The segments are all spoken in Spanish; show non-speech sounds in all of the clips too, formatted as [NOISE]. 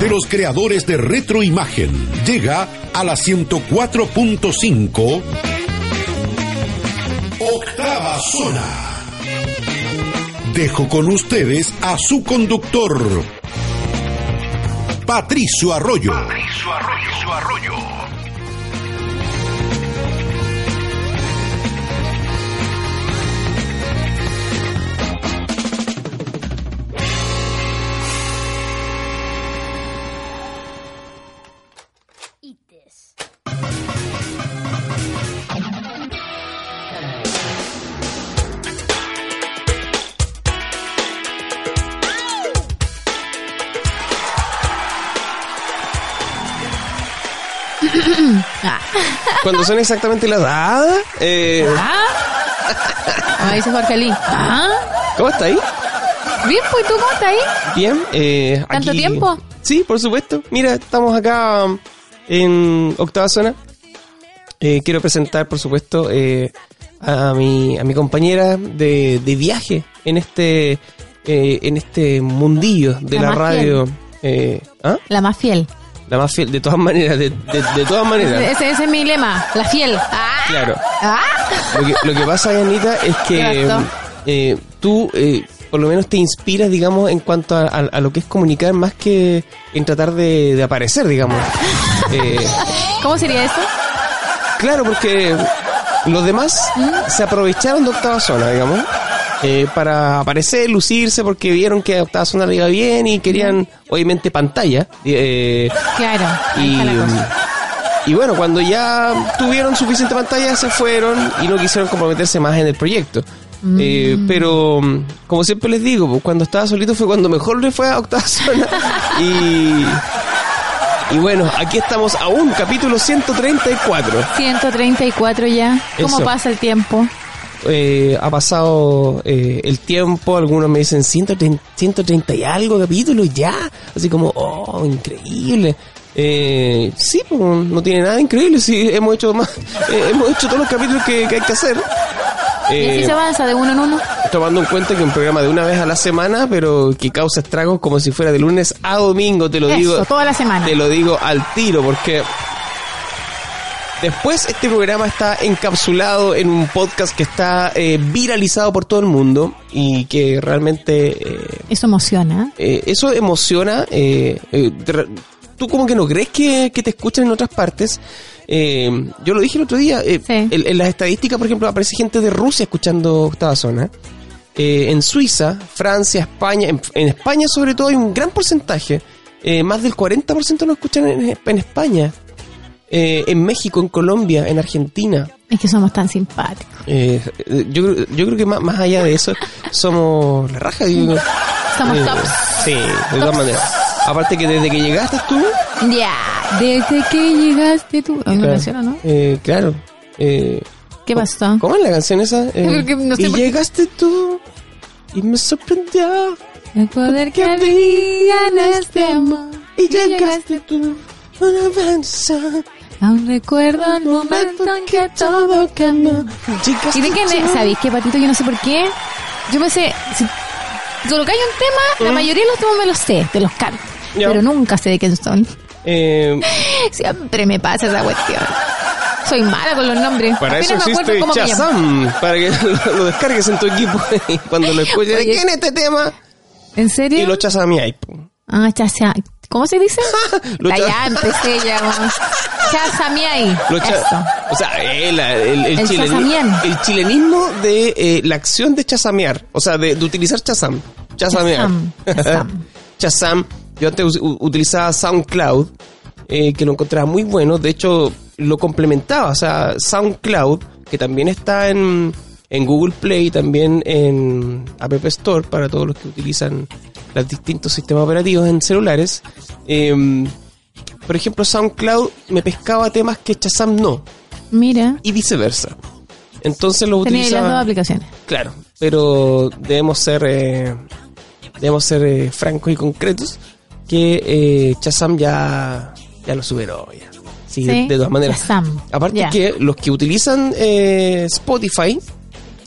De los creadores de Retroimagen, llega a la 104.5 Octava Zona. Dejo con ustedes a su conductor, Patricio Arroyo. Patricio Arroyo. Arroyo. Cuando son exactamente las... Ah, eh, ¿Ah? dice Jorge ¿Ah? ¿Cómo está ahí? Bien, pues tú cómo estás ahí? Bien. Eh, ¿Tanto tiempo? Sí, por supuesto. Mira, estamos acá en Octava Zona. Eh, quiero presentar, por supuesto, eh, a, mi, a mi compañera de, de viaje en este, eh, en este mundillo de la, radio. Eh, ¿ah? La más fiel. La más fiel, de todas maneras, de, de, todas maneras. Ese, ese, es mi lema, la fiel. ¡Ah! Claro. ¡Ah! Lo, que, lo que pasa, Anita, es que eh, tú eh, por lo menos te inspiras, digamos, en cuanto a, a, lo que es comunicar más que en tratar de, de aparecer, digamos. [LAUGHS] eh, ¿Cómo sería eso? Claro, porque los demás ¿Mm? se aprovecharon de octava zona, digamos. Eh, para aparecer, lucirse, porque vieron que Octava Zona le iba bien y querían, obviamente, pantalla. Eh, claro. Y, y bueno, cuando ya tuvieron suficiente pantalla, se fueron y no quisieron comprometerse más en el proyecto. Eh, mm. pero, como siempre les digo, pues, cuando estaba solito fue cuando mejor le fue a Octava Zona. [LAUGHS] y. Y bueno, aquí estamos aún, capítulo 134. 134 ya. ¿Cómo pasa el tiempo? Eh, ha pasado eh, el tiempo, algunos me dicen 130, 130 y algo capítulos ya, así como, oh, increíble. Eh, sí, pues, no tiene nada increíble, sí, hemos hecho más, [LAUGHS] eh, hemos hecho todos los capítulos que, hay que hacer. ¿Y así se avanza de uno en uno? Tomando en cuenta que un programa de una vez a la semana, pero que causa estragos como si fuera de lunes a domingo, te lo digo. toda la semana. Te lo digo al tiro, porque Después este programa está encapsulado en un podcast que está eh, viralizado por todo el mundo y que realmente... Eh, eso emociona. Eh, eso emociona. tú como que no crees que, te escuchan en otras partes. yo lo dije el otro día. En, las estadísticas, por ejemplo, aparece gente de Rusia escuchando Octava Zona. en Suiza, Francia, España, en, España sobre todo hay un gran porcentaje. más del 40% nos escuchan en España. Eh, en México, en Colombia, en Argentina. Es que somos tan simpáticos. Eh, yo, yo creo que más, más, allá de eso, somos la raja. Digo, somos eh, tops. Sí, de todas maneras. Aparte que desde que llegaste tú... Ya, desde que llegaste tú... claro, ¿no? Eh, claro. Eh, ¿Qué pasó? ¿Cómo es la canción esa? [LAUGHS] no sé y llegaste tú y me sorprendió el poder que había en este amor. Y llegaste tú, una bendición Aún recuerdo el momento en que todo cambió. ¿Y de qué? ¿Sabéis qué, Patito? Yo no sé por qué. Yo pensé, si colocáis un tema, la mayoría de los temas me los sé, te los canto. Pero nunca sé de quién son. Eh, [LAUGHS] Siempre me pasa esa cuestión. Soy mala con los nombres. Para eso existe Chazam, para que [LAUGHS] lo, descargues en tu equipo y cuando lo escuches, ¿de quién es este tema? ¿En serio? Y lo chasameáis. Ah, chasa. ¿Cómo se dice? [LAUGHS] ya empecé ya. Chazamiay. o sea, el, el, el, el, chilenismo de eh, la acción de chasamear. O sea, de, de utilizar chazam. Chasamear. [LAUGHS] Chazam. Yo antes utilizaba SoundCloud, eh, que lo encontraba muy bueno. De hecho, lo complementaba. O sea, SoundCloud, que también está en, en Google Play, también en App Store para todos los que utilizan los distintos sistemas operativos en celulares. Em, por ejemplo, SoundCloud me pescaba temas que Shazam no. Mira. Y viceversa. Entonces lo Tenía utilizaba. las dos aplicaciones. Claro, pero debemos ser eh, debemos ser eh, francos y concretos que eh, Shazam ya ya lo superó ya. Sí, de- Sí, de, todas maneras. Shazam, Aparte que los que utilizan eh, Spotify,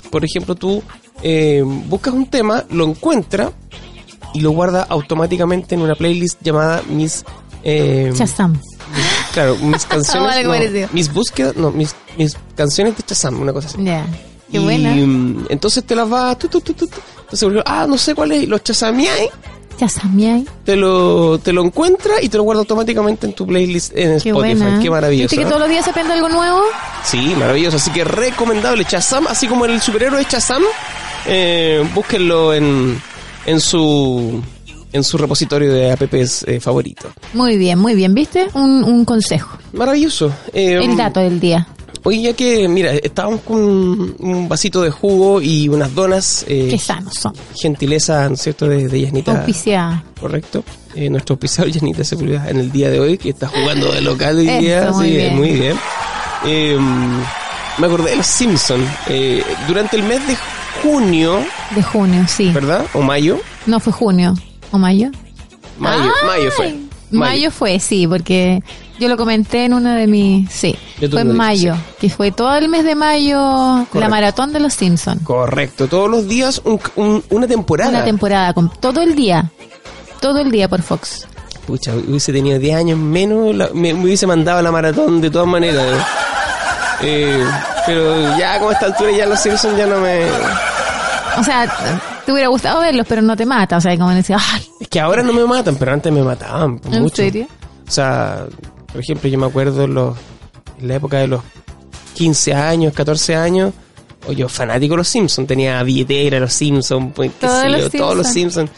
por ejemplo, tú eh, buscas un tema, lo encuentras y lo guarda automáticamente en una playlist llamada mis eh, Shazam. claro, mis [LAUGHS] canciones, no, mis búsquedas, no, mis, mis canciones de Shazam, una cosa así. Ya. Qué y, buena. mm, entonces te las va. tu, tu, tu. Entonces, ah, no sé cuál es. Los Shazamiai. Te lo, te lo encuentra y te lo guarda automáticamente en tu playlist en Qué Spotify. buena. Qué maravilloso. ¿Viste que ¿no? todos los días se aprende algo nuevo? Sí, maravilloso. Así que recomendable. Chazam, así como el superhéroe Chazam, eh, búsquenlo en, en su en su repositorio de apps eh, favorito. Muy bien, muy bien. ¿Viste? Un, un consejo. Maravilloso. Eh, El dato del día. Hoy ya que, mira, estábamos con un vasito de jugo y unas donas. eh, Qué sanos son. gentileza, ¿no es cierto?, de, de. Auspiciada. Correcto. Eh, nuestro auspiciador Yanita Sepúlveda en el día de hoy, que está jugando de local hoy día. muy sí, bien. muy bien. Eh, me acordé de los Simpsons. Eh, durante el mes de junio, De junio, sí. ¿verdad? ¿O mayo? No fue junio. ¿O mayo? Mayo, Ay, mayo fue. Mayo. fue, sí, porque yo lo comenté en una de mis... Sí, fue en mayo, que fue todo el mes de mayo la maratón de los Simpsons. Correcto. Todos los días un- un- una temporada. Una temporada, con todo el día. Todo el día por Fox. Pucha, hubiese tenido 10 años menos, la- me, me hubiese mandado a la maratón de todas maneras. ¿eh? [LAUGHS] Eh, pero ya con esta altura ya los Simpsons ya no me... O sea, te hubiera gustado verlos, pero no te mata. O sea, como decía, ¡ay! Es que ahora no me matan, pero antes me mataban ¿En mucho. serio? O sea, por ejemplo, yo me acuerdo en, los, en la época de los 15 años, 14 años, o yo fanático de los Simpsons, tenía billetera de los Simpsons, pues, qué Todos sé los yo, todos los Simpsons.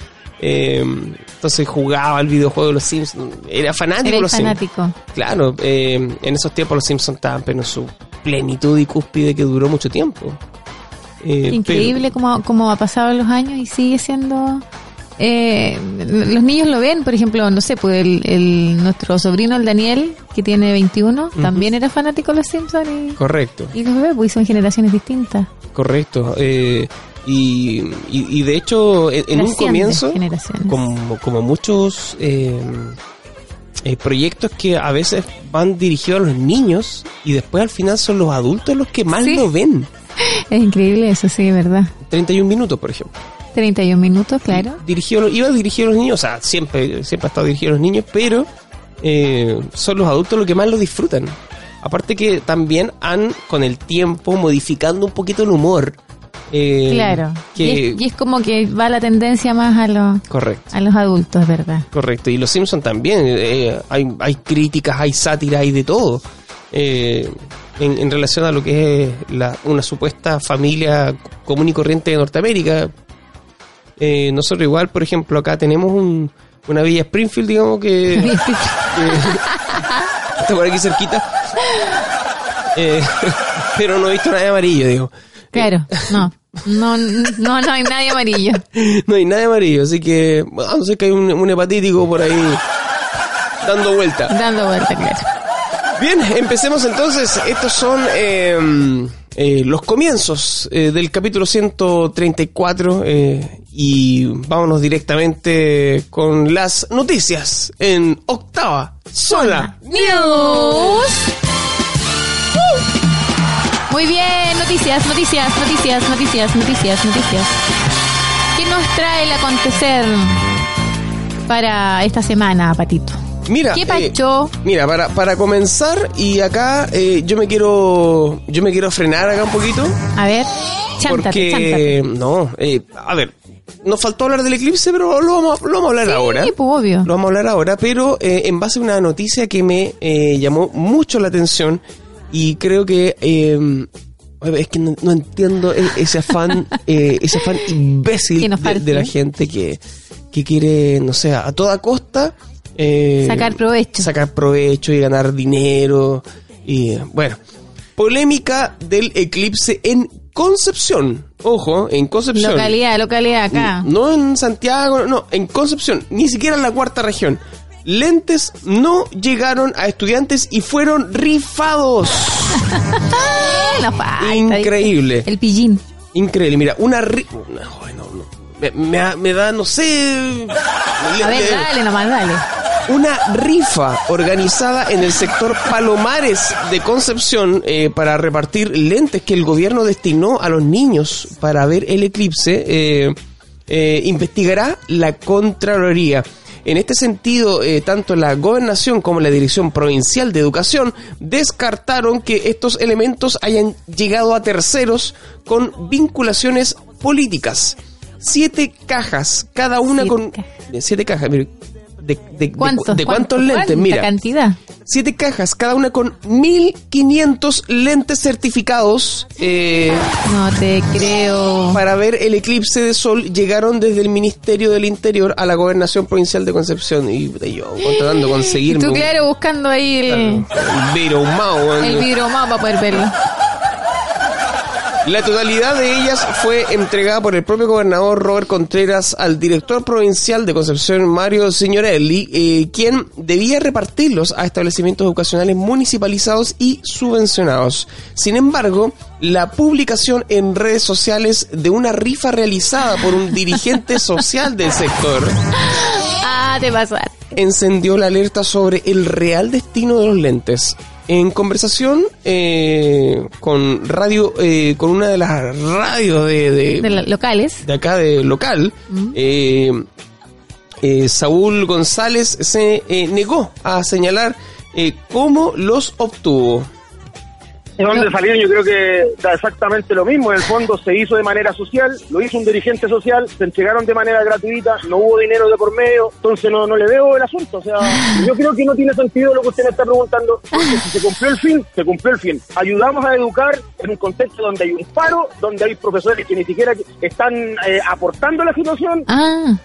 Eh, entonces jugaba al videojuego de los Simpsons, era fanático Era de los Simpsons. fanático. Claro, eh, en esos tiempos los Simpsons estaban pero en su plenitud y cúspide que duró mucho tiempo. Eh, Increíble cómo, cómo ha pasado los años y sigue siendo... eh, los niños lo ven, por ejemplo, no sé, pues el, el- nuestro sobrino, el Daniel, que tiene 21, también era fanático de los Simpsons y, correcto. y los ve, pues son generaciones distintas. Correcto. eh, y, y, y de hecho, en, en un comienzo, como, como muchos eh, eh, proyectos que a veces van dirigidos a los niños y después al final son los adultos los que más Sí. lo ven. [LAUGHS] Es increíble eso, sí, verdad. 31 minutos, por ejemplo. 31 minutos, claro. Dirigido, iba dirigido a los niños, o sea, siempre, siempre ha estado dirigido a los niños, pero eh, son los adultos los que más lo disfrutan. Aparte que también han, con el tiempo, modificando un poquito el humor. eh, Claro. Que, Y, es, y es como que va la tendencia más a los, Correcto. a los adultos, ¿verdad? Correcto, y los Simpsons también, eh, hay, hay críticas, hay sátira, hay de todo. Eh, en, en relación a lo que es la- una supuesta familia común y corriente de Norteamérica. Eh, nosotros igual, por ejemplo, acá tenemos un, una villa Springfield, digamos que, [LAUGHS] que está por aquí cerquita. Eh, [LAUGHS] pero no he visto nada de amarillo, digo. Claro, [LAUGHS] no. No, no, no hay nadie amarillo. No hay nada de amarillo, así que, bueno, no sé que hay un, un hepatítico por ahí dando vuelta. Dando vuelta, claro. Bien, empecemos entonces. Estos son eh, eh, los comienzos eh, del capítulo 134 eh, y vámonos directamente con las noticias en octava sola. News. Muy bien, noticias, noticias, noticias, noticias, noticias, noticias. ¿Qué nos trae el acontecer para esta semana, Patito? Mira, ¿Qué eh, mira, para, para comenzar y acá eh, yo me quiero yo me quiero frenar acá un poquito A ver, chántate, porque chántate. no, eh, a ver, nos faltó hablar del eclipse, pero lo vamos, a- lo vamos a hablar ahora. Sí, pues obvio. Lo vamos a hablar ahora, pero eh, en base a una noticia que me eh, llamó mucho la atención y creo que es que no, no entiendo e- ese afán, [LAUGHS] eh, ese afán imbécil de, de la gente que, que quiere, no sé, a toda costa eh, Sacar provecho. sacar provecho y ganar dinero y bueno, polémica del eclipse en Concepción, ojo, en Concepción. Localidad, localidad acá. No en Santiago, no, en Concepción, ni siquiera en la cuarta región. lentes no llegaron a estudiantes y fueron rifados. [LAUGHS] Increíble. El pillín. Increíble. Mira, una rifa... me, da, no sé... A ver, dale nomás, dale. Una rifa organizada en el sector Palomares de Concepción eh, para repartir lentes que el gobierno destinó a los niños para ver el eclipse. Eh, eh, investigará la Contraloría. En este sentido, eh, tanto la gobernación como la Dirección Provincial de Educación descartaron que estos elementos hayan llegado a terceros con vinculaciones políticas. Siete cajas, cada una con... Siete cajas, de, de, ¿Cuántos, de, cuántos lentes, mira. cantidad? Siete cajas, cada una con 1500 lentes certificados. Eh, no te creo. Para ver el eclipse de sol, llegaron desde el Ministerio del Interior a la Gobernación Provincial de Concepción. Y yo tratando de conseguirme. tú, claro, buscando ahí el. el vidrio El vidrio para poder verlo. La totalidad de ellas fue entregada por el propio gobernador Robert Contreras al director provincial de Concepción, Mario Signorelli, eh, quien debía repartirlos a establecimientos educacionales municipalizados y subvencionados. Sin embargo, la publicación en redes sociales de una rifa realizada por un dirigente [LAUGHS] social del sector ah, te encendió la alerta sobre el real destino de los lentes. En conversación eh, con radio, eh, con una de las radios de, locales, de acá de local, eh, Saúl González se negó a señalar cómo los obtuvo de dónde salieron, yo creo que da exactamente lo mismo. En el fondo se hizo de manera social, lo hizo un dirigente social, se entregaron de manera gratuita, no hubo dinero de por medio, entonces no, no le veo el asunto. O sea, yo creo que no tiene sentido lo que usted me está preguntando, porque si se cumplió el fin, se cumplió el fin. Ayudamos a educar en un contexto donde hay un paro, donde hay profesores que ni siquiera están eh, aportando la situación. Ah.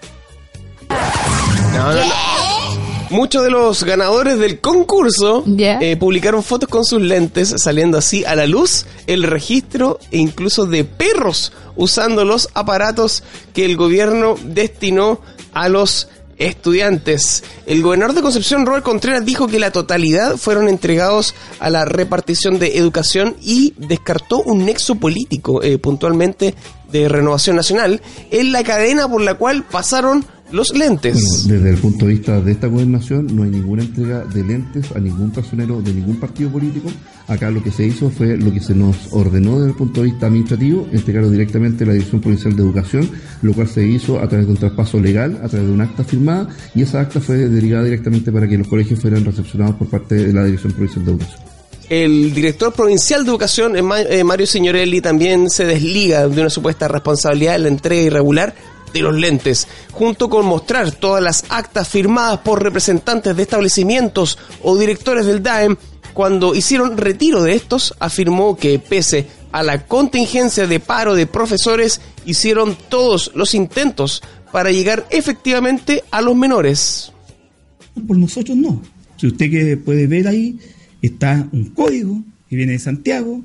Muchos de los ganadores del concurso eh, publicaron fotos con sus lentes, saliendo así a la luz el registro e incluso de perros usando los aparatos que el gobierno destinó a los estudiantes. El gobernador de Concepción, Robert Contreras, dijo que la totalidad fueron entregados a la repartición de educación y descartó un nexo político, eh, puntualmente de Renovación Nacional, en la cadena por la cual pasaron los lentes. desde el punto de vista de esta gobernación, no hay ninguna entrega de lentes a ningún personero de ningún partido político. Acá lo que se hizo fue lo que se nos ordenó desde el punto de vista administrativo, entregarlo directamente a la Dirección Provincial de Educación, lo cual se hizo a través de un traspaso legal, a través de un acta firmada, y esa acta fue derivada directamente para que los colegios fueran recepcionados por parte de la Dirección Provincial de Educación. El director provincial de educación, eh, Mario Signorelli, también se desliga de una supuesta responsabilidad en la entrega irregular de los lentes, junto con mostrar todas las actas firmadas por representantes de establecimientos o directores del DAEM, cuando hicieron retiro de estos, afirmó que pese a la contingencia de paro de profesores, hicieron todos los intentos para llegar efectivamente a los menores. Por nosotros no. Si usted que puede ver ahí, está un código que viene de Santiago,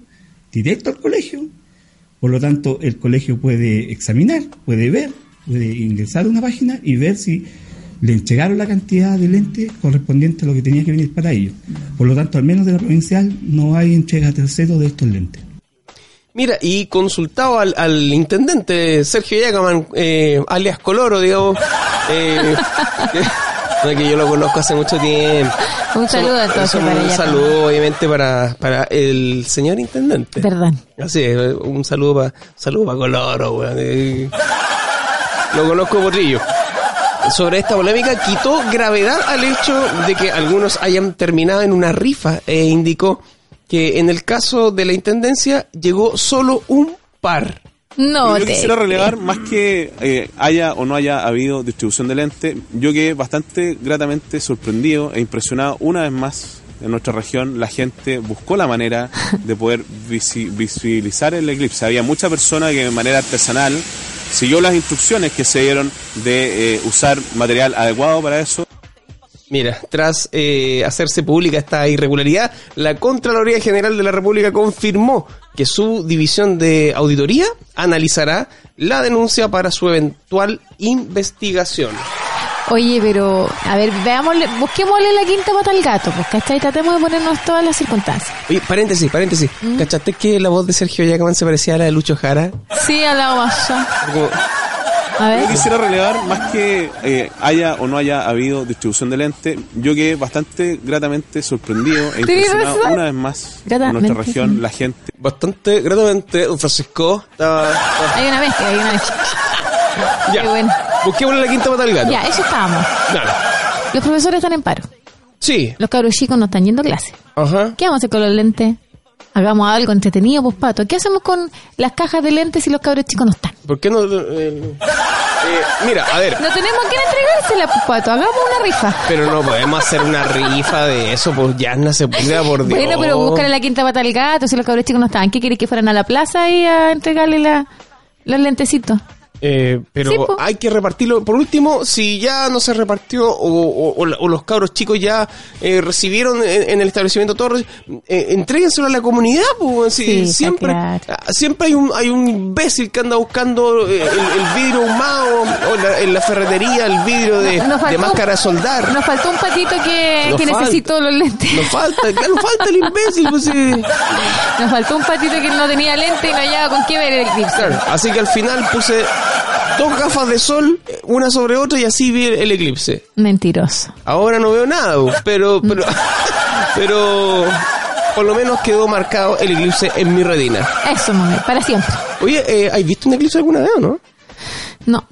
directo al colegio. Por lo tanto, el colegio puede examinar, puede ver puede ingresar a una página y ver si le entregaron la cantidad de lentes correspondiente a lo que tenía que venir para ellos. Por lo tanto, al menos de la provincial no hay entrega tercero de estos lentes. Mira, y consultado al, intendente Sergio Yagaman, eh, alias Coloro, digamos, eh, [LAUGHS] [LAUGHS] que, yo lo conozco hace mucho tiempo. Un saludo entonces para Un saludo, obviamente, para, para el señor intendente. Verdad. Así es, un saludo para saludo para Coloro, weón. Lo conozco Porrillo. Sobre esta polémica quitó gravedad al hecho de que algunos hayan terminado en una rifa e indicó que en el caso de la intendencia llegó solo un par. No, yo quisiera relevar más que eh, haya o no haya habido distribución de lente. Yo quedé bastante gratamente sorprendido e impresionado una vez más en nuestra región la gente buscó la manera de poder visibilizar el eclipse. Había mucha persona que de manera artesanal siguió las instrucciones que se dieron de eh, usar material adecuado para eso. Mira, tras eh, hacerse pública esta irregularidad, la Contraloría General de la República confirmó que su división de auditoría analizará la denuncia para su eventual investigación. Oye, pero, a ver, veámosle, busquémosle la quinta pata al gato, pues, ¿cachai? Tratemos de ponernos todas las circunstancias. Oye, paréntesis, paréntesis. ¿Mm? ¿Cachaste que la voz de Sergio Yacaman se parecía a la de Lucho Jara? Sí, a la masa. Como- A Yo ver. quisiera relevar, más que eh, haya o no haya habido distribución del ente, yo quedé bastante gratamente sorprendido e impresionado razón. una vez más en nuestra región, la gente. Bastante gratamente, don Francisco. Estaba, estaba- Hay una mezcla, hay una mezcla. Ya. Qué bueno. Busquémosle la quinta pata al gato. Ya, eso estábamos. Dale. Los profesores están en paro. Sí. Los cabros chicos no están yendo a clase. Ajá. ¿Qué vamos a hacer con los lentes? Hagamos algo entretenido, pues pato. ¿Qué hacemos con las cajas de lentes si los cabros chicos no están? ¿Por qué no? eh, eh, mira, a ver. No tenemos que entregársela, pues pato. Hagamos una rifa. Pero no podemos hacer una rifa de eso, pues ya no se puede, por Dios. Bueno, pero buscar la quinta pata al gato si los cabros chicos no estaban. ¿Qué querés que fueran a la plaza y a entregarle la, los lentecitos? Eh, pero Sí, po. hay que repartirlo. Por último, si ya no se repartió o, o- o los cabros chicos ya eh, recibieron en, en el establecimiento todo, eh, entréguenselo a la comunidad. Pues, si Sí, siempre claro. ah, siempre hay un hay un imbécil que anda buscando eh, el, el vidrio ahumado o la- en la ferretería el vidrio de, Nos de máscara de soldar. Nos faltó un patito que, necesitó los lentes. Nos falta, claro, falta el imbécil. Pues, sí. Nos faltó un patito que no tenía lente y no hallaba con qué ver el. Claro, así que al final puse dos gafas de sol, una sobre otra y así vi el eclipse. Mentiroso. Ahora no veo nada, pero, pero, [LAUGHS] pero por lo menos quedó marcado el eclipse en mi retina. Eso, mami, para siempre. Oye, eh, ¿has visto un eclipse alguna vez o no? No.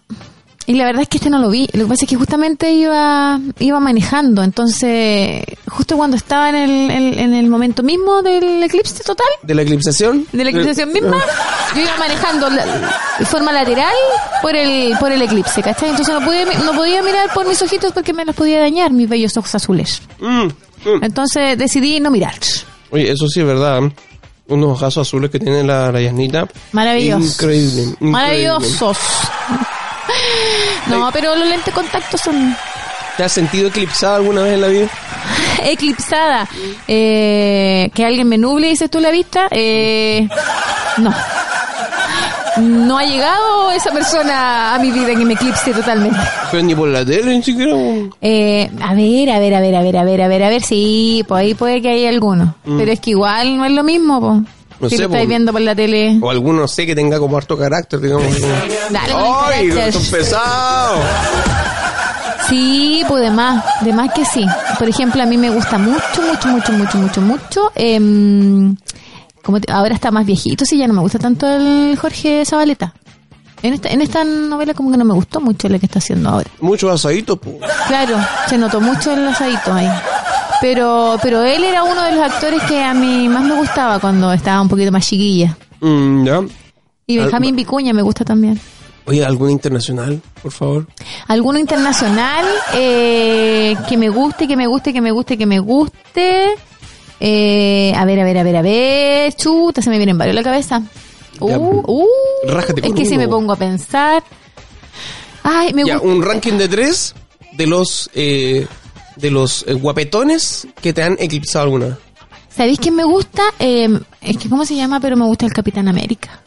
Y la verdad es que este no lo vi. Lo que pasa es que justamente iba, iba manejando. Entonces, justo cuando estaba en el, en el momento mismo del eclipse total, ¿De la eclipsación? de la eclipsación misma, yo iba manejando la- de forma lateral por el, por el eclipse, ¿cachai? Entonces no podía, no podía mirar por mis ojitos porque me los podía dañar, mis bellos ojos azules. Mm, mm. Entonces decidí no mirar. Oye, eso sí es verdad. Unos ojazos azules que tiene la, la Yasnita. Maravillosos. Increíble. increíble. Maravillosos. No, pero los lentes contactos son ¿Te has sentido eclipsada alguna vez en la vida? eclipsada. Eh, que alguien me nuble, dices tú la vista. Eh, no. No ha llegado esa persona a mi vida que me eclipse totalmente. Pero ni por la tele, ni siquiera. Eh, a ver, a ver, a ver, a ver, a ver, a ver, a ver, sí, pues ahí puede que haya alguno. Pero es que igual no es lo mismo, pues. No si sé, lo estáis po. viendo por la tele. O alguno, no sé, que tenga como harto carácter, digamos. como- Dale, ¡Ay, son pesados! Sí, pues de más, de más que sí. Por ejemplo, a mí me gusta mucho, mucho, mucho, mucho, mucho, mucho. em, como te- ahora está más viejito, sí, ya no me gusta tanto el Jorge Zabaleta. En esta, en esta novela como que no me gustó mucho lo que está haciendo ahora. Muchos asaditos, pues. Claro, se notó mucho el asadito ahí. Pero, pero él era uno de los actores que a mí más me gustaba cuando estaba un poquito más chiquilla. Mm, ya. Y Benjamín Vicuña me gusta también. Oye, ¿alguna internacional, por favor? Alguno internacional eh, que me guste, que me guste, que me guste, que me guste. Eh, a ver, a ver, a ver, a ver. Chuta, se me vienen varios a la cabeza. Uh, uh, rájate es que si me pongo a pensar. Ay, me Ya, gusta. un ranking de tres de los eh, de los eh, guapetones que te han eclipsado alguna vez. ¿Sabéis quién me gusta? Eh, es que, ¿cómo se llama? Pero me gusta el Capitán América.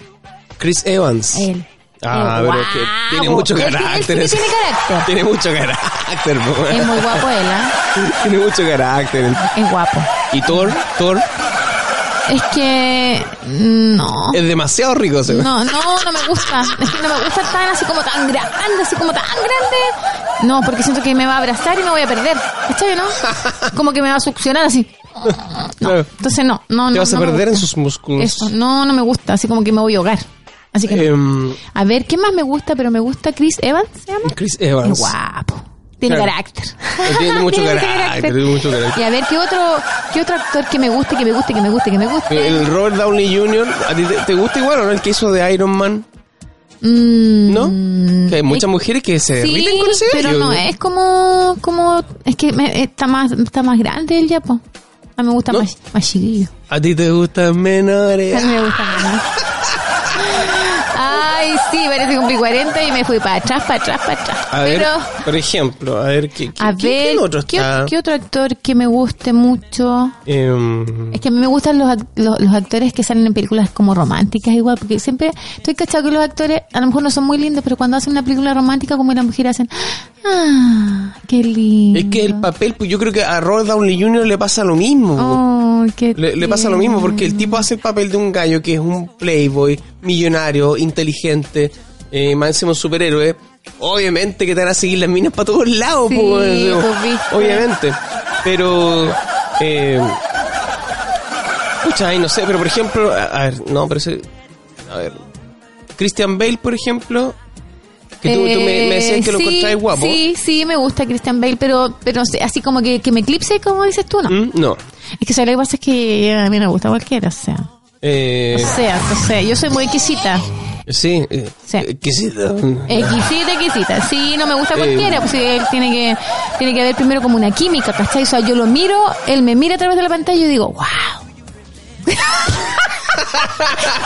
Chris Evans. Él. Ah, Eh, pero es que tiene mucho Él tiene- carácter. ese. tiene carácter. Tiene mucho carácter. Es muy [LAUGHS] guapo él, ¿ah? Tiene mucho carácter. Es guapo. Y Thor, Thor Es que... No. es demasiado rico. No, no, no me gusta. Es que no me gusta tan así como tan grande, así como tan grande. No, porque siento que me va a abrazar y me voy a perder. ¿Cachai, no? [LAUGHS] Como que me va a succionar así. Claro. Entonces no, no, Te no. vas a no perder en sus músculos. Eso, no, no me gusta. Así como que me voy a ahogar. Así que no. Em, A ver, ¿qué más me gusta? Pero me gusta Chris Evans, ¿se llama? Chris Es Evans. guapo. Tiene Claro. carácter. Tiene mucho [LAUGHS] Tiene carácter, tiene mucho carácter. Y a ver, ¿qué otro, ¿qué otro actor que me guste, que me guste, que me guste, que me guste? El Robert Downey Jr., ¿a ti te, te gusta igual o no? El que hizo de Iron Man, Mm, ¿no? Que hay muchas es- mujeres que se Sí, derriten con ese pero no es como, como, es que me- está más, está más grande él ya, po. A mí me gusta ¿No? más, más chiquillo. A ti te gustan menores. A mí me gusta más. [LAUGHS] Ay, sí, parece que cumplí 40 y me fui para atrás, para atrás, para atrás. A ver, Pero, por ejemplo, a ver, ¿qué, qué, a qué- ver, quién otro ¿qué, está? qué otro actor que me guste mucho? Em, Es que a mí me gustan los, los, los actores que salen en películas como románticas igual, porque siempre estoy cachado que los actores a lo mejor no son muy lindos, pero cuando hacen una película romántica como las mujeres hacen, Ah, qué lindo. Es que el papel, pues yo creo que a Robert Downey Jr. le pasa lo mismo. Oh, qué Le, le pasa lo mismo porque el tipo hace el papel de un gallo que es un playboy, millonario, inteligente, eh, más encima un superhéroe. Obviamente que te van a seguir las minas para todos lados, Sí, pues, obviamente. Pero, eh, pucha, ay, no sé, pero por ejemplo, a, a ver, no, pero ese, a ver, Christian Bale, por ejemplo, que tú, tú me, me decías que lo Eh, sí, encontrás guapo. Sí, sí, me gusta Christian Bale, pero, pero así como que, que me eclipse, como dices tú, no. ¿Mm? No. Es que ¿sabes lo que pasa es que a mí me gusta cualquiera, o sea. Eh, O sea, o sea, yo soy muy exquisita. sí, eh, Sí. exquisito. Exquisita, exquisita. Sí, no me gusta Eh. cualquiera, pues sí, él tiene que, tiene que haber primero como una química, ¿cachai? O sea, yo lo miro, él me mira a través de la pantalla y yo digo, wow. [LAUGHS]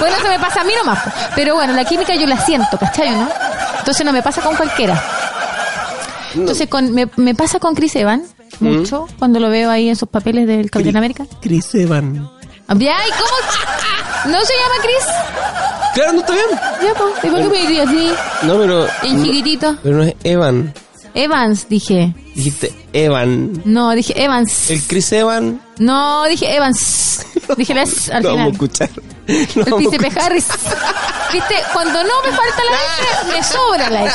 bueno, eso me pasa a mí nomás. Pero bueno, la química yo la siento, ¿cachai? ¿no? Entonces no me pasa con cualquiera. Entonces con, me, me pasa con Chris Evans mucho cuando lo veo ahí en sus papeles del Capitán América. Chris Evan. Ay, ¿cómo? ¿No se llama Chris? Claro, no está bien. Ya, pues. ¿Y por qué me diría así? No, pero. En chiquitito. pero no es Evan. Evans, dije. Dijiste Evan. No, dije Evans. El Chris Evan. No, dije Evans. [LAUGHS] Dije Les al no vamos a final. escuchar. No El príncipe. Harris. Viste, cuando no me falta la S, me sobra la S.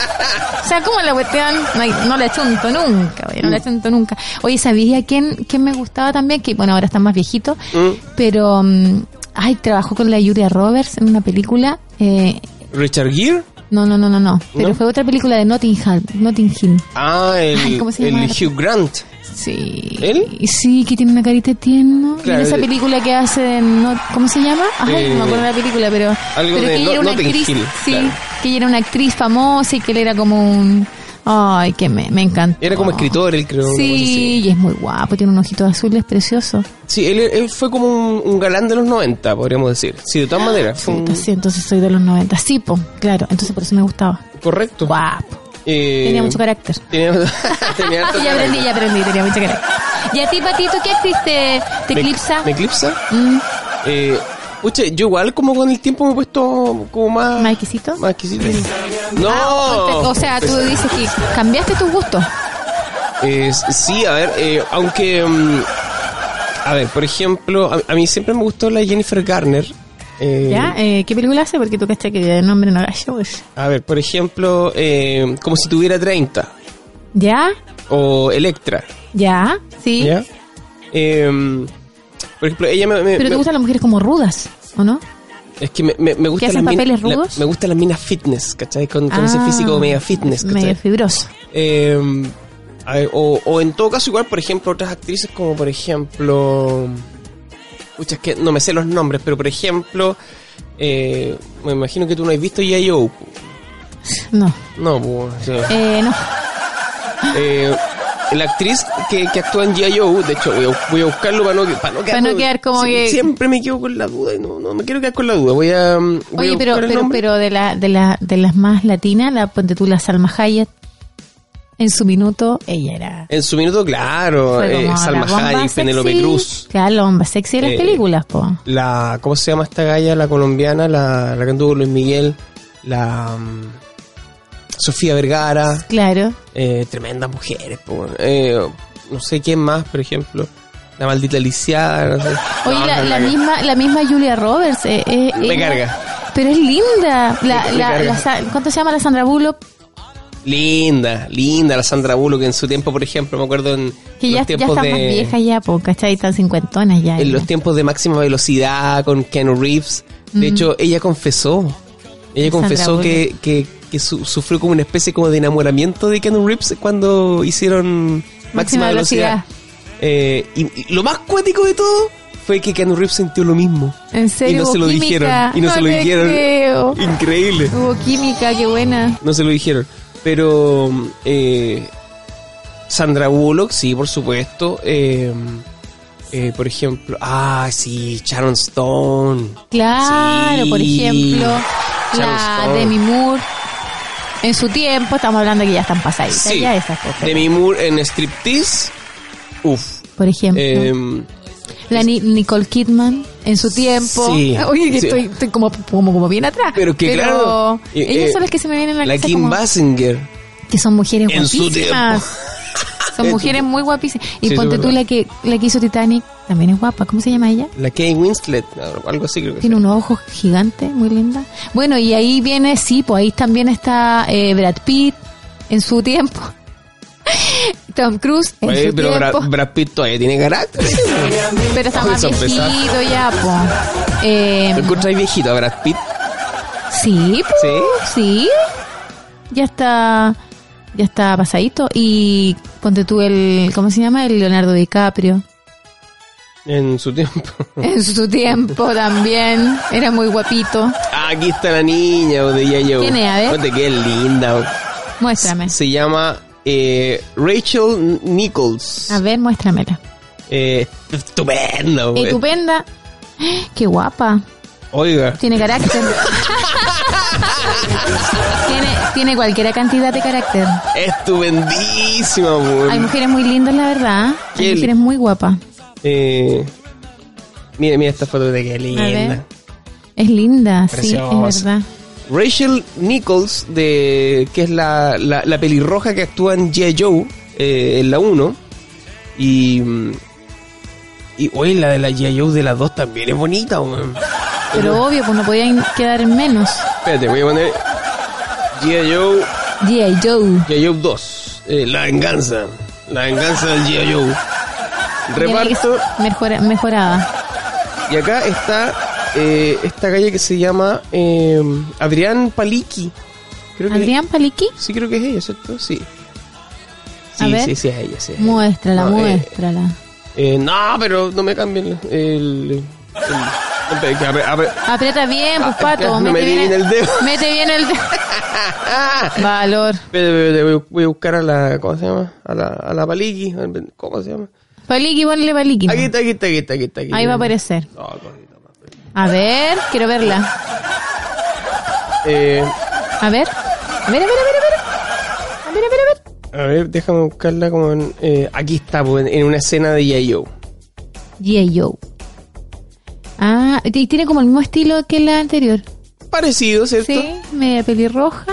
O sea, como la cuestión, no, no la chunto nunca, oye, no la chunto nunca. Oye, ¿sabía quién, quién me gustaba también? Que bueno, ahora está más viejito, Mm. pero, mm, ay, trabajó con la Julia Roberts en una película. Eh, Richard Gere. No, no, no, no, no. Pero ¿No? fue otra película de Notting Hill. Notting Hill. Ah, el, Ay, ¿cómo se el llama? Hugh Grant. Sí. ¿Él? Sí, que tiene una carita tierna. Y Claro, en esa película que hace no- ¿Cómo se llama? Ay, Eh, no me acuerdo de la película, pero... algo pero de que ella era una Notting actriz... Hill, sí, claro. que ella era una actriz famosa y que él era como un... Ay, que me, me encanta. Era como escritor, él creo. Sí, y es muy guapo, tiene unos ojitos azules preciosos. Sí, él, él fue como un, un galán de los 90, podríamos decir. Sí, de todas maneras. Un- Puta, sí, entonces soy de los 90. Sí, po, claro, entonces por eso me gustaba. correcto. Guapo. Eh, Tenía mucho carácter. [LAUGHS] Tenía, [LAUGHS] tenía ya aprendí, ya aprendí, tenía mucho carácter. Y a ti, Patito, ¿qué actriz te, te ¿Me- eclipsa? ¿Me eclipsa? Mm, Eh, pucha, yo igual como con el tiempo me he puesto como más... ¿Más exquisito? Más exquisito. No. Ah, o sea, tú dices que cambiaste tus gustos. Eh, sí, a ver, eh, aunque... mm, a ver, por ejemplo, a, a mí siempre me gustó la Jennifer Garner. Eh, ¿Ya? Eh, ¿Qué película hace? Porque tú caché que el nombre no gallo. pues. A ver, por ejemplo, eh, como si tuviera 30. ¿Ya? O Electra. ¿Ya? ¿Sí? ¿Ya? Por ejemplo, ella me... me- Pero te me- gustan las mujeres como rudas, ¿o no? Es que me, me, me gusta hacen las papeles la- rudos? me gustan las minas fitness, ¿cachai? Con, con ese Ah, físico media fitness, ¿cachai? Medio fibroso. Eh, ver, o, o en todo caso, igual, por ejemplo, otras actrices como, por ejemplo... Pucha, es que no me sé los nombres, pero por ejemplo, eh, me imagino que tú no has visto G.I.O. No. No, pues, o sea, Eh, no. eh, la actriz que, que actúa en G.I.O., de hecho, voy a, voy a buscarlo para no, para no, Para no quedar como que- Siempre me quedo con la duda y no, no me quiero quedar con la duda. Voy a. mm, voy Oye, a pero, pero, pero de, la, de, la, de las más latinas, la ponte tú la Salma Hayek, en su minuto, ella era... En su minuto, claro, eh, Salma Hayek, Penélope. Cruz. Claro, la bomba sexy de las Eh, películas, po. La, ¿Cómo se llama esta galla? La colombiana, la, la que anduvo Luis Miguel. La. Sofía Vergara. Claro. Eh, tremendas mujeres. Eh, no sé quién más, por ejemplo. La maldita lisiada, no sé. Oye, No, la, no, la no, misma, la misma Julia Roberts. Eh, eh, Me carga. Pero es linda. La, Me- me la, la ¿Cuánto se llama la Sandra Bullock? Linda, linda la Sandra Bullock en su tiempo, por ejemplo, me acuerdo en Que ya, los ya tiempos está de más vieja ya, po, ¿cachai? Están cincuentonas ya. en los tiempos de máxima velocidad con Keanu Reeves. De hecho, ella confesó, ella confesó que, que, que su- sufrió como una especie como de enamoramiento de Keanu Reeves cuando hicieron máxima, Máxima velocidad. velocidad. Eh, y, y lo más cuático de todo fue que Keanu Reeves sintió lo mismo. ¿En serio? y no ¿Hubo se lo química? dijeron. Y no, se lo dijeron. creo. Increíble. Hubo química, qué buena. No se lo dijeron. Pero eh, Sandra Bullock, sí, por supuesto. Eh, eh, por ejemplo, ah, sí, Sharon Stone. Claro, Sí. por ejemplo, Sharon la Stone. Demi Moore. En su tiempo, estamos hablando que ya están pasaditas, Sí. ya esas cosas. Demi Moore en Striptease. Uf. Por ejemplo, Eh, la Ni- Nicole Kidman en su tiempo. Sí. [LAUGHS] Oye, que Sí. estoy, estoy como, como, como bien atrás. pero que claro. eh, ellas eh, son las que se me vienen a la, La Kim como- Basinger. Que son mujeres En su guapísimas. [LAUGHS] Son mujeres muy guapísimas. Y Sí, ponte tú la que, la que hizo Titanic, también es guapa. ¿Cómo se llama ella? La Kate Winslet, algo así creo que Tiene unos ojos gigantes, muy linda. Bueno, y ahí viene, sí, pues ahí también está eh, Brad Pitt en su tiempo. [LAUGHS] Tom Cruise en Oye, su pero tiempo. Brad, Brad Pitt todavía tiene carácter. [LAUGHS] pero está más viejito ya, pues. Eh, ¿Lo encontráis viejito a Brad Pitt? sí, Sí. sí. Ya está, ya está pasadito. Y ponte tú el, ¿cómo se llama? El Leonardo DiCaprio. En su tiempo. [LAUGHS] En su tiempo también. Era muy guapito. Ah, aquí está la niña de Yayo. ¿Quién es? A ver. Fíjate que es linda. Muéstrame. Se llama eh, Rachel Nichols. A ver, muéstramela. Eh, estupenda. Estupenda. [GASPS] Qué guapa. Oiga. Tiene carácter. tiene, tiene cualquier cantidad de carácter. Estupendísima, güey. Hay mujeres muy lindas, la verdad. Hay mujeres muy guapas. Eh, mira, mira esta foto de qué linda. Es linda, sí, es verdad. Rachel Nichols, de, que es la, la, la pelirroja que actúa en G.I. Joe, eh, en la 1. Y. mm, Y hoy la de la G.I. Joe de las dos también es bonita, weón. Pero obvio, pues no podían quedar en menos. Espérate, voy a poner G.I. Joe, G.I. Joe. G.I. Joe 2. eh, la venganza. La venganza del G.I. Joe. Reparto. mejora- mejorada. Y acá está eh, esta calle que se llama eh, Adrián Paliki. Creo que Adrián Paliki, Sí, creo que es ella, ¿cierto? Sí. A Sí, ver. sí, sí, es ella, sí. es ella. muéstrala, No, eh, muéstrala. eh, no, pero no me cambien el... el, el- Aprieta bien, pues Ah, pato. no [LAUGHS] mete bien el dedo. Mete bien el dedo. Valor. voy, a buscar a la... ¿Cómo se llama? A la, a la Paliki. ¿Cómo se llama? Paliki, ponle Paliki. Aquí está, aquí está, aquí está, aquí está. Ahí va a aparecer. A ver, quiero verla. Eh, A ver. A ver, a ver, a ver, a ver. A ver, a ver, a ver. a ver, déjame buscarla como en... eh, aquí está, pues, en, en una escena de G.I. Joe. G.I. Joe. Ah, y tiene como el mismo estilo que la anterior. Parecido, ¿cierto? Sí, media pelirroja.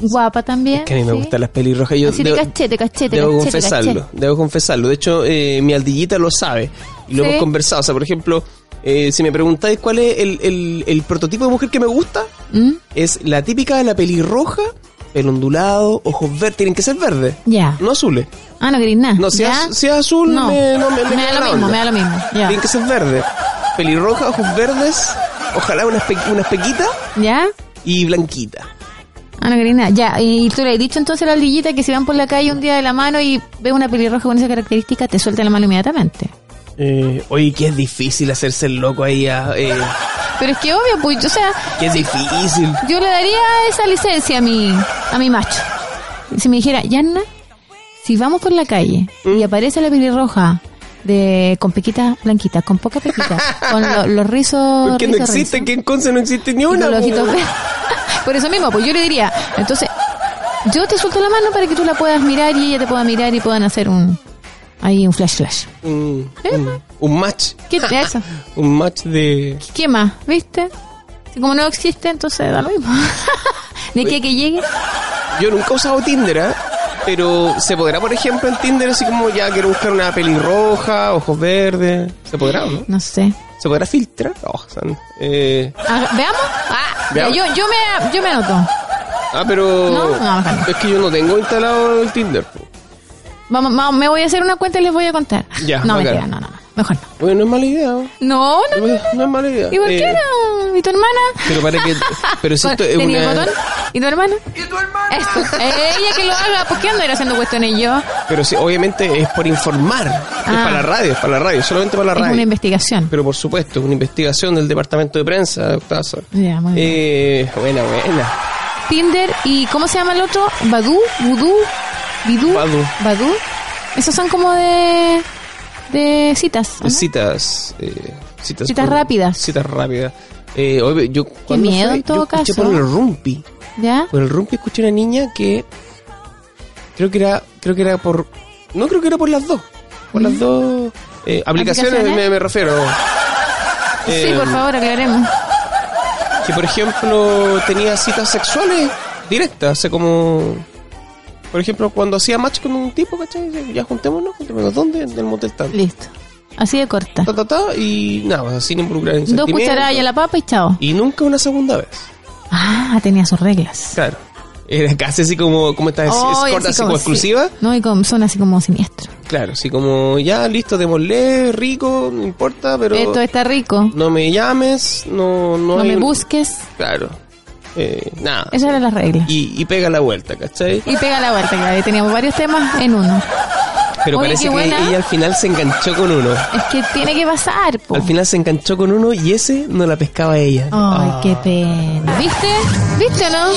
Guapa también. Es que a mí me sí. gustan las pelirrojas. Yo Así de debo- cachete, cachete, Debo cachete, confesarlo, cachete. debo confesarlo. De hecho, eh, mi aldillita lo sabe y lo Sí. hemos conversado. O sea, por ejemplo, eh, si me preguntáis cuál es el, el- el prototipo de mujer que me gusta, ¿Mm? es la típica de la pelirroja, pelo ondulado, ojos verdes, tienen que ser verdes, Ya. no azules. Ah, no querés nada. No, si, ¿Ya? es, si es azul, No. me, no, me, me Me da lo mismo, me da lo mismo. Tienen que ser verdes. Pelirroja, ojos verdes, ojalá unas, pe- unas pequitas ¿Ya? y blanquita. Ah, no nada. Ya, y tú le has dicho entonces a la ardillita que si van por la calle un día de la mano y ve una pelirroja con esa característica, te suelta la mano inmediatamente. Eh, oye, que es difícil hacerse el loco ahí. a- eh, Pero es que obvio, pues, o sea, que es difícil. yo le daría esa licencia a mi, a mi macho. Si me dijera, Yanna, si vamos por la calle ¿Mm? y aparece la pelirroja de con pequitas blanquitas, con poca pequita, [LAUGHS] con lo- los rizos... Porque no existe, rizos, que en Conce no existe ni una. [LAUGHS] Por eso mismo, pues yo le diría, entonces, yo te suelto la mano para que tú la puedas mirar y ella te pueda mirar y puedan hacer un... Ahí un flash flash. Un, un- un match. ¿Qué es eso? [LAUGHS] Un match de. ¿Qué más? ¿Viste? Si como no existe, entonces da lo mismo. ¿De qué que llegue? Yo nunca he usado Tinder, ¿eh? Pero se podrá, por ejemplo, en Tinder, así como ya quiero buscar una pelirroja, ojos verdes. ¿Se podrá o no? No sé. ¿Se podrá filtrar? Oh, eh, Ah, ¿Veamos? Ah, Veamos. yo, yo, me, yo me anoto. ah, pero. No, no, no. Es que yo no tengo instalado el Tinder. Vamos, vamos, me voy a hacer una cuenta y les voy a contar. Ya, no, mentira, no, no, no. Mejor no. Bueno, no es mala idea. ¿no? No, no. No es, no es mala idea. ¿Y por Eh, qué no? ¿Y tu hermana? Pero para que. Pero si [LAUGHS] esto es ¿Tenía una. el botón? ¿Y tu hermana? ¿Y tu hermana? Esto. ella que lo haga. ¿Por qué ando haciendo cuestiones yo? Pero sí, obviamente es por informar. Es Ah. para la radio, es para la radio, solamente para la Es radio. una investigación. Pero por supuesto, una investigación del departamento de prensa, doctor Azar. Ya, muy bien. Eh, buena, buena. Tinder y ¿cómo se llama el otro? Badu, Voodoo, Bidú, Badu. Badu. Esos son como de de citas. Citas, eh, citas. Citas por- rápidas. Citas rápidas. Eh, oye, yo, ¿cuándo miedo fue? en todo yo escuché caso. por el Rumpi. ¿Ya? Por el Rumpi escuché una niña que creo que era, creo que era por, no creo que era por las dos, por las dos eh, aplicaciones, ¿Aplicaciones? Me, me refiero. sí, por favor, aclaremos. que por ejemplo tenía citas sexuales directas, o sea, como Por ejemplo, cuando hacía match con un tipo, ¿cachai? Ya juntémonos, juntémonos ¿dónde? En el motel tal. Listo. Así de corta. Ta, ta, ta, y nada, sin involucrar en Dos cucharadas a la papa y chao. Y nunca una segunda vez. Ah, tenía sus reglas. Claro. Era casi así como, como esta es, Oh, y escort así como sí. exclusiva. No, y con, son así como siniestros. Claro, así como ya listo, démosle, rico, no importa, pero Esto está rico. no me llames, no, no, No me un- busques. Claro. Eh, nada. Esas eran las reglas. Y, y pega la vuelta, ¿cachai? Y pega la vuelta, claro. Teníamos varios temas en uno. Pero Oye, parece que buena. ella al final se enganchó con uno. Es que tiene que pasar, po. Al final se enganchó con uno y ese no la pescaba ella. Ay, qué pena. ¿Viste? ¿Viste o no?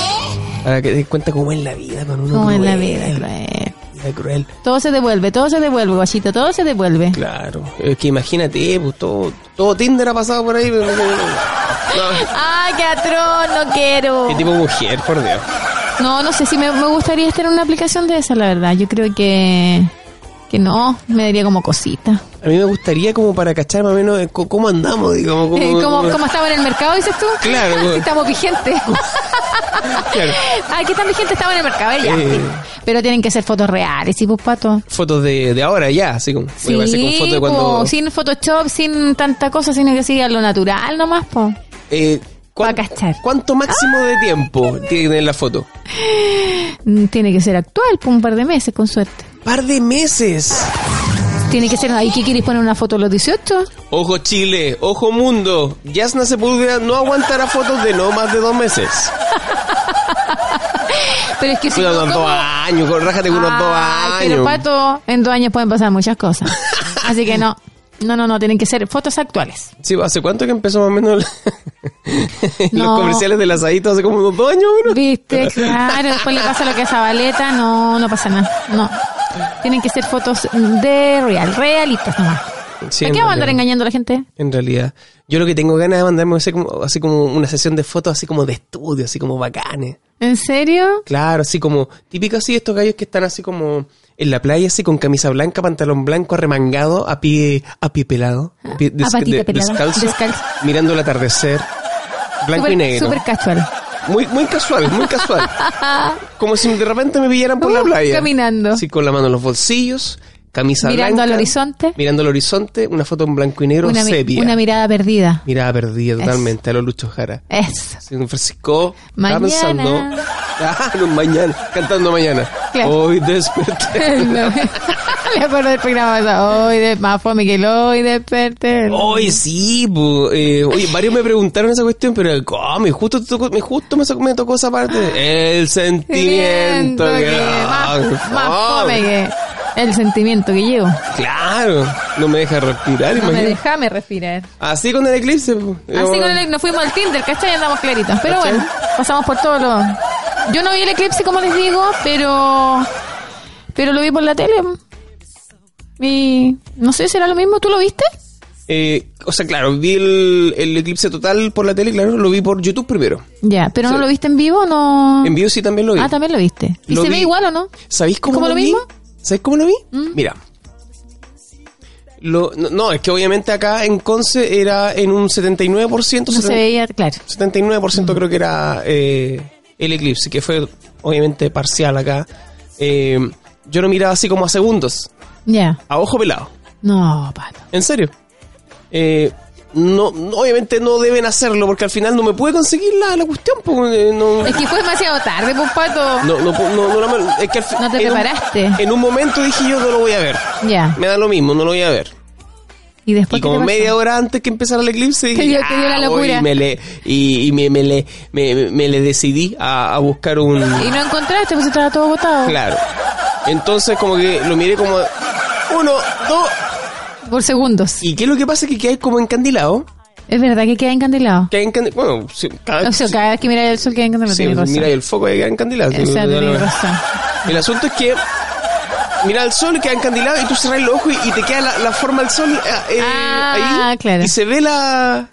Para que te cuenta cómo es la vida con uno. Como en la vida, cruel. Vida cruel. Todo se devuelve, todo se devuelve, guachito, todo se devuelve. Claro. Es que imagínate, pues todo, todo Tinder ha pasado por ahí. Pero no, no, no. ¡Ay, qué atrón! No quiero. ¿Qué tipo de mujer, por Dios? No, no sé si me, me gustaría estar en una aplicación de esa, la verdad. Yo creo que, que no, me daría como cosita. A mí me gustaría como para cachar más o menos eh, cómo andamos, digamos. Eh, ¿Cómo, ¿Cómo estamos en el mercado, dices tú? Claro, [LAUGHS] estamos vigentes. Claro. Ay, ¿qué tan vigentes estamos en el mercado? Ya, Eh. Pero tienen que ser fotos reales, ¿sí, pues, pato? Fotos de, de ahora ya, así como. Sí, de cuando. po, sin Photoshop, sin tanta cosa, sino que siga lo natural nomás, po. eh, ¿cuán- Pa' cachar. ¿Cuánto máximo de tiempo tiene que tener la foto? [LAUGHS] Tiene que ser actual, por un par de meses, con suerte. Par de meses. Tiene que ser ahí que quieres poner una foto a los 18. Ojo Chile, ojo mundo. Yasna Sepúlveda no aguantará fotos de no más de dos meses. [LAUGHS] Pero es que si no, unos dos años, con- rájate con unos dos años. Pero pato, en dos años pueden pasar muchas cosas. [LAUGHS] Así que no. No, no, no, tienen que ser fotos actuales. Sí, ¿hace cuánto que empezó más o menos [LAUGHS] los No. comerciales del asadito? Hace como unos dos años, ¿no? ¿Viste? Claro, después le pasa lo que a Zabaleta, no, no pasa nada. No. Tienen que ser fotos de real, realistas nomás. Sí, ¿A en qué vamos a andar engañando a la gente? En realidad. Yo lo que tengo ganas de mandarme así como, así como una sesión de fotos así como de estudio, así como bacanes. ¿En serio? Claro, así como típico así estos gallos que están así como en la playa así con camisa blanca, pantalón blanco, arremangado, a pie, a pie pelado, a pie A pelada, descalzo, descalzo. mirando el atardecer, blanco y negro. Súper casual. Muy, muy casual, muy casual. [LAUGHS] Como si de repente me pillaran por la Uh, playa. caminando. Así con la mano en los bolsillos, camisa Mirando blanca. al horizonte. Mirando al horizonte, una foto en blanco y negro, Una, sepia. una mirada perdida. Mirada perdida totalmente a los Lucho Jara. En Francisco, estaba Mañana. pensando. [LAUGHS] Ah, no, mañana, cantando mañana. Claro. Hoy desperté. [LAUGHS] [LAUGHS] Le acuerdo del programa pasado. Hoy de más fome que el hoy desperté. Hoy sí, po, eh, oye, varios me preguntaron esa cuestión, pero ¿cómo? Me justo, te tocó, me, justo me, me tocó esa parte. El sentimiento. Sentimiento que- que- Ay, más, más fome. que el sentimiento que llevo. Claro, no me deja respirar, No me imagínate. déjame respirar. Así con el eclipse. po. Así Yo- con el, nos fuimos al Tinder, ¿cachai? Andamos claritos. Pero ¿Cachai? bueno, pasamos por todos los... Yo no vi el eclipse, como les digo, pero... Pero lo vi por la tele. Y... No sé, ¿será lo mismo? ¿Tú lo viste? Eh, o sea, claro, vi el, el eclipse total por la tele, claro, lo vi por YouTube primero. Ya, pero no lo viste en vivo, no... En vivo sí también lo vi. Ah, también lo viste. ¿Y Lo se ve vi. igual o no? ¿Sabéis cómo, ¿Es como lo, lo vi? mismo? ¿Mm? ¿Sabéis cómo lo vi? Mira. Lo, no, no, es que obviamente acá en Conce era en un 79%. No se 70 veía, claro. 79% creo que era eh, el eclipse, que fue obviamente parcial acá. Eh, yo lo miraba así como a segundos, Ya. a ojo pelado. No, pato. En serio. Eh, no, obviamente no deben hacerlo porque al final no me pude conseguir la, la cuestión. porque no, Es que fue demasiado tarde, pues, pato. no, no, no, no, no, es que al No te un- preparaste. en un momento dije yo no lo voy a ver. Ya. Me da lo mismo, no lo voy a ver. Y después Y ¿qué te como media hora antes que empezara el eclipse, dije, Te dio- "Ya, te dio la voy", locura. Y me le, y, y me, me le, me, me le decidí a, a buscar un... Y no encontraste, pues estaba todo agotado. Claro. Entonces como que lo miré como... Uno, dos... Por segundos. ¿Y qué es lo que pasa? Que quedé como encandilado. Es verdad que queda encandilado. Quedé encandilado. Bueno, sí, cada, O sea, cada vez que mira el sol queda encandilado. sí, mira el foco y queda encandilado. El asunto es que mira el sol queda encandilado y tú cerras los ojos y, y te queda la, la forma del sol eh, eh, Ah, ahí claro. y se ve la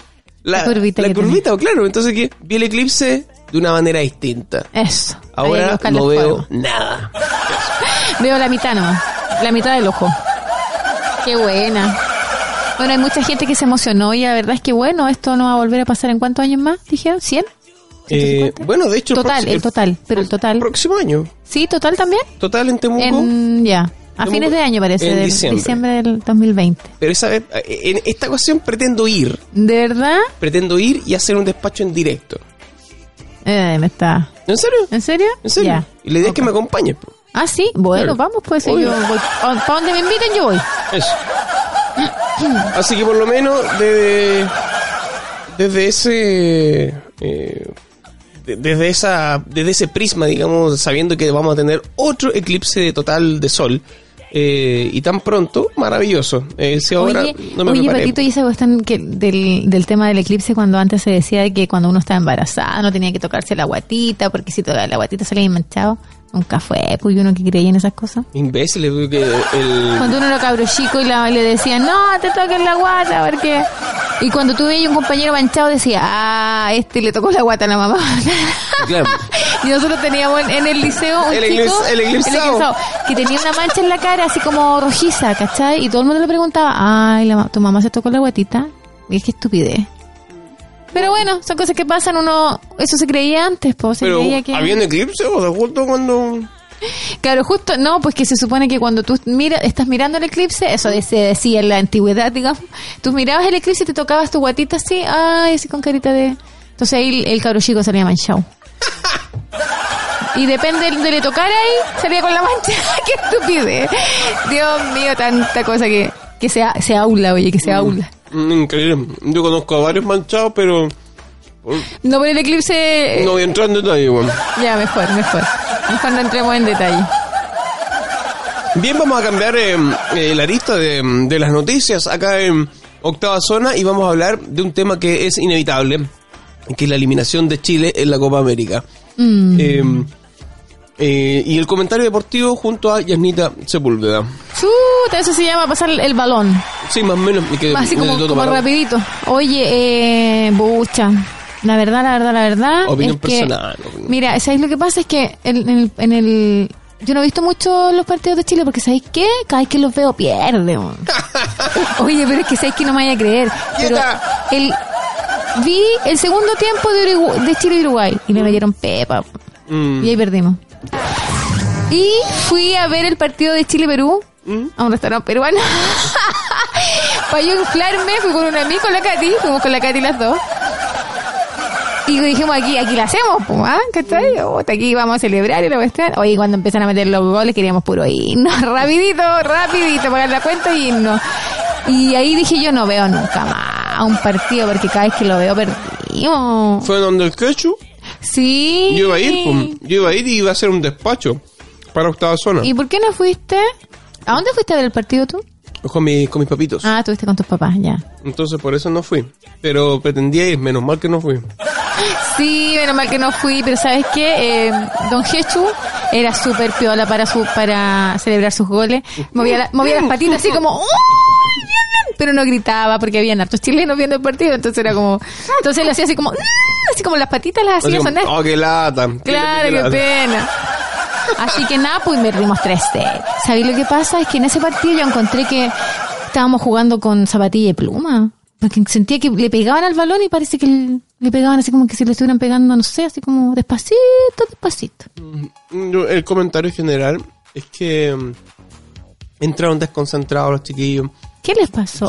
la, La curvita la curvita, claro. Entonces que vi el eclipse de una manera distinta. Eso. Ahora no fuego. veo nada. [LAUGHS] Veo la mitad nomás. La mitad del ojo. Qué buena. Bueno, hay mucha gente que se emocionó y la verdad es que bueno, esto no va a volver a pasar en cuántos años más, dijeron, ¿100? Eh, bueno, de hecho... Total, el, total, pero el total. Próximo año. Sí, total también. Total en Temuco. Ya. A fines de año parece, del diciembre. del 2020. Pero esa vez, en esta ocasión pretendo ir. ¿De verdad? Pretendo ir y hacer un despacho en directo. Eh, me está. ¿En serio? ¿En serio? ¿En serio? Y la idea es que me acompañes. Ah, sí. Bueno, vamos, pues yo voy. Para donde me inviten, yo voy. Eso. Así que por lo menos desde, desde ese... Eh, desde esa desde ese prisma digamos sabiendo que vamos a tener otro eclipse total de sol eh, y tan pronto, maravilloso. Eh, si ahora oye, no me oye Patito, y esa cuestión que del, del tema del eclipse, cuando antes se decía de que cuando uno estaba embarazada no tenía que tocarse la guatita, porque si toda la guatita salía manchado. Nunca fue, pues uno que creía en esas cosas. Imbéciles, porque el... Cuando uno era cabro chico y le decían, no, te toques la guata, porque... Y cuando tú veías un compañero manchado decía, ah, este le tocó la guata a la mamá. Claro. [LAUGHS] y nosotros teníamos en, el liceo un el chico... el, eclipsado. Que tenía una mancha en la cara así como rojiza, ¿cachai? Y todo el mundo le preguntaba, ay, la, tu mamá se tocó la guatita. Y es que estupidez. Pero bueno, son cosas que pasan, uno, eso se creía antes, pues, se creía que... ¿Había un eclipse o sea, justo cuando...? Claro, justo, no, pues que se supone que cuando tú mira, estás mirando el eclipse, eso se decía en la antigüedad, digamos, tú mirabas el eclipse y te tocabas tu guatita así, ay, así con carita de... Entonces ahí el, cabro chico salía manchado. Y depende de le tocar ahí, salía con la mancha. [LAUGHS] ¡Qué estupidez! Dios mío, tanta cosa que, que se, se aula, oye, que se aula. Mm, increíble. Yo conozco a varios manchados, pero... No, por el eclipse... Eh, no voy a entrar en detalle, bueno. Ya, mejor, mejor. Mejor no entremos en detalle. Bien, vamos a cambiar eh, eh, la lista de, de, las noticias acá en Octava Zona y vamos a hablar de un tema que es inevitable, que es la eliminación de Chile en la Copa América. Mm. Eh, y el comentario deportivo junto a Yasnita Sepúlveda. Chuta, eso se llama pasar el balón. Sí, más o menos. Así como, como rapidito. Oye, eh, bucha. La verdad, la verdad, la verdad. Opinión personal. Mira, ¿sabéis lo que pasa? Es que en, el, en el yo no he visto mucho los partidos de Chile porque ¿sabéis qué? Cada vez que los veo pierde. [LAUGHS] Oye, pero es que ¿sabéis que no me vaya a creer? Pero el, vi el segundo tiempo de, de Chile y Uruguay y me metieron pepa. Mm. Y ahí perdimos. Y fui a ver el partido de Chile-Perú ¿Mm? a un restaurante peruano. [LAUGHS] Para yo inflarme, fui con un amigo, con la Katy, fuimos con la Katy las dos. Y dijimos, aquí, aquí la hacemos, pues, ¿ah? ¿Cachai? aquí vamos a celebrar y la cuestión. Oye, cuando empiezan a meter los goles queríamos puro himno, [LAUGHS] rapidito, rapidito, pagar la cuenta y irnos. Y ahí dije yo, no veo nunca más un partido, porque cada vez que lo veo perdimos. ¿Fue donde el quechu? Sí. Yo iba a ir, yo iba a ir y iba a hacer un despacho para octava zona. ¿Y por qué no fuiste? ¿A dónde fuiste a ver el partido tú? Con, mi, con mis papitos. Ah, estuviste con tus papás, ya. Entonces por eso no fui. Pero pretendía ir, menos mal que no fui. Sí, menos mal que no fui, pero ¿sabes qué? Eh, don Jechu era súper piola para su para celebrar sus goles. Movía, movía las patitas así como... ¡Oh! Pero no gritaba porque había hartos chilenos viendo el partido, entonces era como, entonces él hacía así como, así como las patitas las hacía sonar. Oh, qué lata. Claro, qué, pena. [LAUGHS] Así que nada, pues me rimos 3-0. ¿Sabéis lo que pasa? Es que en ese partido yo encontré que estábamos jugando con zapatilla y pluma. Porque sentía que le pegaban al balón y parece que le pegaban así como que si le estuvieran pegando, no sé, así como despacito, despacito. Mm, el comentario general es que mm, entraron desconcentrados los chiquillos. ¿Qué les pasó?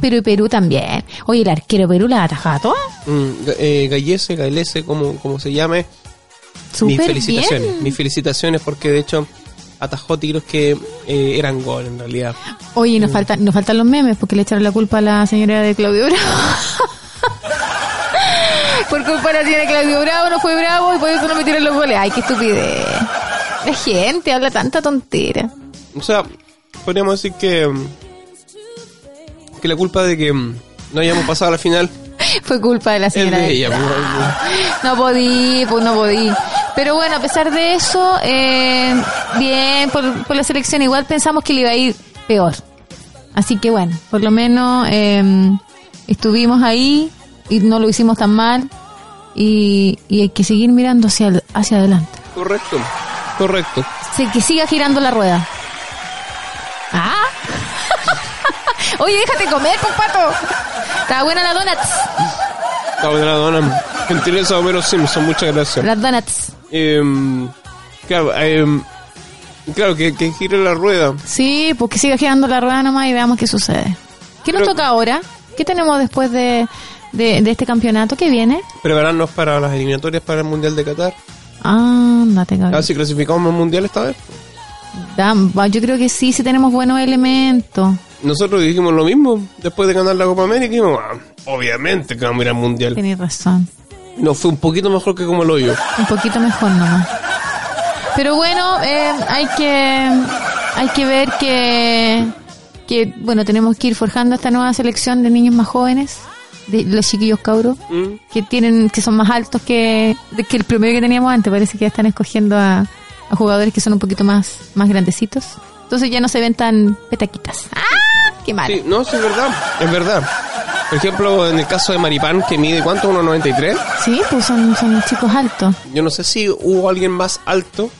pero Perú también. Oye, el arquero Perú la atajaba toda. Mm, eh, Gallese, Gailese, como, como se llame. mis felicitaciones. Mis felicitaciones porque de hecho atajó tiros que eh, eran gol en realidad. Oye, nos, mm. faltan, nos faltan los memes porque le echaron la culpa a la señora de Claudio Bravo. [LAUGHS] por culpa la señora de Claudio Bravo no fue bravo y por eso no metieron los goles. Ay, qué estupidez. La gente habla tanta tontera. O sea, podríamos decir que que la culpa de que mm, no hayamos pasado a la final [LAUGHS] fue culpa de la señora. de ella, pues, [LAUGHS] no podí, pues no podí. Pero bueno, a pesar de eso, eh, bien, por, la selección igual pensamos que le iba a ir peor. Así que bueno, por lo menos em, estuvimos ahí y no lo hicimos tan mal y, hay que seguir mirando hacia, hacia adelante. Correcto, correcto. que siga girando la rueda. Oye, déjate comer, papato. Está buena la donuts. de la dona. Gentileza Homero Simpson, muchas gracias. Las donuts. Em, claro, em, claro que, que gire la rueda. Sí, pues que siga girando la rueda nomás y veamos qué sucede. ¿Qué nos Pero- toca ahora? ¿Qué tenemos después de, de, de este campeonato? ¿Qué viene? Prepararnos para las eliminatorias para el Mundial de Qatar. Ándate, A cabrón. ver si clasificamos al Mundial esta vez. Yo creo que sí, sí tenemos buenos elementos. Nosotros dijimos lo mismo después de ganar la Copa América. Dijimos, "Ah, obviamente que vamos a ir al Mundial. Tenéis razón. No fue un poquito mejor que como el hoyo. Un poquito mejor nomás. Pero bueno, eh, hay que hay que ver que, que, bueno, tenemos que ir forjando esta nueva selección de niños más jóvenes, de los chiquillos cabros, Mm. que tienen que son más altos que, de- que el promedio que teníamos antes. Parece que ya están escogiendo a, a jugadores que son un poquito más, más grandecitos. Entonces ya no se ven tan petaquitas. ¡Ah! ¡Qué mal! Sí, no, sí, es verdad. Es verdad. Por ejemplo, en el caso de Maripán, que mide cuánto, 1,93. Sí, pues son, son chicos altos. Yo no sé si hubo alguien más alto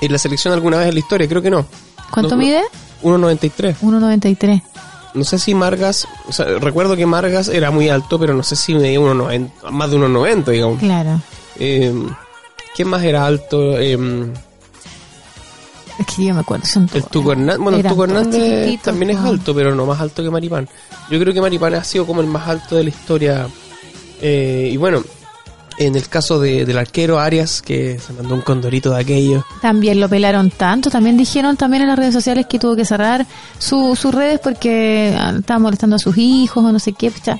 en la selección alguna vez en la historia. Creo que no. ¿Cuánto No, mide? 1,93. 1.93. No sé si Margas, o sea, recuerdo que Margas era muy alto, pero no sé si medía 1,90, más de 1,90, digamos. Claro. Eh, ¿Quién más era alto? Eh, Es que yo me acuerdo, son el Tuco Hernández, bueno, el Tuco Hernández también es alto, pero no más alto que Maripán. Yo creo que Maripán ha sido como el más alto de la historia. Eh, y bueno, en el caso de- del arquero Arias, que se mandó un condorito de aquello. También lo pelaron tanto, también dijeron también en las redes sociales que tuvo que cerrar su- sus redes porque ah, estaba molestando a sus hijos o no sé qué. pucha.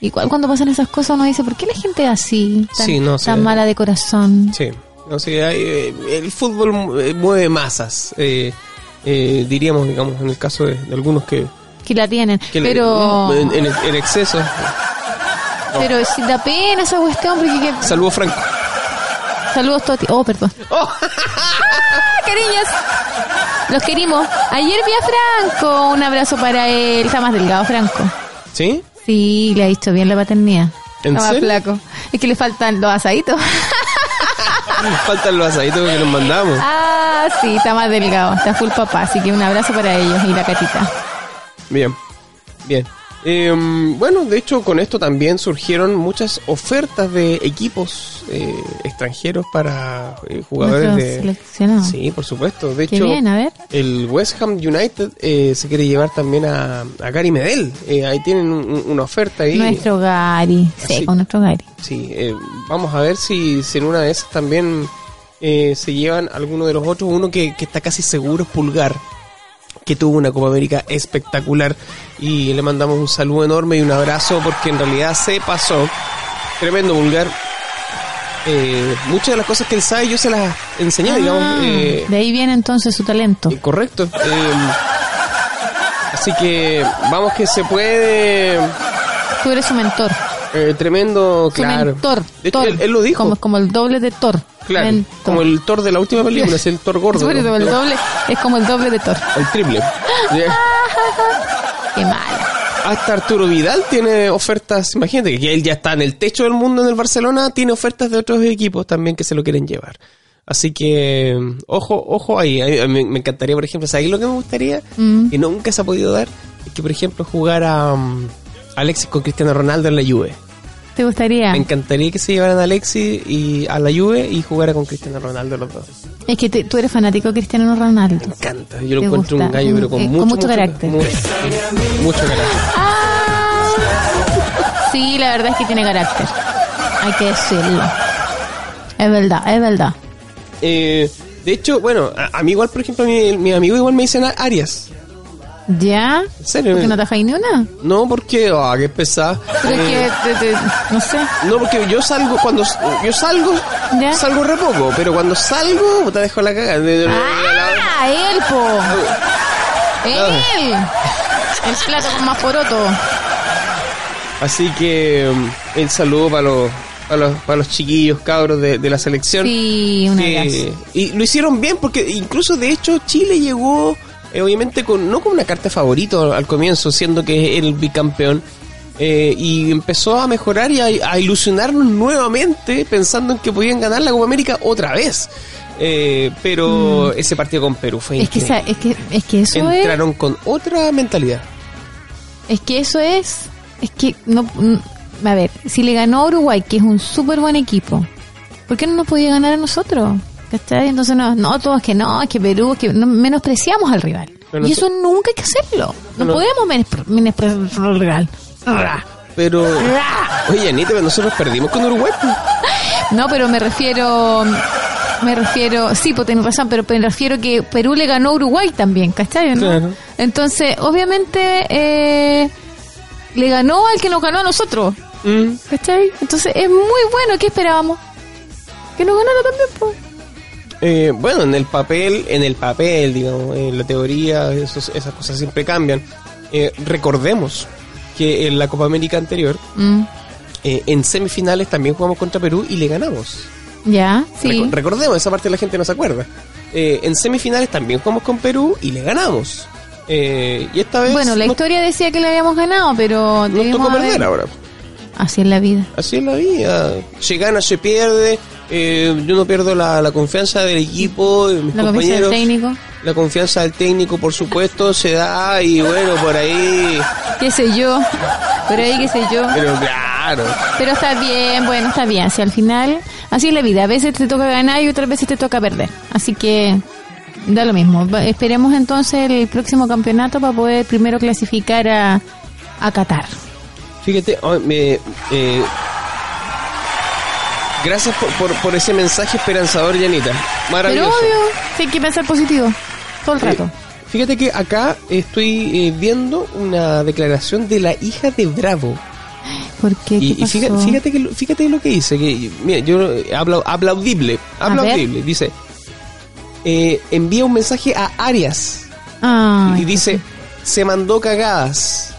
Igual cuando pasan esas cosas uno dice, ¿por qué la gente es así? Tan, Sí, no, sí. tan mala de corazón. Sí, no sé, hay, eh, el fútbol eh, mueve masas. eh, eh, diríamos, digamos, en el caso de, de algunos que, Que la tienen. que pero en, en- en exceso. pero si da pena esa cuestión porque que- Saludos, Franco. saludos Toti. Oh, perdón. [LAUGHS] Oh. ¡Ah, [LAUGHS] cariños! Los querimos. Ayer vi a Franco. Un abrazo para él. Está más delgado, Franco. ¿Sí? Sí, le ha visto bien la paternidad. ¿En serio? flaco. Es que le faltan los asaditos. [LAUGHS] [LAUGHS] Faltan los asaditos que nos mandamos. ah, sí, está más delgado. Está full papá. Así que un abrazo para ellos y la catita. Bien, bien. Eh, bueno, de hecho, con esto también surgieron muchas ofertas de equipos eh, extranjeros para eh, jugadores de. Sí, por supuesto. De Qué hecho, bien, a ver. el West Ham United eh, se quiere llevar también a, a Gary Medel. Eh, ahí tienen un- una oferta ahí. Nuestro Gary. Sí, Sí. con nuestro Gary. Sí, vamos a ver si, si en una de esas también eh, se llevan alguno de los otros. Uno que, que está casi seguro es Pulgar, que tuvo una Copa América espectacular. Y le mandamos un saludo enorme y un abrazo porque en realidad se pasó. Tremendo Pulgar. Eh, muchas de las cosas que él sabe yo se las enseñé, digamos. Ah, eh, de ahí viene entonces su talento. eh, correcto. Así que vamos que se puede. Tú eres su mentor. Eh, tremendo, claro. mentor. De hecho, Thor. él, él lo dijo. Como, como el doble de Thor. Claro, como el Thor de la última película, [LAUGHS] es el Thor gordo. Eso, ¿no? el doble, es como el doble de Thor. El triple. Yeah. [LAUGHS] Qué mala. Hasta Arturo Vidal tiene ofertas, imagínate que él ya está en el techo del mundo en el Barcelona, tiene ofertas de otros equipos también que se lo quieren llevar. Así que, ojo, ojo ahí. Me, encantaría, por ejemplo, ¿sabes lo que me gustaría? Mm. Que nunca se ha podido dar. Es que, por ejemplo, jugar a um, Alexis con Cristiano Ronaldo en la Juve. ¿Te gustaría? Me encantaría que se llevaran a Alexis y a la Juve y jugara con Cristiano Ronaldo los dos. Es que tú eres fanático de Cristiano Ronaldo. Me encanta. Yo lo ¿Te encuentro un gallo, pero con Eh, con mucho, mucho carácter. Mucho, mucho carácter. Ah, sí, la verdad es que tiene carácter. Hay que decirlo. Es verdad, es verdad. Eh, de hecho, bueno, a, a mí igual, por ejemplo, mi, mi amigo igual me dicen Arias. ¿Ya? ¿En serio? ¿Por qué no te dejáis ni una? No, porque, ah, qué pesada. Pero Eh, que, te- te- no sé. No, porque yo salgo, cuando yo salgo, ¿Ya? salgo re poco, pero cuando salgo, te dejo la caga. De- de- de- ¡Ah! ¡Él, po! ¡Él! El plato con más poroto. Así que, um, el saludo para los, para los, para los chiquillos, cabros de, de la selección. Sí, una que- y lo hicieron bien porque incluso de hecho Chile llegó eh, obviamente con no con una carta favorito al comienzo siendo que es el bicampeón eh, y empezó a mejorar y a, a ilusionarnos nuevamente pensando en que podían ganar la Copa América otra vez Eh, pero ese partido con Perú fue Mm. Es que, esa- es que, es que eso es... entraron con otra mentalidad Es que eso es. Es que no. mm, a ver, si le ganó a Uruguay, que es un súper buen equipo, ¿por qué no nos podía ganar a nosotros? ¿Cachai? Entonces, no, no, todos que no, es que Perú, es que no, menospreciamos al rival. y eso nunca hay que hacerlo. No, podemos menospreciar al rival. Pero, oye, Anita, nosotros perdimos con Uruguay. [LAUGHS] No, pero me refiero me refiero, sí, pues tenés razón, pero me refiero que Perú le ganó a Uruguay también, ¿cachai? ¿no? Entonces, obviamente, eh, le ganó al que nos ganó a nosotros. Mm. ¿Cachai? Entonces, es muy bueno. ¿Qué esperábamos? Que nos ganara también, pues. Eh, bueno, en el papel, en el papel, digamos, en la teoría, esas cosas siempre cambian. Eh, recordemos que en la Copa América anterior, mm. eh, en semifinales también jugamos contra Perú y le ganamos. Ya, sí. recordemos, esa parte la gente no se acuerda. Eh, en semifinales también jugamos con Perú y le ganamos. Eh, y esta vez. Bueno, la historia decía que le habíamos ganado, pero. Nos tocó perder ahora. Así es la vida. Así es la vida. Se gana, se pierde. Eh, yo no pierdo la, confianza del equipo, de mis la confianza del técnico. La confianza del técnico, por supuesto, se da y bueno, por ahí. ¿Qué sé yo? Por ahí, qué sé yo. Pero claro. Pero está bien, bueno, está bien. Si al final Así es la vida, a veces te toca ganar y otras veces te toca perder. Así que da lo mismo. Esperemos entonces el próximo campeonato para poder primero clasificar a, a Qatar. Fíjate, me, eh, gracias por, por, ese mensaje esperanzador, Janita. Maravilloso. Pero obvio, hay que pensar positivo, todo el rato. fíjate que acá estoy eh, viendo una declaración de la hija de Bravo. ¿Por qué? y, fíjate, que, fíjate lo que dice, que mira, yo hablo aplaudible, aplaudible, dice, eh, envía un mensaje a Arias y dice, se mandó cagadas,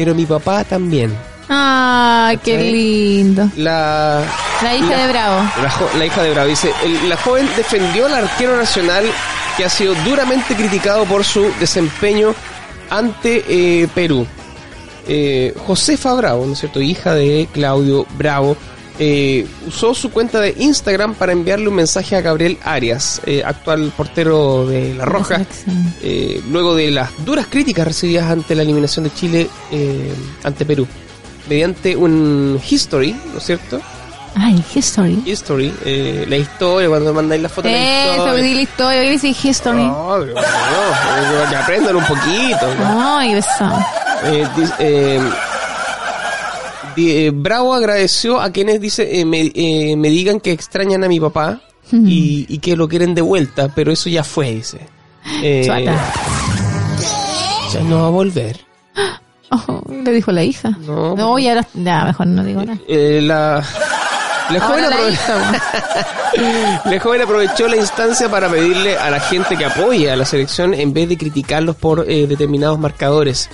pero mi papá también. Ah, qué lindo. La, la hija de Bravo. La, hija de Bravo dice, la joven defendió al arquero nacional que ha sido duramente criticado por su desempeño ante eh, Perú eh, Josefa Bravo, ¿no es cierto? Hija de Claudio Bravo, eh, usó su cuenta de Instagram para enviarle un mensaje a Gabriel Arias, eh, actual portero de La Roja, eh, luego de las duras críticas recibidas ante la eliminación de Chile ante Perú, mediante un history, ¿no es cierto? Ay, history. History, la historia, cuando mandáis la foto de la historia. Eso, la historia, dice history. No, pero no, que aprendan un poquito. Ay, eso. Eh, eh, eh, Bravo agradeció a quienes dice me, digan que extrañan a mi papá y, que lo quieren de vuelta, pero eso ya fue, dice. [GASPS] ya no va a volver. [GASPS] Oh, le dijo la hija. No, no y ahora ya mejor no digo nada. la [LAUGHS] la joven, aprovechó, la instancia para pedirle a la gente que apoye a la selección en vez de criticarlos por determinados marcadores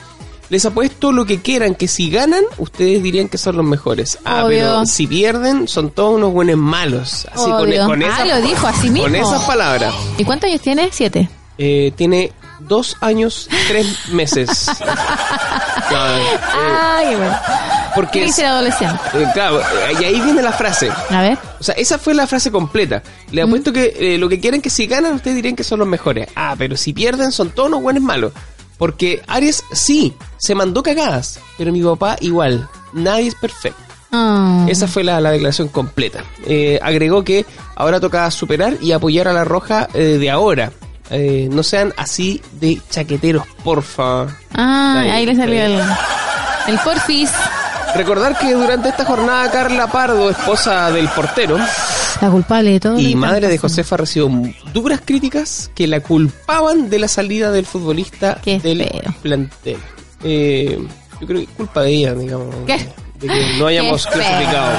les apuesto lo que quieran, que si ganan, ustedes dirían que son los mejores. Ah, pero si pierden, son todos unos buenos malos. Así con, con ah, lo dijo así mismo. Con esas palabras. ¿Y cuántos años tiene? Siete. Eh, tiene dos años, tres meses. [LAUGHS] ah, qué bueno. Porque el adolescente? Eh, claro, y ahí viene la frase. A ver. O sea, esa fue la frase completa. Le apuesto que eh, lo que quieren que si ganan, ustedes dirían que son los mejores. Ah, pero si pierden, son todos unos buenos malos. Porque Aries sí, se mandó cagadas, pero mi papá igual. Nadie es perfecto. Ah. Esa fue la, declaración completa. Eh, agregó que ahora toca superar y apoyar a la roja eh, de ahora. Eh, no sean así de chaqueteros, porfa. Ah, ahí, le salió el, el porfis. Recordar que durante esta jornada Carla Pardo, esposa del portero, la culpable de todo. Y madre de Josefa recibió duras críticas que la culpaban de la salida del futbolista del plantel. Eh, yo creo que culpa de ella, digamos. De que no hayamos clasificado.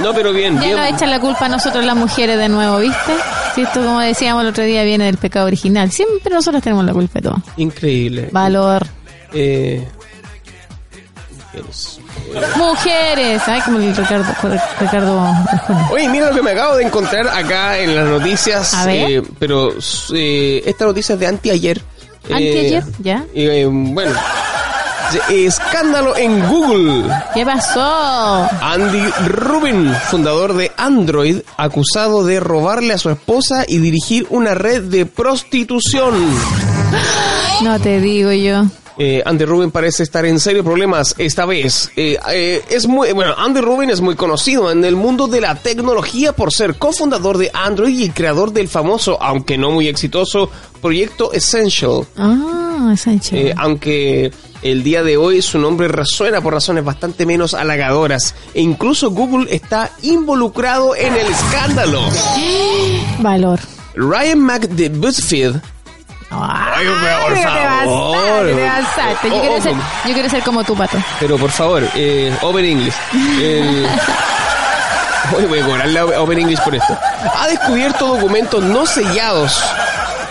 No, pero bien, ya bien. nos echan la culpa a nosotros las mujeres de nuevo, ¿viste? Si esto, como decíamos el otro día, viene del pecado original. Siempre nosotros tenemos la culpa de todo. Increíble. Valor. Eh, Mujeres. Ay, como el Ricardo. Ricardo Oye, mira lo que me acabo de encontrar acá en las noticias. Eh, pero eh, esta noticia es de anteayer. ¿Anteayer? Eh, ¿Ya? Eh, bueno. Escándalo en Google. ¿Qué pasó? Andy Rubin, fundador de Android, acusado de robarle a su esposa y dirigir una red de prostitución. No te digo yo. Eh, Andy Rubin parece estar en serios problemas esta vez. Eh, eh, es muy, bueno, Andy Rubin es muy conocido en el mundo de la tecnología por ser cofundador de Android y creador del famoso, aunque no muy exitoso, proyecto Essential. Ah, Essential. Eh, aunque el día de hoy su nombre resuena por razones bastante menos halagadoras. E incluso Google está involucrado en el escándalo. [GASPS] Valor. Ryan Mac de BuzzFeed Ay, por favor. Te basaste, Yo, quiero ser, yo quiero ser como tú, pato. Pero por favor, eh, Open English. El... [LAUGHS] Hoy voy a cobrar la Open English por esto. Ha descubierto documentos no sellados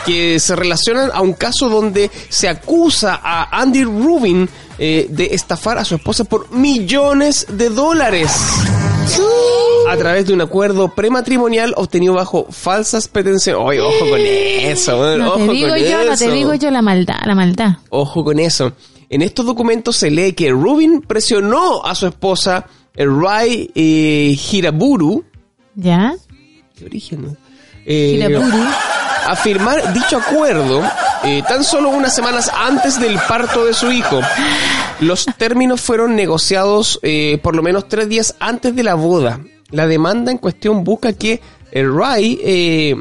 que se relacionan a un caso donde se acusa a Andy Rubin eh, de estafar a su esposa por millones de dólares a través de un acuerdo prematrimonial obtenido bajo falsas pretensiones. Oye, ojo con eso, no ojo te digo yo, No te digo yo la maldad, la maldad. Ojo con eso. En estos documentos se lee que Rubin presionó a su esposa, Rai eh, Hiraburu. ¿Ya? ¿Qué origen? Eh, Hiraburu. A firmar dicho acuerdo eh, tan solo unas semanas antes del parto de su hijo. Los términos fueron negociados eh, por lo menos tres días antes de la boda. La demanda en cuestión busca que el Rai eh,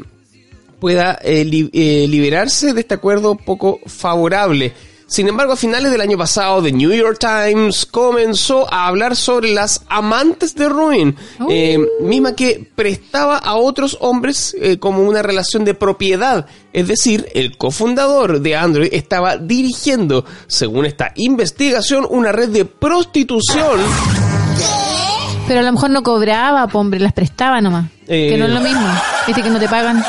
pueda liberarse de este acuerdo poco favorable. Sin embargo, a finales del año pasado, The New York Times comenzó a hablar sobre las amantes de Ruin, eh, oh. misma que prestaba a otros hombres eh, como una relación de propiedad. Es decir, el cofundador de Android estaba dirigiendo, según esta investigación, una red de prostitución. Pero a lo mejor no cobraba, hombre, las prestaba nomás. que no es lo eh. mismo. Viste que no te pagan.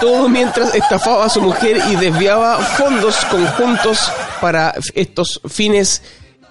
Todo mientras estafaba a su mujer y desviaba fondos conjuntos para estos fines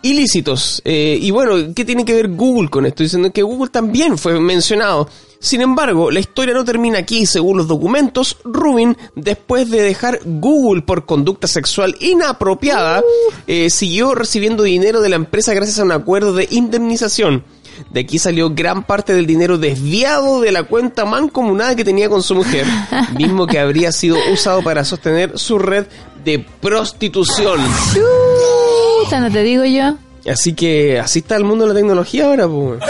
ilícitos. Eh, y bueno, ¿qué tiene que ver Google con esto? Diciendo que Google también fue mencionado. Sin embargo, la historia no termina aquí. Según los documentos, Rubin, después de dejar Google por conducta sexual inapropiada, eh, siguió recibiendo dinero de la empresa gracias a un acuerdo de indemnización. De aquí salió gran parte del dinero desviado de la cuenta mancomunada que tenía con su mujer, [LAUGHS] mismo que habría sido usado para sostener su red de prostitución. no te digo yo. Así que así está el mundo de la tecnología ahora, pues.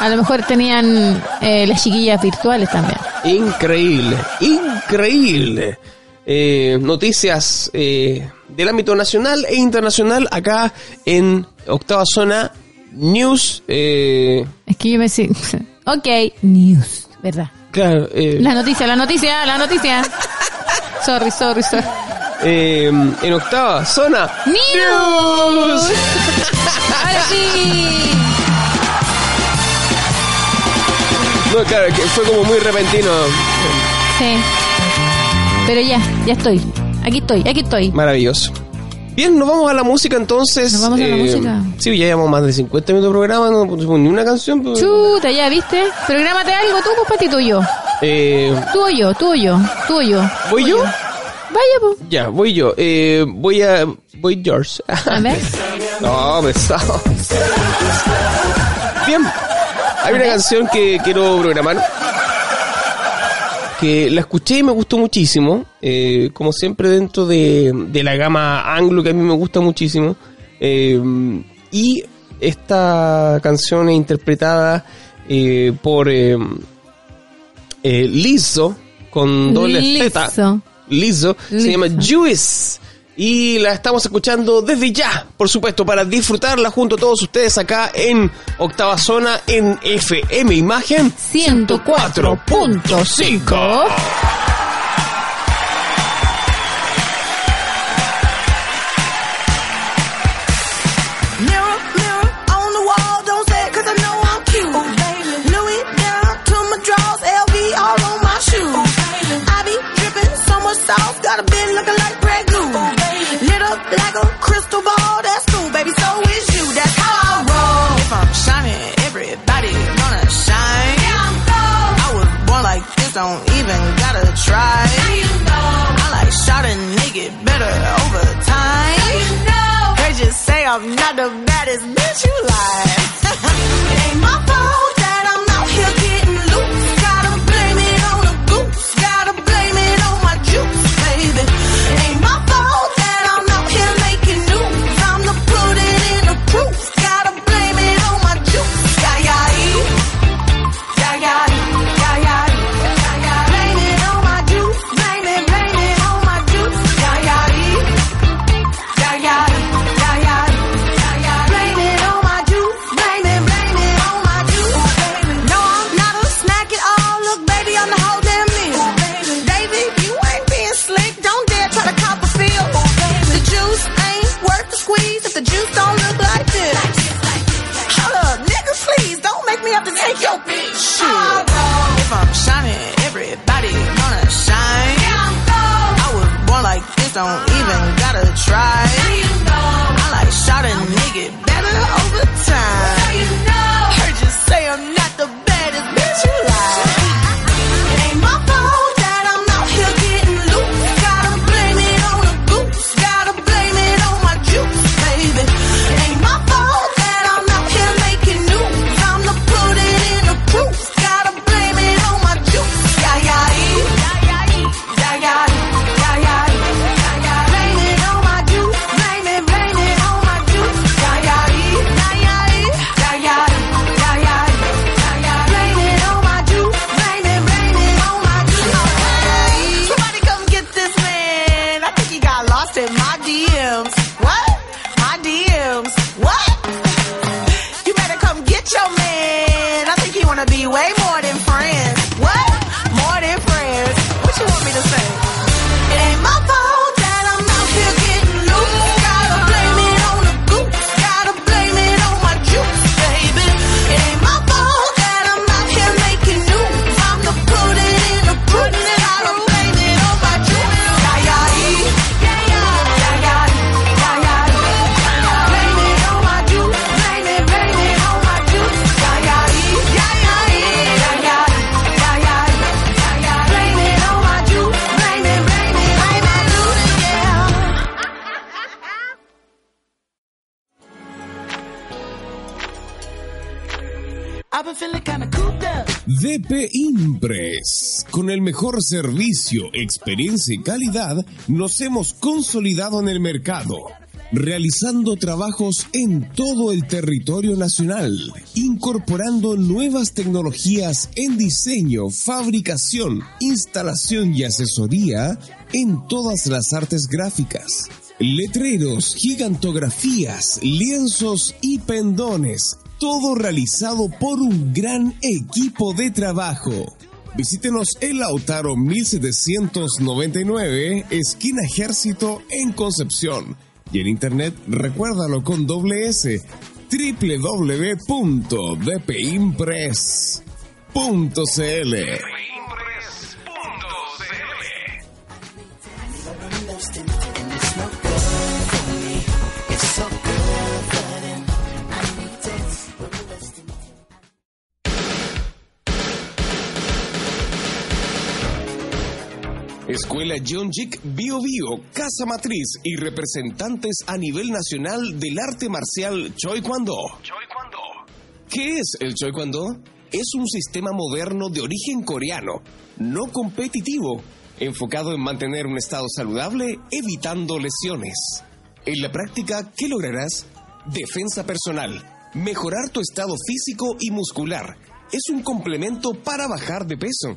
A lo mejor tenían eh, las chiquillas virtuales también. Increíble, increíble. Eh, noticias eh, del ámbito nacional e internacional acá en Octava Zona News. Es que yo me sé. [LAUGHS] ok, News, ¿verdad? Claro. la noticia, la noticia, la noticia. sorry, sorry, sorry. Eh, en octava zona News. [LAUGHS] Ahora sí. No, claro, que fue como muy repentino. Sí. Pero ya, ya estoy. Aquí estoy, aquí estoy. Maravilloso. Bien, nos vamos a la música entonces. Nos vamos a la eh, música. Sí, ya llevamos más de 50 minutos de programa, no pusimos ni una canción. Pero... Chuta, ya, ¿viste? Prográmate algo tú, pues, patito, yo. Eh... Tú o yo, tú o yo, tú o yo. ¿Voy yo? Vaya, pues. Ya, voy yo. Eh, voy a. Voy George. [LAUGHS] A ver. no, me está. Bien. Hay una canción que quiero programar. Que la escuché y me gustó muchísimo. Eh, como siempre, dentro de, de, la gama anglo que a mí me gusta muchísimo. Eh, y esta canción es interpretada eh, por Lizzo con doble Z liso, se llama Juice. Y la estamos escuchando desde ya, por supuesto, para disfrutarla junto a todos ustedes acá en Octava Zona en FM Imagen 104.5. mejor servicio, experiencia y calidad, nos hemos consolidado en el mercado, realizando trabajos en todo el territorio nacional, incorporando nuevas tecnologías en diseño, fabricación, instalación y asesoría en todas las artes gráficas. Letreros, gigantografías, lienzos y pendones todo realizado por un gran equipo de trabajo. Visítenos en Lautaro 1799, esquina Ejército en Concepción. Y en internet, recuérdalo con doble S, www.dpimpress.cl. Escuela John Jick Bio Bio, Casa Matriz y representantes a nivel nacional del arte marcial Choi Kwando. ¿Qué es el Choi Kwando? Es un sistema moderno de origen coreano, no competitivo, enfocado en mantener un estado saludable, evitando lesiones. En la práctica, ¿qué lograrás? Defensa personal, mejorar tu estado físico y muscular. Es un complemento para bajar de peso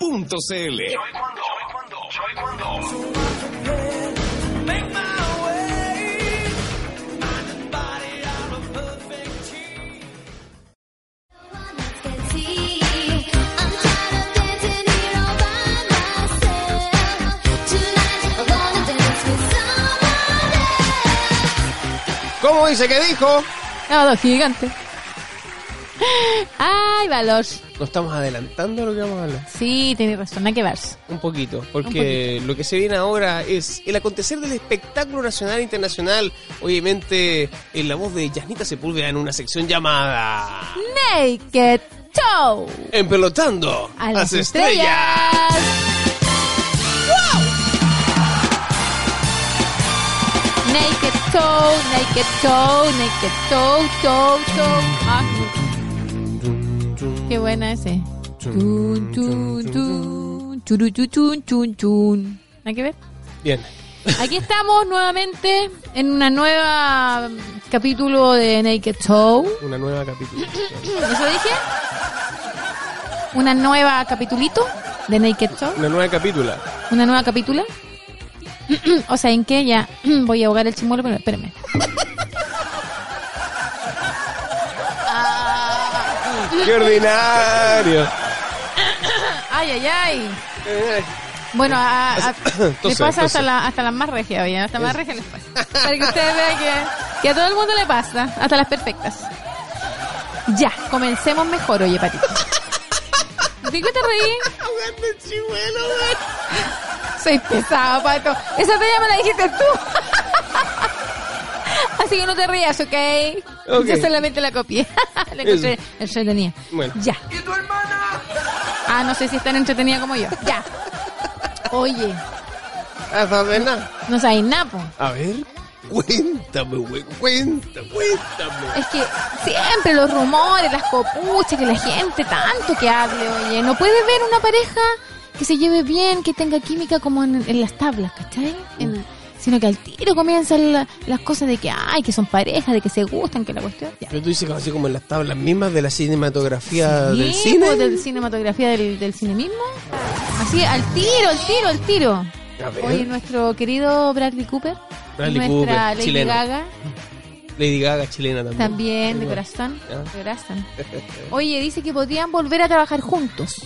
Joycuando.cl. ¿Cómo dice que dijo? Nada, gigante. Ay, valor. No estamos adelantando lo que vamos a hablar. Sí, tienes razón, hay que verse. Un poquito, porque lo que se viene ahora es el acontecer del espectáculo nacional e internacional, obviamente en la voz de Yasnita Sepúlveda en una sección llamada Naked Toe. Empelotando A las estrellas. Naked toe, naked toe, naked toe, toe, toe. Ah, qué buena ese. Tun, tun, tun, churu, chu, chun, chun, chun. ¿Hay que ver? Bien. Aquí estamos nuevamente en una nueva capítulo de Naked Toe. Una nueva capítulo. ¿Eso dije? una nueva capitulito de Naked Show. Una nueva capítula. Una nueva capítula. [CLEARS THROAT] o sea, ¿en qué? Ya [CLEARS THROAT] voy a ahogar el chimuelo, pero espérame. ¡Qué ordinario! Ay, ay, ay. Bueno, a, a- le [COUGHS] pasa hasta, la, hasta las más regias, oye, hasta más regias les pasa. Para que ustedes vean que, que a todo el mundo le pasa, hasta las perfectas. Ya, comencemos mejor, oye, Patito. [LAUGHS] ¿De qué te reí? Soy pesado, Pato. Esa talla me la dijiste tú. [LAUGHS] Así que no te rías, ¿ok? Yo solamente la copié. [LAUGHS] la encontré entretenida. Bueno. Ya. ¿Y tu hermana? Ah, no sé si es tan entretenida como yo. Ya. Oye, Ah, ¿sabes nada? no sabéis nada, po. A ver, cuéntame, güey, cuéntame, cuéntame. Es que siempre los rumores, las copuchas, que la gente tanto que hable, oye. No puede ver una pareja que se lleve bien, que tenga química como en, en las tablas, ¿cachai? En- sino que al tiro comienzan la- las cosas de que, ay, que son parejas, de que se gustan, que la cuestión. Ya. Pero tú dices que así como en las tablas mismas de la cinematografía Sí, del cine. pues, del cinematografía del, del cine mismo. Así, al tiro, al tiro, al tiro. Oye, nuestro querido Bradley Cooper. Bradley nuestra Cooper, Lady chileno. Gaga. Lady Gaga chilena también. También, de corazón. De corazón. [LAUGHS] Oye, dice que podrían volver a trabajar juntos.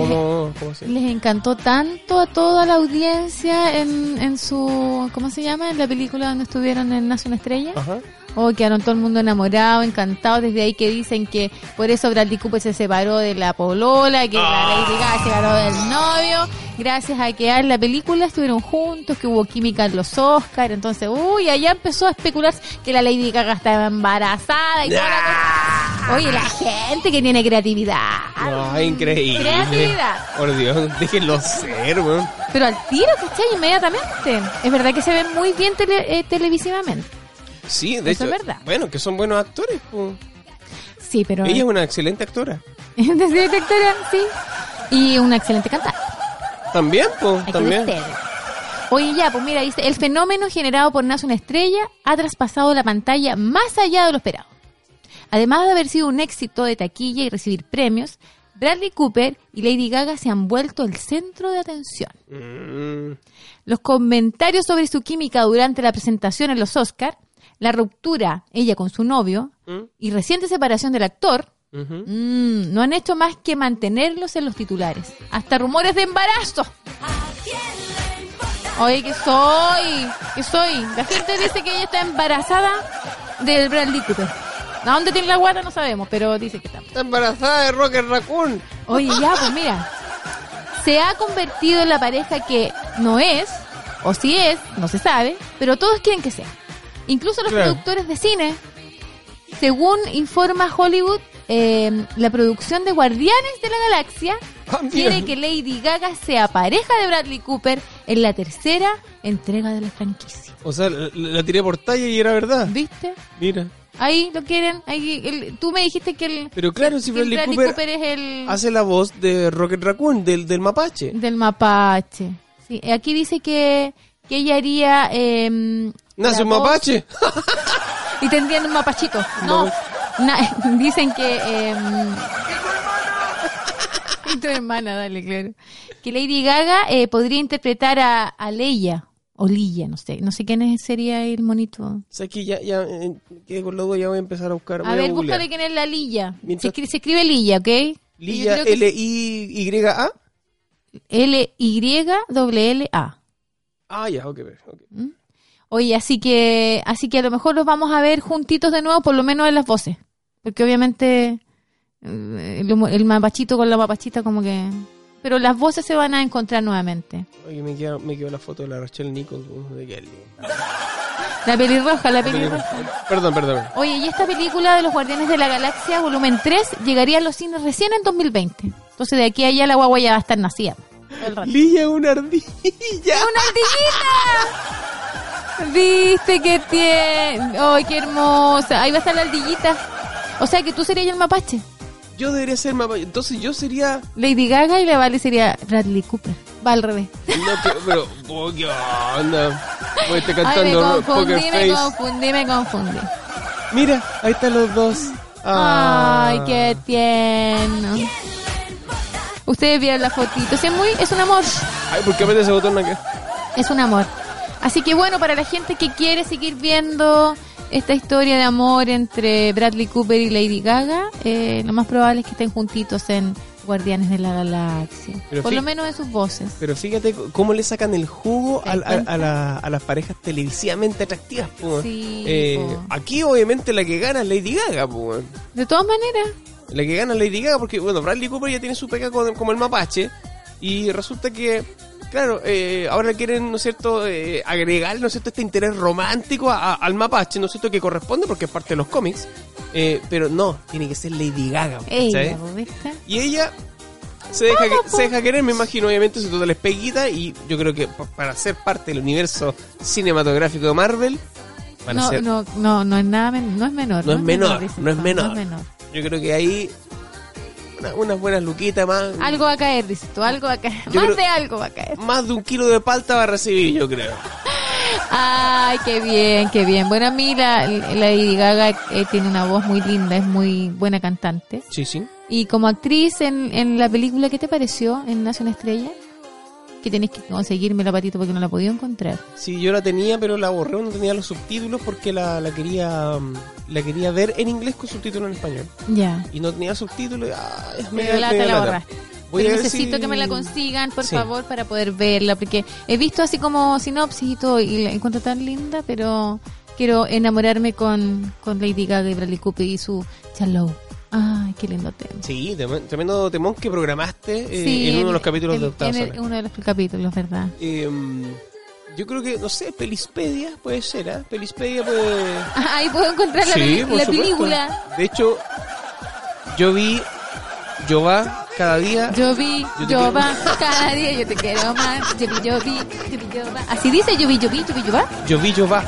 ¿Cómo, [LAUGHS] cómo se Les encantó tanto a toda la audiencia en, en su... ¿Cómo se llama? En la película donde estuvieron en Nace una Estrella. Ajá. Oh, quedaron todo el mundo enamorado, encantado. Desde ahí que dicen que por eso Bradley Cooper se separó de la polola, que la Lady Gaga se separó del novio. Gracias a que en la película estuvieron juntos, que hubo química en los Oscars. Entonces, uy, allá empezó a especular que la Lady Gaga estaba embarazada y toda la cosa. Oye, la gente que tiene creatividad. No, increíble. Creatividad. Por Dios, déjenlo ser, weón. Pero al tiro, ¿cachai? Inmediatamente. Es verdad que se ven muy bien tele- eh, televisivamente. Sí, de Eso hecho. es verdad. Bueno, que son buenos actores. po. Sí, pero... Ella es una excelente actora. [LAUGHS] Desde detectora, sí. Y una excelente cantante. También, pues, Hay también. Oye, ya, pues mira, dice, el fenómeno generado por Nace una estrella ha traspasado la pantalla más allá de lo esperado. Además de haber sido un éxito de taquilla y recibir premios, Bradley Cooper y Lady Gaga se han vuelto el centro de atención. Mm, Los comentarios sobre su química durante la presentación en los Oscar, la ruptura ella con su novio ¿Mm? y reciente separación del actor mm, no han hecho más que mantenerlos en los titulares. Hasta rumores de embarazo. Oye, que soy, que soy. La gente dice que ella está embarazada del Bradley Cooper. ¿A dónde tiene la guata? No sabemos, pero dice que está. Está embarazada de Rocket Raccoon. Oye, ya, pues mira. Se ha convertido en la pareja que no es, o si es, no se sabe, pero todos quieren que sea. Incluso los Claro. productores de cine. Según informa Hollywood, eh, la producción de Guardianes de la Galaxia Ah, quiere que Lady Gaga sea pareja de Bradley Cooper en la tercera entrega de la franquicia. O sea, la, la tiré por talla y era verdad. ¿Viste? Mira. Ahí lo quieren. Ahí, el- tú me dijiste que el, Pero claro, si Bradley, Bradley Cooper, Cooper es el... hace la voz de Rocket Raccoon, del, del mapache. Del mapache. Sí, eh, aquí dice que, que ella haría... Eh, Nace un voz- mapache. [LAUGHS] Y tendrían un mapachito. [LAUGHS] No, na- [LAUGHS] dicen que... Eh, tu hermana, dale, claro. Que Lady Gaga eh, podría interpretar a, a Leia. O Lilla, no sé. No sé quién es- sería el monito. O sea, que ya, ya, eh, con duda, ya voy a empezar a buscar. A voy ver, búscale quién es la Lilla. Se escribe, se escribe Lilla, ¿ok? Lilla, que L-I-Y-A. L-Y-L-A. Ah, ya, ok, ok. Oye, así que, así que a lo mejor los vamos a ver juntitos de nuevo, por lo menos en las voces. Porque obviamente eh, el, el mapachito con la mapachita como que... Pero las voces se van a encontrar nuevamente. Oye, me quedó, me quedó la foto de la Rachel Nichols. De Kelly. La pelirroja, la pelirroja. Perdón, perdón. Oye, y esta película de los Guardianes de la Galaxia, volumen 3, llegaría a los cines recién en 2020. Entonces de aquí a allá la guagua ya va a estar nacida. Lilla, una ardilla. ¡Una ardillita! ¿Viste que tiene? ¡Ay, qué hermosa! Ahí va a estar la ardillita. O sea que tú serías el mapache. Yo debería ser mapache. Entonces yo sería. Lady Gaga y la Vale sería Bradley Cooper. Va al revés. No, que- pero. oh, ¿Qué onda? Voy a estar Ay, me cantando confundí, Poker me confundí, me confundí. Mira, ahí están los dos. Ay, Ah. qué tierno. Ustedes vieron la fotito. Es muy, es un amor. Ay, ¿por qué ese botón acá? Es un amor. Así que bueno, para la gente que quiere seguir viendo esta historia de amor entre Bradley Cooper y Lady Gaga, eh, lo más probable es que estén juntitos en Guardianes de la Galaxia. Pero Por lo menos en sus voces. Pero fíjate cómo le sacan el jugo a, a la- a las parejas televisivamente atractivas. po. Sí, Eh, po. aquí obviamente la que gana es Lady Gaga. po. De todas maneras, La que gana es Lady Gaga porque, bueno, Bradley Cooper ya tiene su pega con- como el mapache y resulta que, claro, eh, ahora quieren, ¿no es cierto?, eh, agregar, ¿no es cierto?, este interés romántico a- a- al mapache, ¿no es cierto?, que corresponde porque es parte de los cómics, eh, pero no, tiene que ser Lady Gaga, ella, ¿sabes? ¿vos ¿viste? Y ella se deja, se deja querer, me imagino, obviamente, su total peguita y yo creo que pa- para ser parte del universo cinematográfico de Marvel, No, ser... no, no, no es nada, men- no es menor. No es no es menor. No es menor. Yo creo que ahí una- unas buenas luquitas más. Algo va a caer, dices tú, algo va a caer. Yo Más creo- de algo va a caer. Más de un kilo de palta va a recibir, yo creo. [LAUGHS] Ay, qué bien, qué bien. Bueno, a mí la, la Lady Gaga eh, tiene una voz muy linda, es muy buena cantante. Sí, sí. Y como actriz en, en la película, ¿qué te pareció en Nace una estrella? Que tenés que conseguirme la patita porque no la podido encontrar. Sí, yo la tenía, pero la borré, no tenía los subtítulos porque la, la quería mm, la quería ver en inglés con subtítulos en español. Ya. Y no tenía subtítulos. ah, es Me medio- lata, medio la borraste. Voy Pero a ver necesito si- que me la consigan, por Sí. favor, para poder verla, porque he visto así como sinopsis y todo, y la encuentro tan linda, pero quiero enamorarme con, con Lady Gaga y Bradley Cooper y su Shallow. Ay, qué lindo tema. Sí, tremendo temón que programaste eh, Sí, en uno de los capítulos en- de Octava en el- uno de los capítulos, ¿verdad? Em, yo creo que, no sé, Pelispedia puede ser, ¿ah? Pelispedia puede... [LAUGHS] Ahí puedo encontrar la, Sí, la película. De hecho, yo vi Yo va cada día. Yo vi, Yo va, cada día yo te quiero más. Yo vi, yo vi, yo vi, yo va. Así dice yo vi, yo vi, yo vi, yo va. Yo vi, yo va.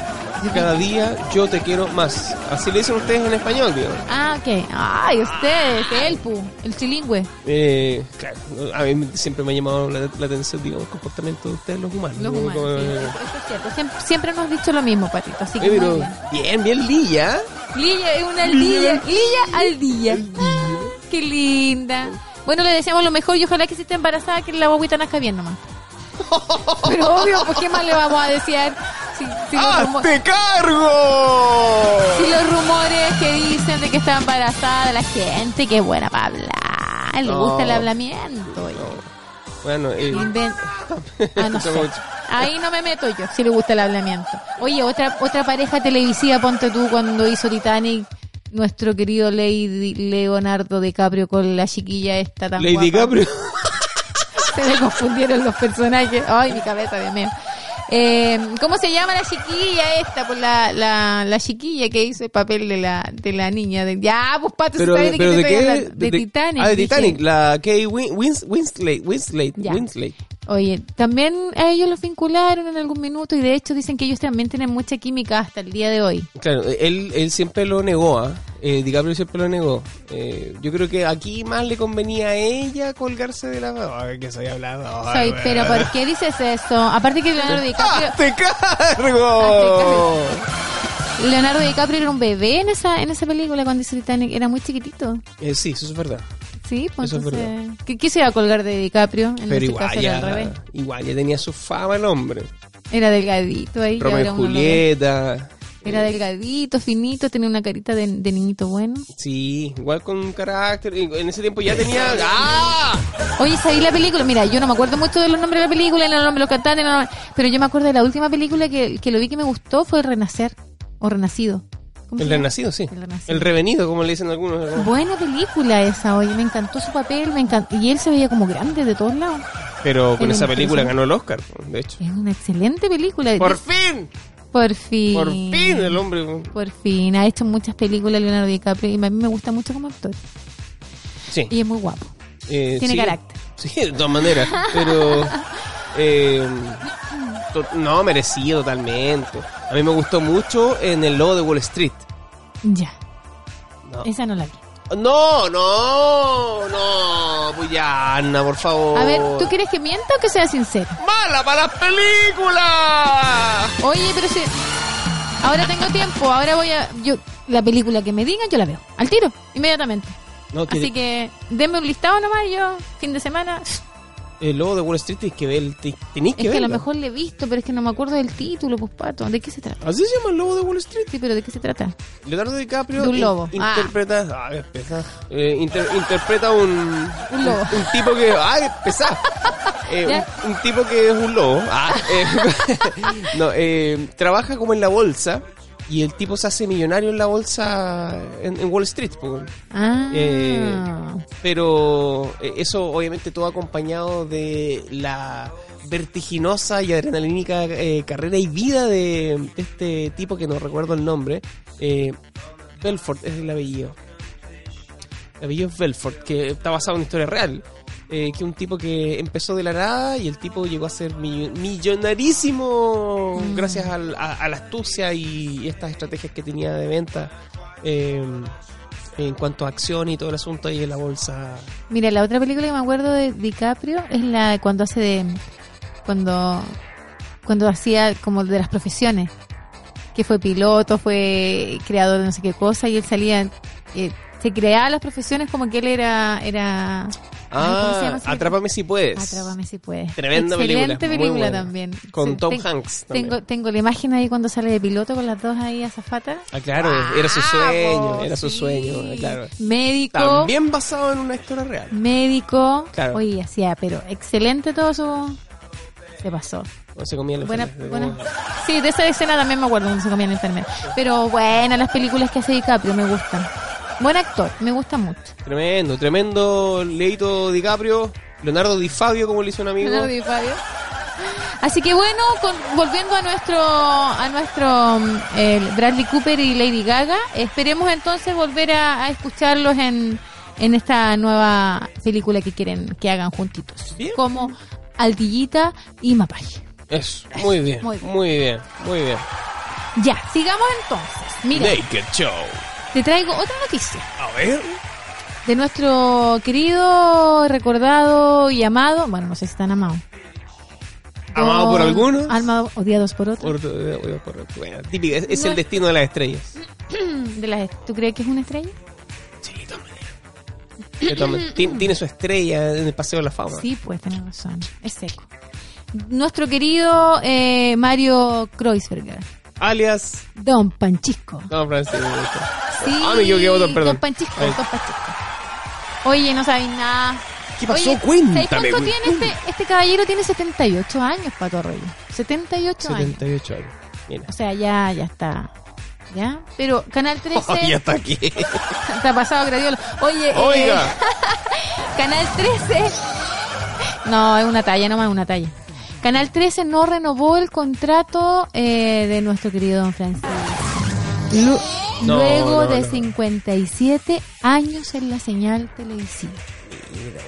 Cada día yo te quiero más. Así le dicen ustedes en español, digamos. Ah, ok. Ay, ustedes, el pu, el trilingüe. Eh, claro, a mí siempre me ha llamado la, la atención, digamos, el comportamiento de ustedes, los humanos. Los ¿no? humanos, Como- sí, eso es cierto. Siempre, siempre nos has dicho lo mismo, Patito, así que Eh, pero bien. bien, bien lilla. Lilla es una aldilla, Lilla aldilla. Ah, qué linda. Bueno, le deseamos lo mejor y ojalá que si esté embarazada que la guaguita nazca bien nomás. [LAUGHS] Pero obvio, pues qué más le vamos a desear si, ¡Hazte cargo! si los rumores que dicen de que está embarazada la gente, que es buena para hablar, le No. gusta el hablamiento. oye. Bueno, Inven- [LAUGHS] Ah, no sé. Mucho. Ahí no me meto yo, si le gusta el hablamiento. Oye, otra otra pareja televisiva, ponte tú, cuando hizo Titanic, nuestro querido Lady Leonardo DiCaprio con la chiquilla esta tan Lady guapa. Caprio. [LAUGHS] Se me confundieron los personajes. Ay, mi cabeza, Dios mío. Eh, ¿Cómo se llama la chiquilla esta? Pues la, la, la chiquilla que hizo el papel de la, de la niña. De, ya, pues pato, Pero, ¿sabes de pero de qué? hablando? De, Titanic. Ah, de dije. Titanic. La Kay Win, Wins, Winslet. Oye, también a ellos los vincularon en algún minuto y de hecho dicen que ellos también tienen mucha química hasta el día de hoy. Claro, él, él siempre lo negó, ¿ah? Eh, DiCaprio siempre lo negó. Eh, yo creo que aquí más le convenía a ella colgarse de la... Ay, que soy hablando. Ay, Soy, pero bueno. ¿por qué dices eso? Aparte que Leonardo [LAUGHS] DiCaprio, ¡Hazte cargo! Leonardo DiCaprio era un bebé en esa en esa película cuando hizo Titanic, era muy chiquitito. Eh, sí, eso es verdad. Sí, pues Eso es entonces, ¿qué, qué se iba a colgar de DiCaprio? En Pero este igual era al ya, revés. igual ya tenía su fama el hombre. Era delgadito ahí. Romeo. Julieta. Era delgadito, finito, tenía una carita de, de niñito bueno. Sí, igual con carácter. En ese tiempo ya tenía... ¡Ah! Oye, ¿sabí la película? Mira, yo no me acuerdo mucho de los nombres de la película, ni los nombres de los cantantes, no, no, pero yo me acuerdo de la última película que, que lo vi que me gustó fue Renacer, o Renacido. ¿Cómo El se llama? renacido, sí. El Renacido. El revenido, como le dicen algunos. Buena película esa, oye, me encantó su papel, me encantó, y él se veía como grande de todos lados. Pero con Era esa película ganó el Oscar, de hecho. Es una excelente película. ¡Por fin! Por fin. Por fin el hombre... Por fin. Ha hecho muchas películas Leonardo DiCaprio y a mí me gusta mucho como actor. Sí. Y es muy guapo. Eh, Tiene sí. carácter. Sí, de todas maneras. Pero. [LAUGHS] eh, no, merecido totalmente. A mí me gustó mucho en el logo de Wall Street. Ya. No, Esa no la vi. no, no, no, pues ya, Ana, por favor. A ver, ¿tú quieres que mienta o que sea sincero? ¡Mala para las películas! Oye, pero si... Ahora tengo tiempo, ahora voy a... yo La película que me digan, yo la veo. Al tiro, inmediatamente. No, Así que denme un listado nomás y yo, fin de semana... El lobo de Wall Street tienes que ver, te- tenés que Es que a lo mejor le he visto, pero es que no me acuerdo del título, pues pato. ¿De qué se trata? Así se llama el lobo de Wall Street. Sí, pero ¿de qué se trata? Leonardo DiCaprio De un in- lobo. Ah. interpreta, pesa, eh, inter- interpreta [LAUGHS] un, Un lobo. un tipo que, ay, pesa, [LAUGHS] Eh, un tipo que es un lobo, ah, eh, [LAUGHS] no, eh, trabaja como en la bolsa y el tipo se hace millonario en la bolsa en, en Wall Street. Ah. Eh, pero eh, eso obviamente todo acompañado de la vertiginosa y adrenalínica eh, carrera y vida de, de este tipo que no recuerdo el nombre. Eh, Belfort es el apellido. El apellido es Belfort, que está basado en una historia real. Eh, que un tipo que empezó de la nada y el tipo llegó a ser mi- millonarísimo Mm. gracias al- a, a la astucia y estas estrategias que tenía de venta. Eh, en cuanto a acción y todo el asunto ahí en la bolsa. Mira, la otra película que me acuerdo de DiCaprio es la de cuando hace de. Cuando. Cuando hacía como de las profesiones. Que fue piloto, fue creador de no sé qué cosa y él salía. eh, se creaba las profesiones como que él era. era Ay, ¿cómo se llama Ah, Atrápame si puedes. Atrápame si puedes. Tremenda Excelente película, también. Con Tom ten- Hanks también. Tengo, tengo la imagen ahí cuando sale de piloto con las dos ahí azafatas. Ah, claro, era su sueño, era su sí. sueño, claro. Médico. También basado en una historia real. Médico. Claro. Oye, hacía, pero excelente todo su. Se pasó. No se comía la Buena, buena. Sí, de esa escena también me acuerdo cuando se comía la enfermera. Pero buenas las películas que hace DiCaprio, me gustan. Buen actor, me gusta mucho. Tremendo, tremendo Leito DiCaprio, Leonardo Di Fabio, como le hizo un amigo. Leonardo DiCaprio. Así que bueno, con- volviendo a nuestro a nuestro el Bradley Cooper y Lady Gaga, esperemos entonces volver a, a escucharlos en, en esta nueva película que quieren que hagan juntitos, Bien. como Aldillita y Mapache. Eso, muy bien, Muy bien, muy bien. Ya, sigamos entonces. Mira, Naked Show. Te traigo otra noticia A ver. de nuestro querido, recordado y amado, bueno, no sé si están amados. Amado por algunos. Amado, odiados por otros. Por- por- bueno, típica, es, es No el es- destino de las estrellas. [CLEARS THROAT] De las, ¿Tú crees que es una estrella? Sí, de todas maneras. De todas [CLEARS THROAT] maneras. Tien- Tiene su estrella en el Paseo de la Fama. Sí, pues tenés razón. Es seco. Nuestro querido eh, Mario Kreuzberger. Alias. Don Panchisco. No, Francisco. Sí, Ah, me equivoqué, Don, perdón. Don Panchisco, Ahí. Don Panchisco. Oye, no sabéis nada. ¿Qué pasó? Oye, Cuéntame, ¿sabéis cuánto tiene este, este caballero? Tiene 78 años, Pato Arroyo. 78 años. 78 años. Mira. O sea, ya, ya está. ¿Ya? Pero Canal [LAUGHS] 13 Oh, ya está aquí. [LAUGHS] está pasado gradiola. Oye, eh, Oiga. [LAUGHS] Canal 13. No, es una talla, nomás es una talla. Canal 13 no renovó el contrato eh, de nuestro querido Don Francisco. Lu- No, Luego no, de no. 57 años en la señal televisiva. Mira,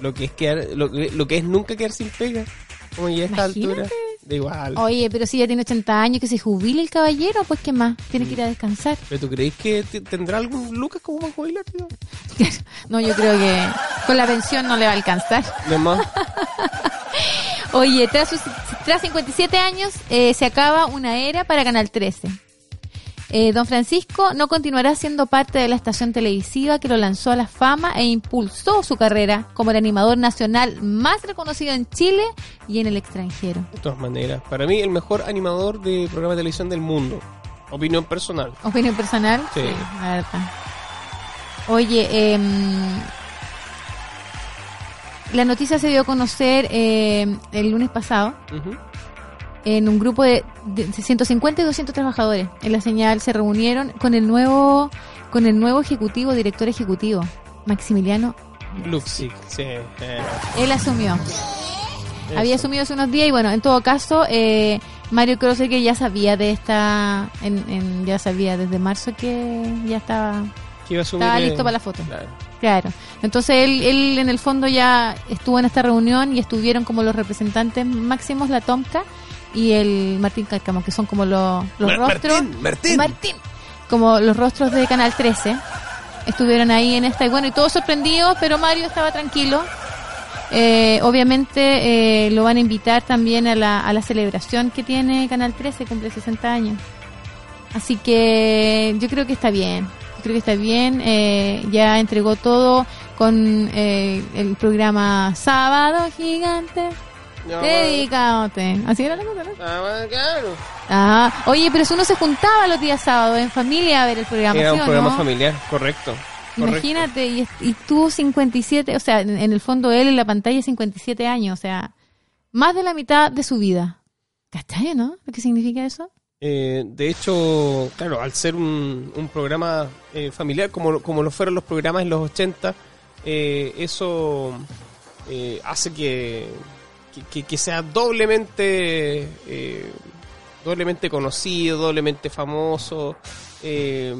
lo que es quedar, lo, que- lo que es nunca quedar sin pega. Como ya a esta altura. Igual. Oye, pero si ya tiene 80 años, que se jubile el caballero, pues qué más, tiene que ir a descansar. ¿Pero tú crees que te- tendrá algún Lucas como para jubilar? tío? [LAUGHS] No, yo creo que con la pensión no le va a alcanzar. Además, [LAUGHS] Oye, tras, sus- tras 57 años eh, se acaba una era para Canal 13. Eh, don Francisco no continuará siendo parte de la estación televisiva que lo lanzó a la fama e impulsó su carrera como el animador nacional más reconocido en Chile y en el extranjero. de todas maneras, para mí el mejor animador de programa de televisión del mundo. Opinión personal. ¿Opinión personal? Sí. la verdad. Oye, em, la noticia se dio a conocer eh, el lunes pasado Ujú. En un grupo de, de 150 y 200 trabajadores. En la señal se reunieron con el nuevo con el nuevo ejecutivo, director ejecutivo, Maximiliano. Luxic, sí. eh, Él asumió. eso. Había asumido hace unos días y bueno, en todo caso, eh, Mario Kreuzer ya sabía de esta, en, en- ya sabía desde marzo que ya estaba, Que iba a estaba listo para la foto. Claro. Claro. Entonces él, él en el fondo ya estuvo en esta reunión y estuvieron como los representantes máximos, la Tomca y el Martín Cárcamo, que son como los, los Mar- rostros. Martín, Martín. Como los rostros de Canal 13. Estuvieron ahí en esta y bueno, y todos sorprendidos, pero Mario estaba tranquilo. Eh, obviamente eh, lo van a invitar también a la, a la celebración que tiene Canal 13, cumple 60 años. Así que yo creo que está bien. Yo creo que está bien. Eh, ya entregó todo con eh, el programa Sábado Gigante. Dedicándote. Así era la cosa, ¿no? Ah, claro. Ah, oye, pero si uno se juntaba los días sábados en familia a ver el programa. Era ¿sí un programa no? familiar, correcto. Imagínate, y, y tú 57, o sea, en, en el fondo él en la pantalla 57 años, o sea, más de la mitad de su vida. ¿Cachai, no? ¿Qué significa eso? Eh, de hecho, claro, al ser un, un programa eh, familiar, como, como lo fueron los programas en los 80, eh, eso eh, hace que, que, sea doblemente, eh, doblemente conocido, doblemente famoso. eh,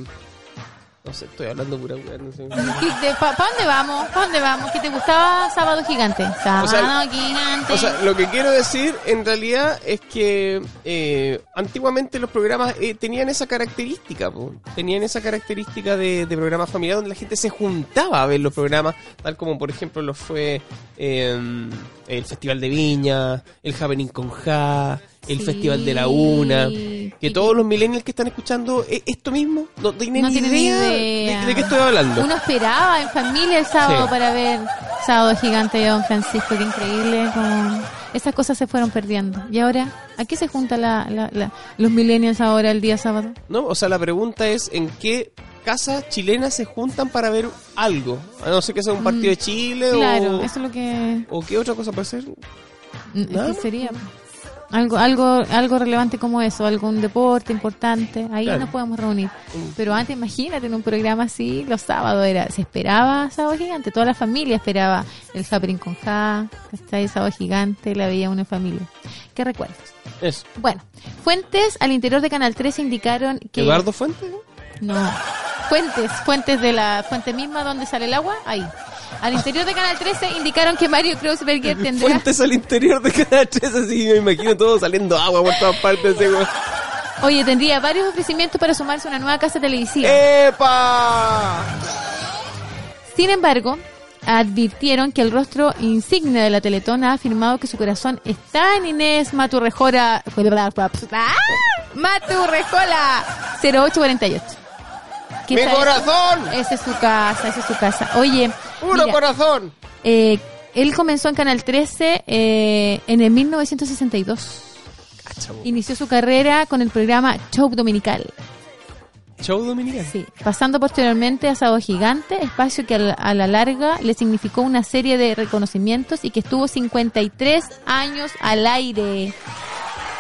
no sé, estoy hablando pura weá, no sé. ¿Para dónde vamos? ¿Para dónde vamos? ¿Qué te gustaba Sábado Gigante? Sábado sea, Gigante. O sea, lo que quiero decir en realidad es que eh, antiguamente los programas eh, tenían esa característica, po. tenían esa característica de, de programa familiar donde la gente se juntaba a ver los programas, tal como por ejemplo lo fue eh, el Festival de Viña, el Happening con Ja, el Sí. Festival de la Una, que todos los millennials que están escuchando eh, esto mismo no tienen no tienen idea. De, de qué estoy hablando. Uno esperaba en familia el sábado Sí. para ver Sábado Gigante de Don Francisco, qué increíble. Como esas cosas se fueron perdiendo. Y ahora, ¿a qué se juntan la, la- la- los millennials ahora el día sábado? ¿No? O sea, la pregunta es en qué casas chilenas se juntan para ver algo. A no ser que sea un partido de Chile Mm, Claro, o, eso es lo que, o qué otra cosa puede ser. Nada ¿qué sería. Algo, algo, algo relevante como eso, algún deporte importante, ahí Claro. nos podemos reunir. Mm. Pero antes, imagínate, en un programa así, los sábados era, se esperaba Sábado Gigante, toda la familia esperaba el Happening con Ja, ¿cachai? Sábado Gigante, la veía en familia. ¿Qué recuerdos? Eso. Bueno, fuentes al interior de Canal 13 indicaron que... ¿Eduardo Fuentes? No. Fuentes, fuentes de la fuente misma donde sale el agua, ahí. Al interior de Canal 13 indicaron que Mario Kreuzberger tendrá... Fuentes al interior de Canal 13, así me imagino todo saliendo agua por todas partes. así. Oye, tendría varios ofrecimientos para sumarse a una nueva casa televisiva. ¡Epa! Sin embargo, advirtieron que el rostro insigne de la Teletón ha afirmado que su corazón está en Inés Maturrejora... ¡Ah! Maturrejola 0848. ¿Qué ¡Mi corazón! Esa es su casa, esa es su casa. Oye, ¡Puro mira, corazón! eh, él comenzó en Canal 13 eh, en el 1962. Cacha, bo. Inició su carrera con el programa Show Dominical. Show dominical. Sí, pasando posteriormente a Sábado Gigante, espacio que a la, a la larga le significó una serie de reconocimientos y que estuvo 53 años al aire.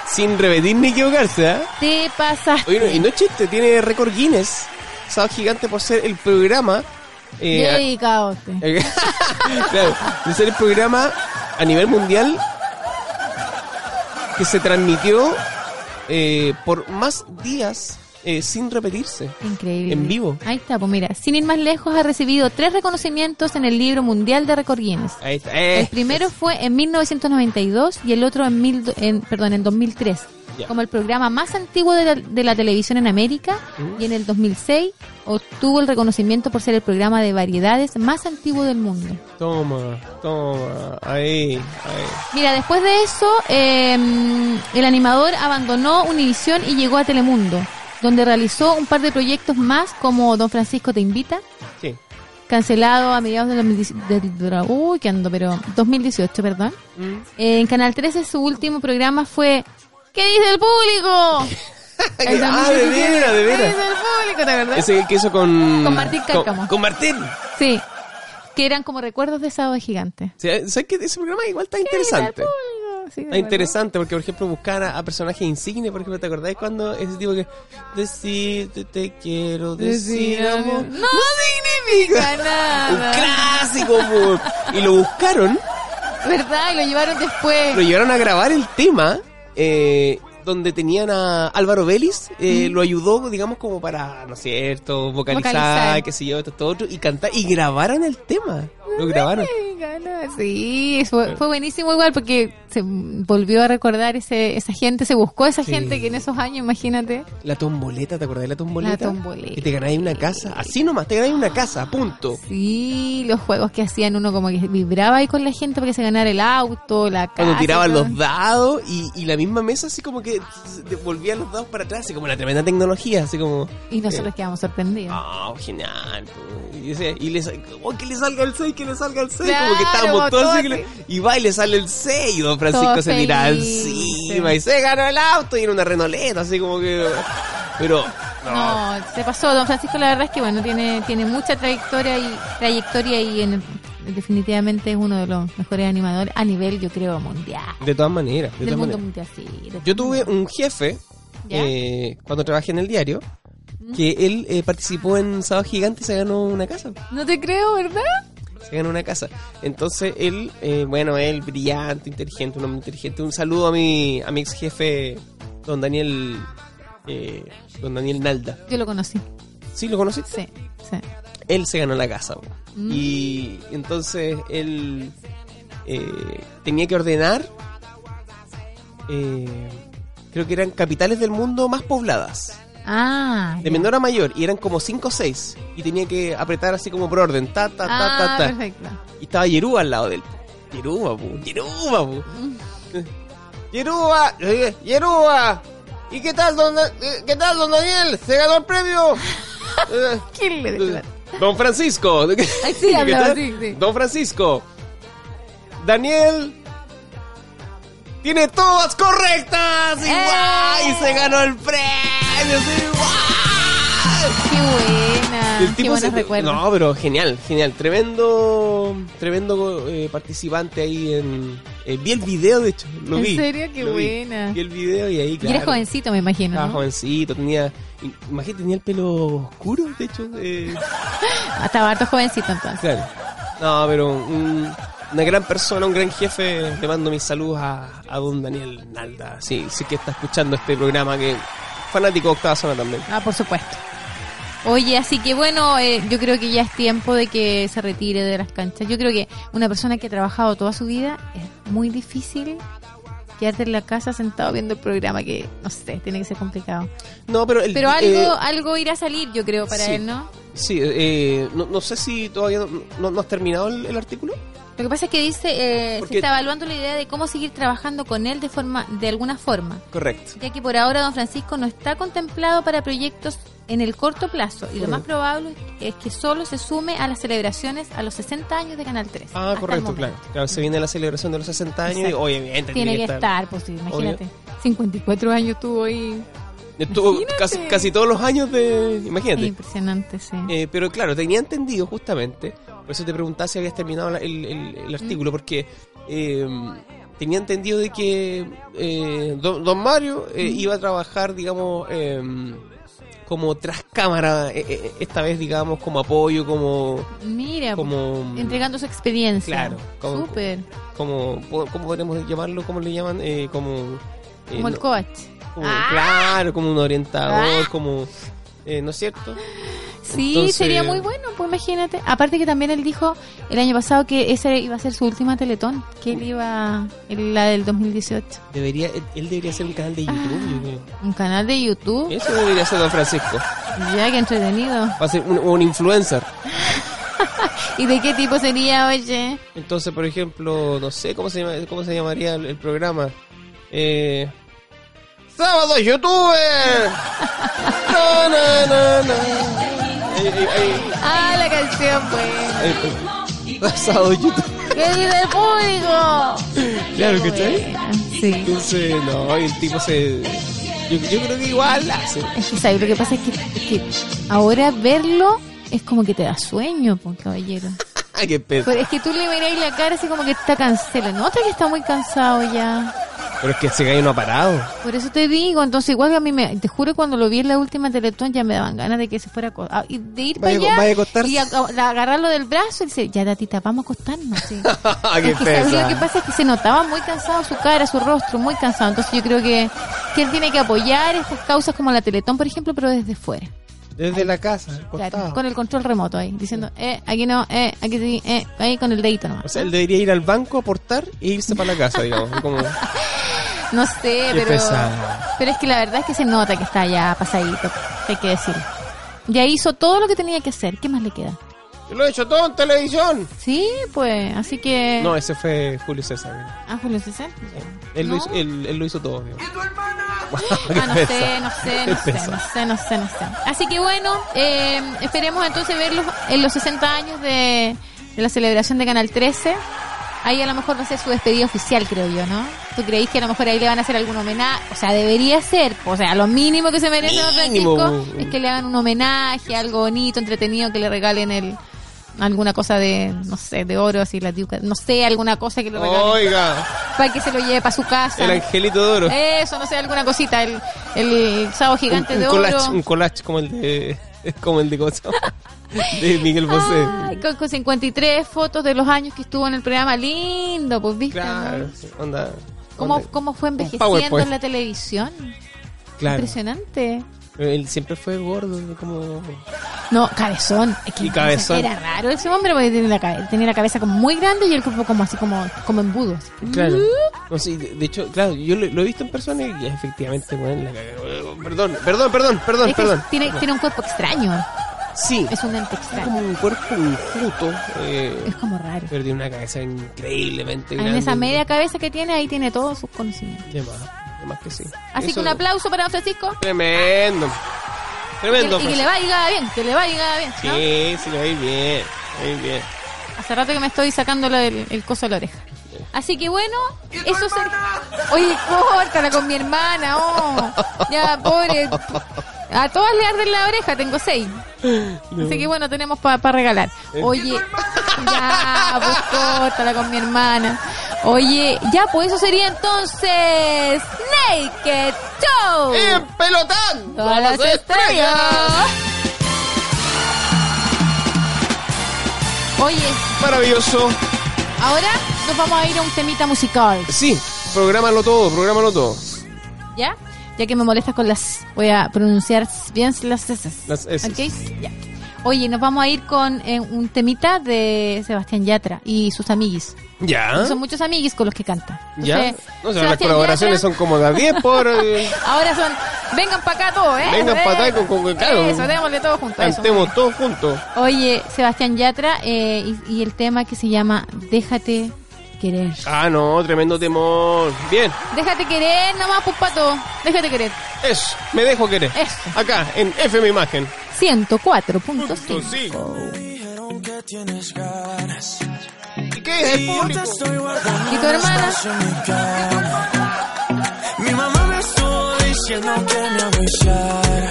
Sin repetir ni equivocarse, ¿ah? Te. Oye, no, y no es chiste, tiene récord Guinness. Sábado Gigante por ser el programa. eh, [LAUGHS] claro, de ser el programa a nivel mundial que se transmitió eh, por más días eh, sin repetirse. Increíble. En vivo. Ahí está, pues mira, sin ir más lejos, ha recibido tres reconocimientos en el libro mundial de récord Guinness. Ahí está. Eh, El primero fue en 1992 y el otro en, mil, en perdón, en 2003, Como el programa más antiguo de la, de la televisión en América. Y en el 2006 obtuvo el reconocimiento por ser el programa de variedades más antiguo del mundo. Toma, toma. Ahí, ahí. Mira, después de eso, eh, el animador abandonó Univisión y llegó a Telemundo, donde realizó un par de proyectos más como Don Francisco te invita, Sí. cancelado a mediados del 2018, del- uy, que ando, pero 2018, perdón. Mm. Eh, en Canal 13 su último programa fue ¿Qué dice el público? [LAUGHS] Ah, de 2017. veras, de ¿Qué veras. dice el público, ¿te acordás? Ese que hizo con... Con Martín Cárcamo. Con, Martín. Sí, que eran como recuerdos de Sábado Gigante. Sí, ¿Sabes que ese programa igual está ¿Qué interesante? Sí, de Está verdad. interesante porque, por ejemplo, buscar a, a personajes insignes, por ejemplo, ¿te acordáis cuando ese tipo que decirte te quiero decir amor? No significa Un nada. clásico, po. Y lo buscaron, ¿Verdad? Y lo llevaron después. lo llevaron a grabar el tema, eh, donde tenían a Álvaro Vélez, eh, lo ayudó, digamos, como para, ¿no es cierto?, vocalizar, Vocalizar. qué sé yo, esto, otro, y cantar, y grabaron el tema. Lo grabaron. Sí, fue, fue buenísimo igual porque se volvió a recordar ese, esa gente, se buscó esa Sí. gente que en esos años, imagínate. La tomboleta, ¿te acordás de la tomboleta? La tomboleta. Y te ganáis una casa. Así nomás, te ganáis una casa, punto. Sí, los juegos que hacían uno como que vibraba ahí con la gente para que se ganara el auto, la casa. Cuando tiraban los dados y, y la misma mesa así como que se devolvían los dados para atrás, así como una tremenda tecnología, así como... Y nosotros quedamos sorprendidos. Ah, genial. pues. Y, ese- y le, sa- oh, que le salga el 6, que le salga el 6. Claro, como que estábamos todos así. le- y va y le sale el 6. Y don Francisco se tira felices. encima y se ganó el auto y era una renoleta, así como que. Pero. No. No, se pasó. Don Francisco, la verdad es que bueno, tiene, tiene mucha trayectoria y trayectoria y en- definitivamente es uno de los mejores animadores a nivel, yo creo, mundial. De todas maneras. De Del todas mundo maneras. mundial, sí. Yo tuve un jefe eh, cuando trabajé en el diario que él eh, participó en Sábado Gigante y se ganó una casa. No te creo, ¿verdad? Se ganó una casa. Entonces él, eh, bueno, él brillante, inteligente, un hombre inteligente. Un saludo a mi, a mi ex jefe, don Daniel, eh, don Daniel Nalda. Yo lo conocí. ¿Sí lo conociste? Sí, sí. Él se ganó la casa. Mm. Y entonces él eh, tenía que ordenar, eh, creo que eran capitales del mundo más pobladas. Ah, De ya. menor a mayor, y eran como 5 o 6. Y tenía que apretar así como por orden, ta, ta, ta, ta, Ah, ta. perfecto. Y estaba Yerúa al lado de él. Yerúa, pu. Yerúa, pu. [LAUGHS] Yerúa, eh, Yerúa. ¿Y qué tal, don, eh, qué tal, don Daniel? ¿Se ganó el premio? [LAUGHS] Eh, ¿Quién le declara? [LAUGHS] Don Francisco. Ay, sí, ¿Qué hablaba así, sí. Don Francisco. Daniel. Tiene todas correctas. Y, ¡Eh! y se ganó el premio. sí. Qué buena. El Qué tipo buenos se- recuerdos. No, pero genial, genial. Tremendo, tremendo eh, participante ahí en. eh, vi el video, de hecho, lo ¿En vi. serio? Qué vi. buena. Vi el video y ahí, Y claro. eres jovencito, me imagino. Estaba ¿no? jovencito, tenía. Imagínate, tenía el pelo oscuro, de hecho. eh, [LAUGHS] Estaba harto jovencito entonces. claro. No, pero una gran persona, un gran jefe. Le mando mis saludos a, a don Daniel Nalda. Sí, sí que está escuchando este programa que. Fanático de Octava Zona también. Ah, por supuesto. Oye, así que bueno, eh, yo creo que ya es tiempo de que se retire de las canchas. Yo creo que una persona que ha trabajado toda su vida es muy difícil quedarte en la casa sentado viendo el programa que, no sé, tiene que ser complicado. No, pero el, Pero algo, eh, algo irá a salir, yo creo, para sí. él, ¿no? Sí, eh, no, no sé si todavía no, no- no has terminado el, el artículo. Lo que pasa es que dice, eh, se está evaluando la idea de cómo seguir trabajando con él de forma, de alguna forma. Correcto. ya que por ahora don Francisco no está contemplado para proyectos en el corto plazo y lo más probable es que solo se sume a las celebraciones a los 60 años de Canal 3. Ah, correcto, claro. Claro, se viene la celebración de los 60 años y Exacto. obviamente Tiene que estar, pues sí, imagínate. 54 años tuvo ahí. Estuvo casi, casi todos los años de... Es Imagínate. impresionante, sí. Eh, pero claro, tenía entendido justamente, por eso te preguntaba si habías terminado el, el- el artículo, porque eh, tenía entendido de que eh, don, don Mario eh, iba a trabajar, digamos, eh, como tras cámara, eh, esta vez, digamos, como apoyo, como... Mira, como entregando su experiencia. Claro, como- Súper. como ¿Cómo podríamos llamarlo? ¿Cómo le llaman? Eh, como... Como el no- coach. como- Ah. Claro, como un orientador, Ah. como... eh, ¿No es cierto? Sí, Entonces- sería muy bueno, pues imagínate. Aparte que también él dijo el año pasado que ese iba a ser su última teletón, que él iba, la del 2018. Debería, él, debería hacer un canal de YouTube, yo creo. Un canal de YouTube. Eso debería ser Don Francisco. Ya, que entretenido. Va a ser un, un influencer. [LAUGHS] ¿Y de qué tipo sería, oye? Entonces, por ejemplo, no sé cómo se llama, cómo se llamaría el, el programa. Eh, ¡Sábado YouTuber! [LAUGHS] No, no, no, Ah, la canción, pues. Sábado YouTube. ¡Que vive el público! Claro, ¿cachai? Sí. Entonces, no, el tipo se. Yo, yo creo que igual hace. Es que, ¿sabes? Lo que pasa es que, que ahora verlo es como que te da sueño, pues, caballero. [LAUGHS] Ay, qué pedo. Pero es que tú le miráis la cara así como que está cansado. Nota que está muy cansado ya. Pero es que ese gallo no ha parado. Por eso te digo, entonces igual que a mí me, te juro cuando lo vi en la última Teletón ya me daban ganas de que se fuera a a- y de ir Vaya- para allá vaya a y a- a- agarrarlo del brazo y decir, ya tatita, vamos a acostarnos. sí". [LAUGHS] qué Es que. Lo que pasa es que se notaba muy cansado su cara, su rostro, muy cansado. Entonces yo creo que, que él tiene que apoyar estas causas como la Teletón, por ejemplo, pero desde fuera. Desde la casa, claro, con el control remoto ahí, diciendo, eh, aquí no, eh, aquí sí, eh, ahí con el dedito nomás. O sea, él debería ir al banco, aportar e irse para la casa, digamos. Como... [LAUGHS] No sé, pero, pero es que la verdad es que se nota que está ya pasadito, hay que decir. Ya hizo todo lo que tenía que hacer, ¿qué más le queda? lo he hecho todo en televisión. Sí, pues, así que... No, ese fue Julio César. Ah, Julio César. Él, lo hizo, él, lo hizo todo. ¿Y tu hermana? [LAUGHS] ah, no sé, no sé, no sé, no sé, no sé, no sé. Así que bueno, eh, esperemos entonces verlos en los 60 años de, de la celebración de Canal 13 ahí a lo mejor va a ser su despedida oficial, creo yo, ¿no? ¿Tú creéis que a lo mejor ahí le van a hacer algún homenaje? O sea, debería ser, o sea, lo mínimo que se merece Francisco es que le hagan un homenaje, algo bonito, entretenido, que le regalen el, alguna cosa de, no sé, de oro, así, la no sé, alguna cosa que le regalen. Oiga. [LAUGHS] Para que se lo lleve para su casa. El angelito de oro. Eso, no sé, alguna cosita, el, el sábado gigante de oro. Un collage como el de, [LAUGHS] como el de. De Miguel Bosé. con, 53 fotos de los años que estuvo en el programa. Lindo, pues, ¿viste? Claro, onda, ¿Cómo, ¿Cómo fue envejeciendo en la televisión? Claro. Impresionante. Él siempre fue gordo, como... No, cabezón. y cabezón. Era raro ese hombre porque tenía la, cabeza, tenía la cabeza como muy grande y el cuerpo como así, como, como embudo. Claro. No, sí, de, hecho, claro, yo lo, he visto en persona y efectivamente, bueno, la, perdón, perdón, perdón, perdón, perdón. Tiene, tiene un cuerpo extraño. Sí. Es un ente extraño. Como un cuerpo injuto. Eh, es como raro. Perdió una cabeza increíblemente grande. En esa media cabeza que tiene, ahí tiene todos sus conocimientos. De más, que sí. Así que un aplauso para don Francisco. Tremendo. Tremendo. Y, que, le vaya bien, que le vaya bien. Sí, sí, le va a ir bien. Va bien. Hace rato que me estoy sacando el, el coso de la oreja. Así que bueno, eso se... Oye, córtala con mi hermana, oh. Ya, pobre. A todas le arden la oreja, tengo seis. [LAUGHS] Así que bueno, tenemos para regalar. Oye, [LAUGHS] ya, pues córtala con mi hermana. Oye, ya, pues eso sería entonces Naked Show. Y pelotán. Todas las estrellas. Oye. Maravilloso. Ahora nos vamos a ir a un temita musical. Sí, prográmalo todo, prográmalo todo. ¿Ya? Ya que me molestas con las... Voy a pronunciar bien las S. Las S. ¿Ok? Ya. Oye, nos vamos a ir con eh, un temita de Sebastián Yatra y sus amiguis. Ya. Son muchos amiguis con los que canta. ya. No sé, las colaboraciones son como de 10 por. Eh, [LAUGHS] Ahora son. Vengan para acá todos, ¿eh? Vengan para acá con, con, claro. Eso, démosle todos juntos. Cantemos todos juntos. Oye, Sebastián Yatra eh, y, y el tema que se llama Déjate querer. Ah, no, tremendo temor. Bien. Déjate querer nomás, pues pato. Déjate querer. Eso, me dejo querer. Eso. Acá, en FM Imagen. 104.5. ¿Y qué es el público? ¿Y tu hermana? Mi mamá me estuvo diciendo que me avisara.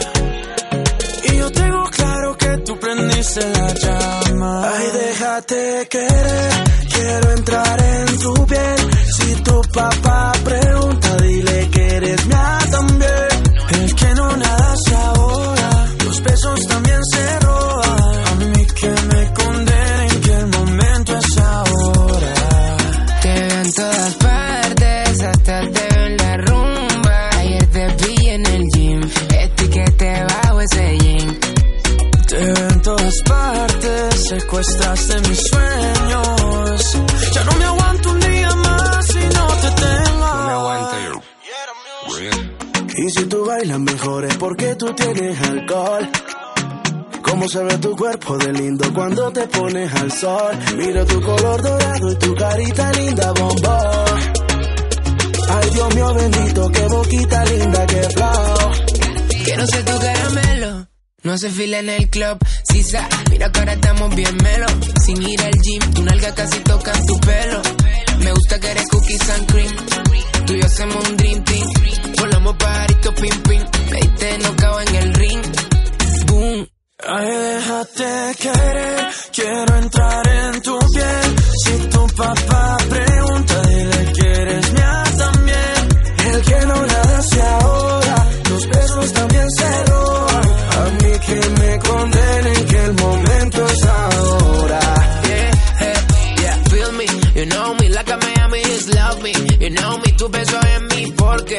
Y yo tengo claro que tú prendiste la llama. Ay, déjate querer quiero entrar en tu piel. Si tu papá pregunta, dile que eres mía también. El que no nada se ahora, los besos también se roban. A mí que me condenen que el momento es ahora. Te veo en todas partes, hasta te veo en la rumba. Ayer te vi en el gym, etiquete bajo ese jean. Te veo en todas partes, secuestraste mis sueños. Ya no Bailas mejor es porque tú tienes alcohol. Cómo se ve tu cuerpo de lindo cuando te pones al sol. Mira tu color dorado y tu carita linda, bombón. Ay, Dios mío bendito, qué boquita linda, qué flow. Quiero ser tu caramelo. No hace fila en el club, sa, mira que ahora estamos bien melo. Sin ir al gym, tu nalga casi toca tu pelo. Me gusta que eres cookies and cream. Tú y yo hacemos un dream team. Volamos pajarito pim pim. Me diste cago en el ring. Boom. Ay, déjate querer, quiero entrar en tu piel. Si tu papá pregunta, dile que eres mía también. El que no nada se ahora, los besos también se roban. A mí que me condenen que el momento es ahora. Yeah, yeah, feel me, you know me, like a Miami just love me. You know me, tu beso en mí, porque,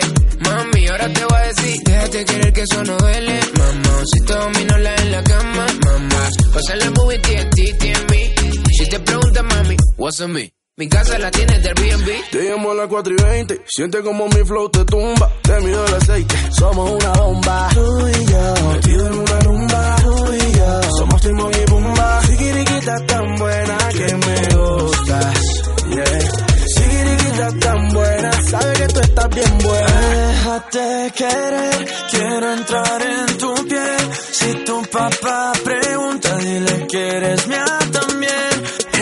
Ahora te voy a decir, déjate querer que eso no duele, mamá. Si te domino la en la cama, mamá. Pasa la movie, TNT, TNB. Si te preguntas, mami, what's on me? Mi casa la tiene del B&B. Te llamo a las 4 y 20. Siente como mi flow te tumba. Te mido el aceite. Somos una bomba. Tú y yo. Metido en una rumba. Tú y yo. Somos Timón y Pumba. Chiquiriquita tan buena que me gustas. Yeah. Tan buena. Sabe que tú estás bien buena. Déjate querer. Quiero entrar en tu piel. Si tu papá pregunta, dile que eres mía también.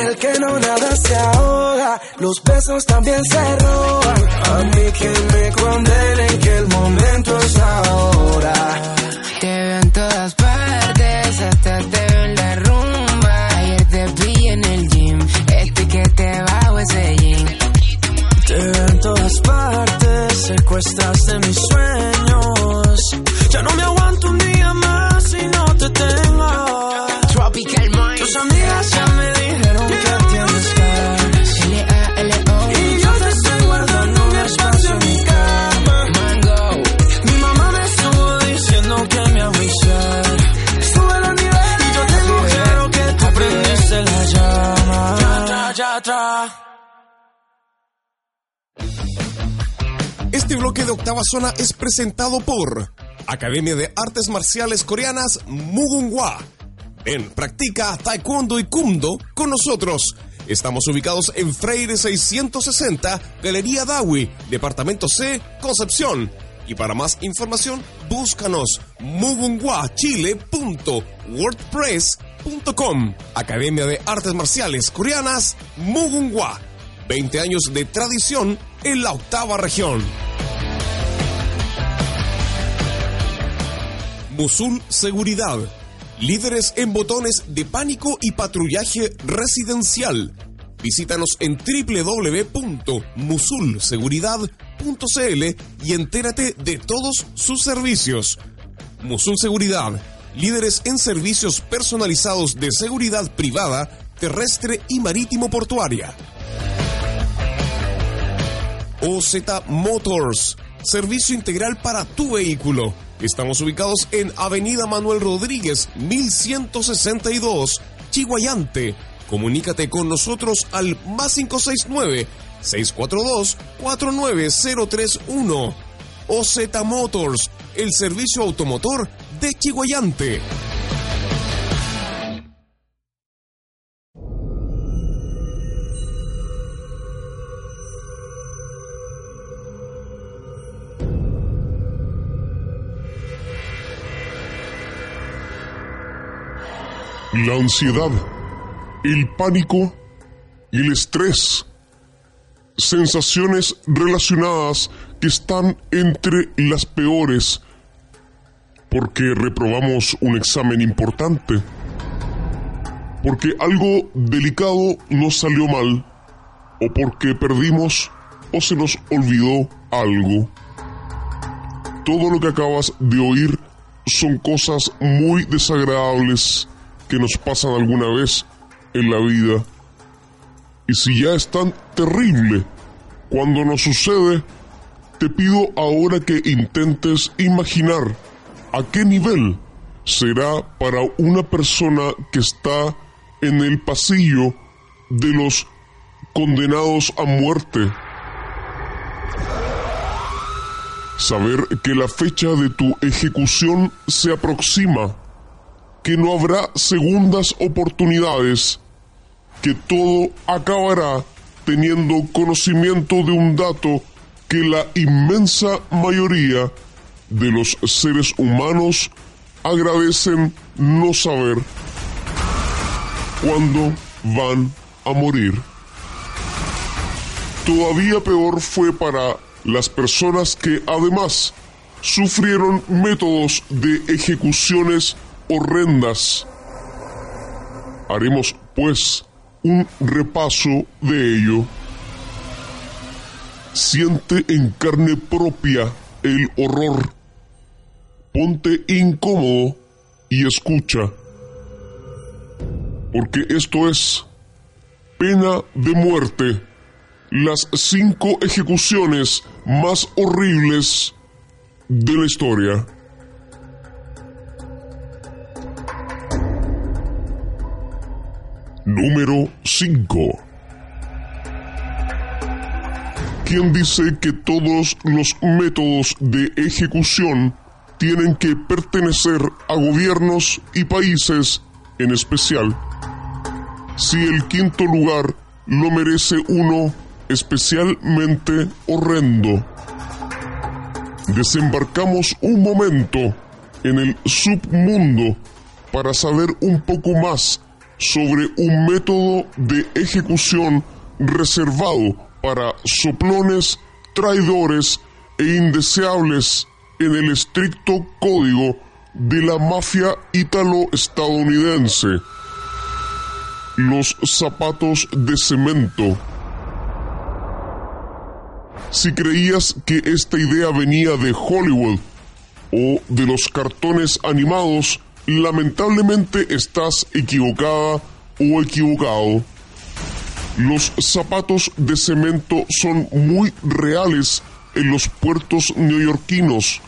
El que no nada se ahoga, los besos también se roban. A mí que me condenen que el momento es ahora. Te veo en todas partes, hasta te veo en la rumba. Ayer te vi en el gym, este que te bajo ese jean. Todas partes, secuestraste mis sueños. Ya no me aguanto un día más si no te tengo. Tropical Mind. Tus amigas ya Este bloque de octava zona es presentado por Academia de Artes Marciales Coreanas Mugunghwa. En Practica Taekwondo y Kumdo con nosotros. Estamos ubicados en Freire 660, Galería Dawi, Departamento C, Concepción. Y para más información, búscanos mugunghwachile.wordpress.com. Academia de Artes Marciales Coreanas Mugunghwa. 20 años de tradición en la octava región. Musul Seguridad. Líderes en botones de pánico y patrullaje residencial. Visítanos en www.musulseguridad.cl y entérate de todos sus servicios. Musul Seguridad. Líderes en servicios personalizados de seguridad privada, terrestre y marítimo portuaria. OZ Motors, servicio integral para tu vehículo. Estamos ubicados en Avenida Manuel Rodríguez, 1162, Chihuayante. Comunícate con nosotros al más 569 642 49031. OZ Motors, el servicio automotor de Chihuayante. La ansiedad, el pánico y el estrés. Sensaciones relacionadas que están entre las peores porque reprobamos un examen importante, porque algo delicado nos salió mal o porque perdimos o se nos olvidó algo. Todo lo que acabas de oír son cosas muy desagradables que nos pasan alguna vez en la vida. Y si ya es tan terrible cuando nos sucede, te pido ahora que intentes imaginar a qué nivel será para una persona que está en el pasillo de los condenados a muerte. Saber que la fecha de tu ejecución se aproxima que no habrá segundas oportunidades, que todo acabará teniendo conocimiento de un dato que la inmensa mayoría de los seres humanos agradecen no saber cuándo van a morir. Todavía peor fue para las personas que además sufrieron métodos de ejecuciones horrendas. Haremos, pues, un repaso de ello. Siente en carne propia el horror. Ponte incómodo y escucha. Porque esto es pena de muerte. Las cinco ejecuciones más horribles de la historia. Número 5. quien dice que todos los métodos de ejecución tienen que pertenecer a gobiernos y países en especial. Si el quinto lugar lo merece uno especialmente horrendo. Desembarcamos un momento en el submundo para saber un poco más sobre un método de ejecución reservado para soplones, traidores e indeseables en el estricto código de la mafia ítalo-estadounidense. Los zapatos de cemento. Si creías que esta idea venía de Hollywood o de los cartones animados, lamentablemente estás equivocada o equivocado. Los zapatos de cemento son muy reales en los puertos neoyorquinos.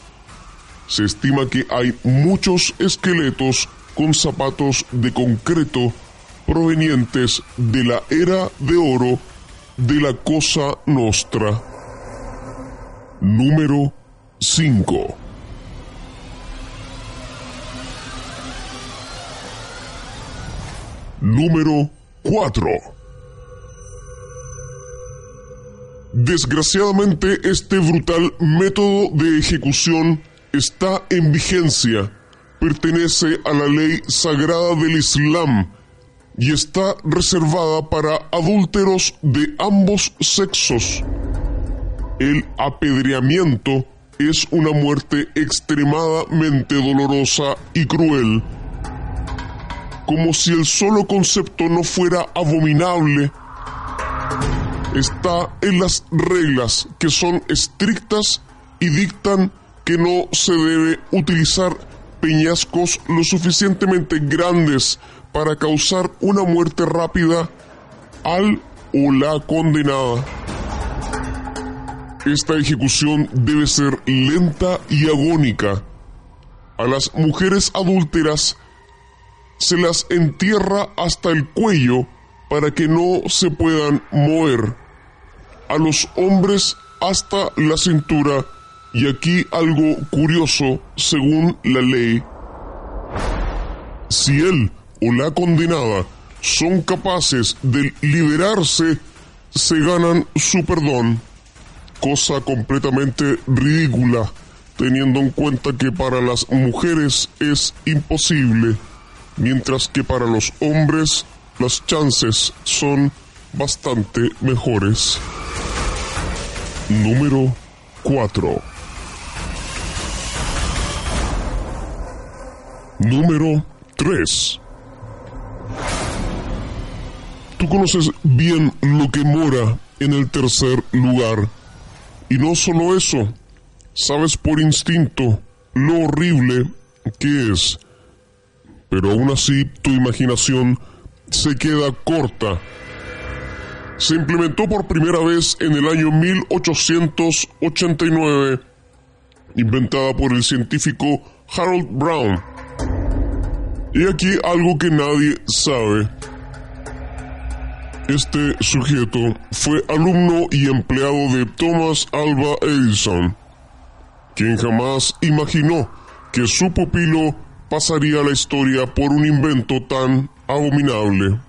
Se estima que hay muchos esqueletos con zapatos de concreto provenientes de la era de oro de la Cosa Nostra. Número 5. Número 4. Desgraciadamente este brutal método de ejecución está en vigencia, pertenece a la ley sagrada del Islam y está reservada para adúlteros de ambos sexos. El apedreamiento es una muerte extremadamente dolorosa y cruel como si el solo concepto no fuera abominable, está en las reglas que son estrictas y dictan que no se debe utilizar peñascos lo suficientemente grandes para causar una muerte rápida al o la condenada. Esta ejecución debe ser lenta y agónica. A las mujeres adúlteras se las entierra hasta el cuello para que no se puedan mover. A los hombres hasta la cintura y aquí algo curioso según la ley. Si él o la condenada son capaces de liberarse, se ganan su perdón, cosa completamente ridícula, teniendo en cuenta que para las mujeres es imposible mientras que para los hombres las chances son bastante mejores. Número 4. Número 3. Tú conoces bien lo que mora en el tercer lugar. Y no solo eso, sabes por instinto lo horrible que es pero aún así tu imaginación se queda corta. Se implementó por primera vez en el año 1889, inventada por el científico Harold Brown. Y aquí algo que nadie sabe. Este sujeto fue alumno y empleado de Thomas Alva Edison, quien jamás imaginó que su pupilo pasaría la historia por un invento tan abominable.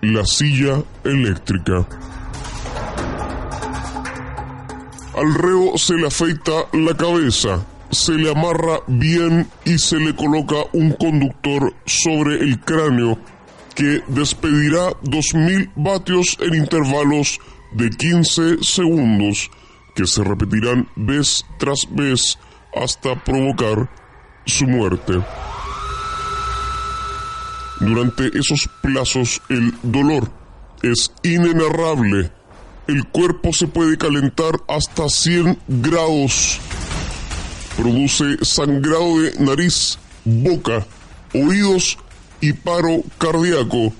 La silla eléctrica. Al reo se le afeita la cabeza, se le amarra bien y se le coloca un conductor sobre el cráneo que despedirá 2000 vatios en intervalos de 15 segundos que se repetirán vez tras vez hasta provocar su muerte. Durante esos plazos el dolor es inenarrable. El cuerpo se puede calentar hasta 100 grados. Produce sangrado de nariz, boca, oídos y paro cardíaco.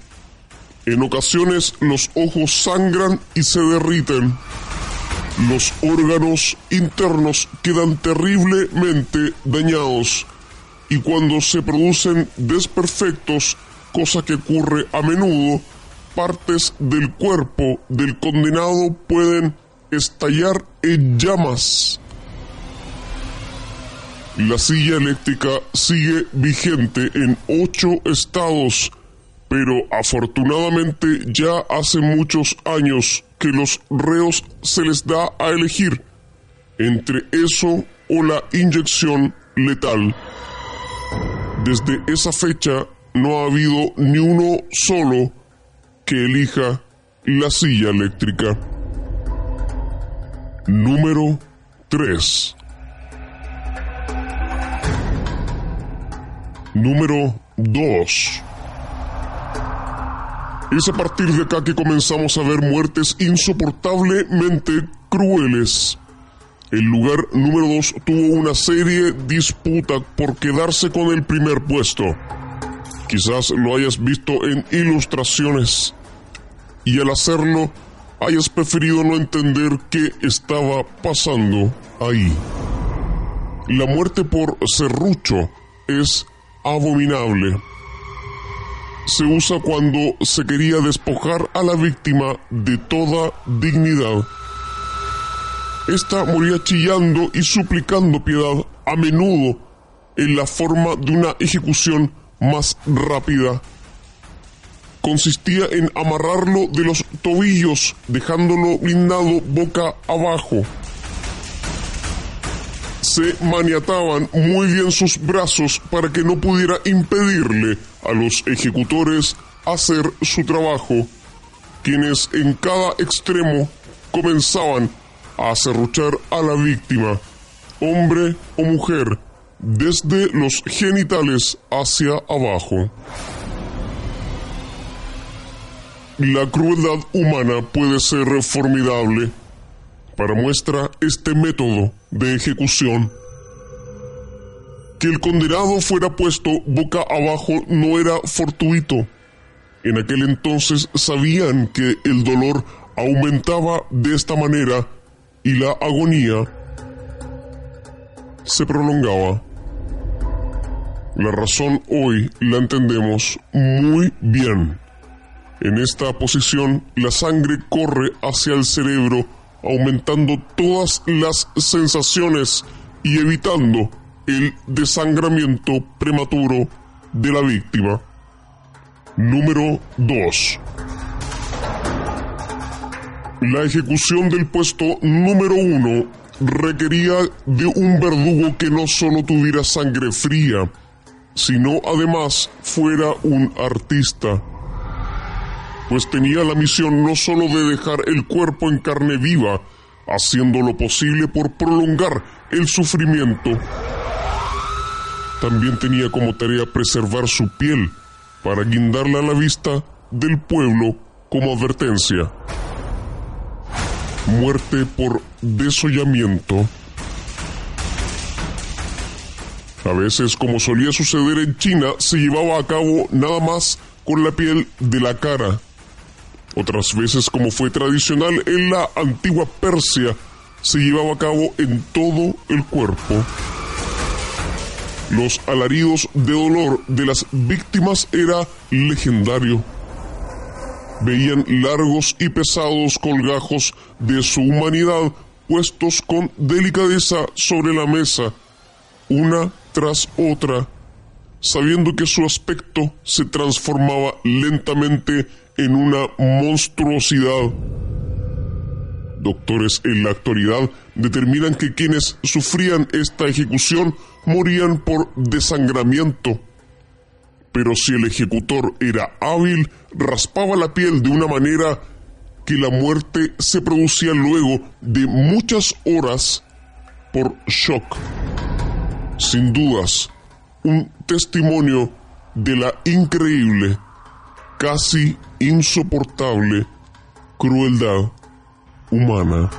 En ocasiones los ojos sangran y se derriten. Los órganos internos quedan terriblemente dañados y cuando se producen desperfectos, cosa que ocurre a menudo, partes del cuerpo del condenado pueden estallar en llamas. La silla eléctrica sigue vigente en ocho estados, pero afortunadamente ya hace muchos años que los reos se les da a elegir entre eso o la inyección letal. Desde esa fecha no ha habido ni uno solo que elija la silla eléctrica. Número 3. Número 2. Es a partir de acá que comenzamos a ver muertes insoportablemente crueles. El lugar número 2 tuvo una serie disputa por quedarse con el primer puesto. Quizás lo hayas visto en ilustraciones y al hacerlo hayas preferido no entender qué estaba pasando ahí. La muerte por serrucho es abominable. Se usa cuando se quería despojar a la víctima de toda dignidad. Esta moría chillando y suplicando piedad, a menudo en la forma de una ejecución más rápida. Consistía en amarrarlo de los tobillos, dejándolo blindado boca abajo. Se maniataban muy bien sus brazos para que no pudiera impedirle a los ejecutores hacer su trabajo, quienes en cada extremo comenzaban a a la víctima, hombre o mujer, desde los genitales hacia abajo. La crueldad humana puede ser formidable. Para muestra este método de ejecución. Que el condenado fuera puesto boca abajo no era fortuito. En aquel entonces sabían que el dolor aumentaba de esta manera y la agonía se prolongaba. La razón hoy la entendemos muy bien. En esta posición la sangre corre hacia el cerebro aumentando todas las sensaciones y evitando el desangramiento prematuro de la víctima. Número 2. La ejecución del puesto número 1 requería de un verdugo que no solo tuviera sangre fría, sino además fuera un artista pues tenía la misión no solo de dejar el cuerpo en carne viva, haciendo lo posible por prolongar el sufrimiento, también tenía como tarea preservar su piel para guindarla a la vista del pueblo como advertencia. Muerte por desollamiento. A veces, como solía suceder en China, se llevaba a cabo nada más con la piel de la cara otras veces, como fue tradicional en la antigua Persia, se llevaba a cabo en todo el cuerpo. Los alaridos de dolor de las víctimas era legendario. Veían largos y pesados colgajos de su humanidad puestos con delicadeza sobre la mesa, una tras otra, sabiendo que su aspecto se transformaba lentamente en una monstruosidad. Doctores en la actualidad determinan que quienes sufrían esta ejecución morían por desangramiento. Pero si el ejecutor era hábil, raspaba la piel de una manera que la muerte se producía luego de muchas horas por shock. Sin dudas, un testimonio de la increíble casi insoportable crueldad humana.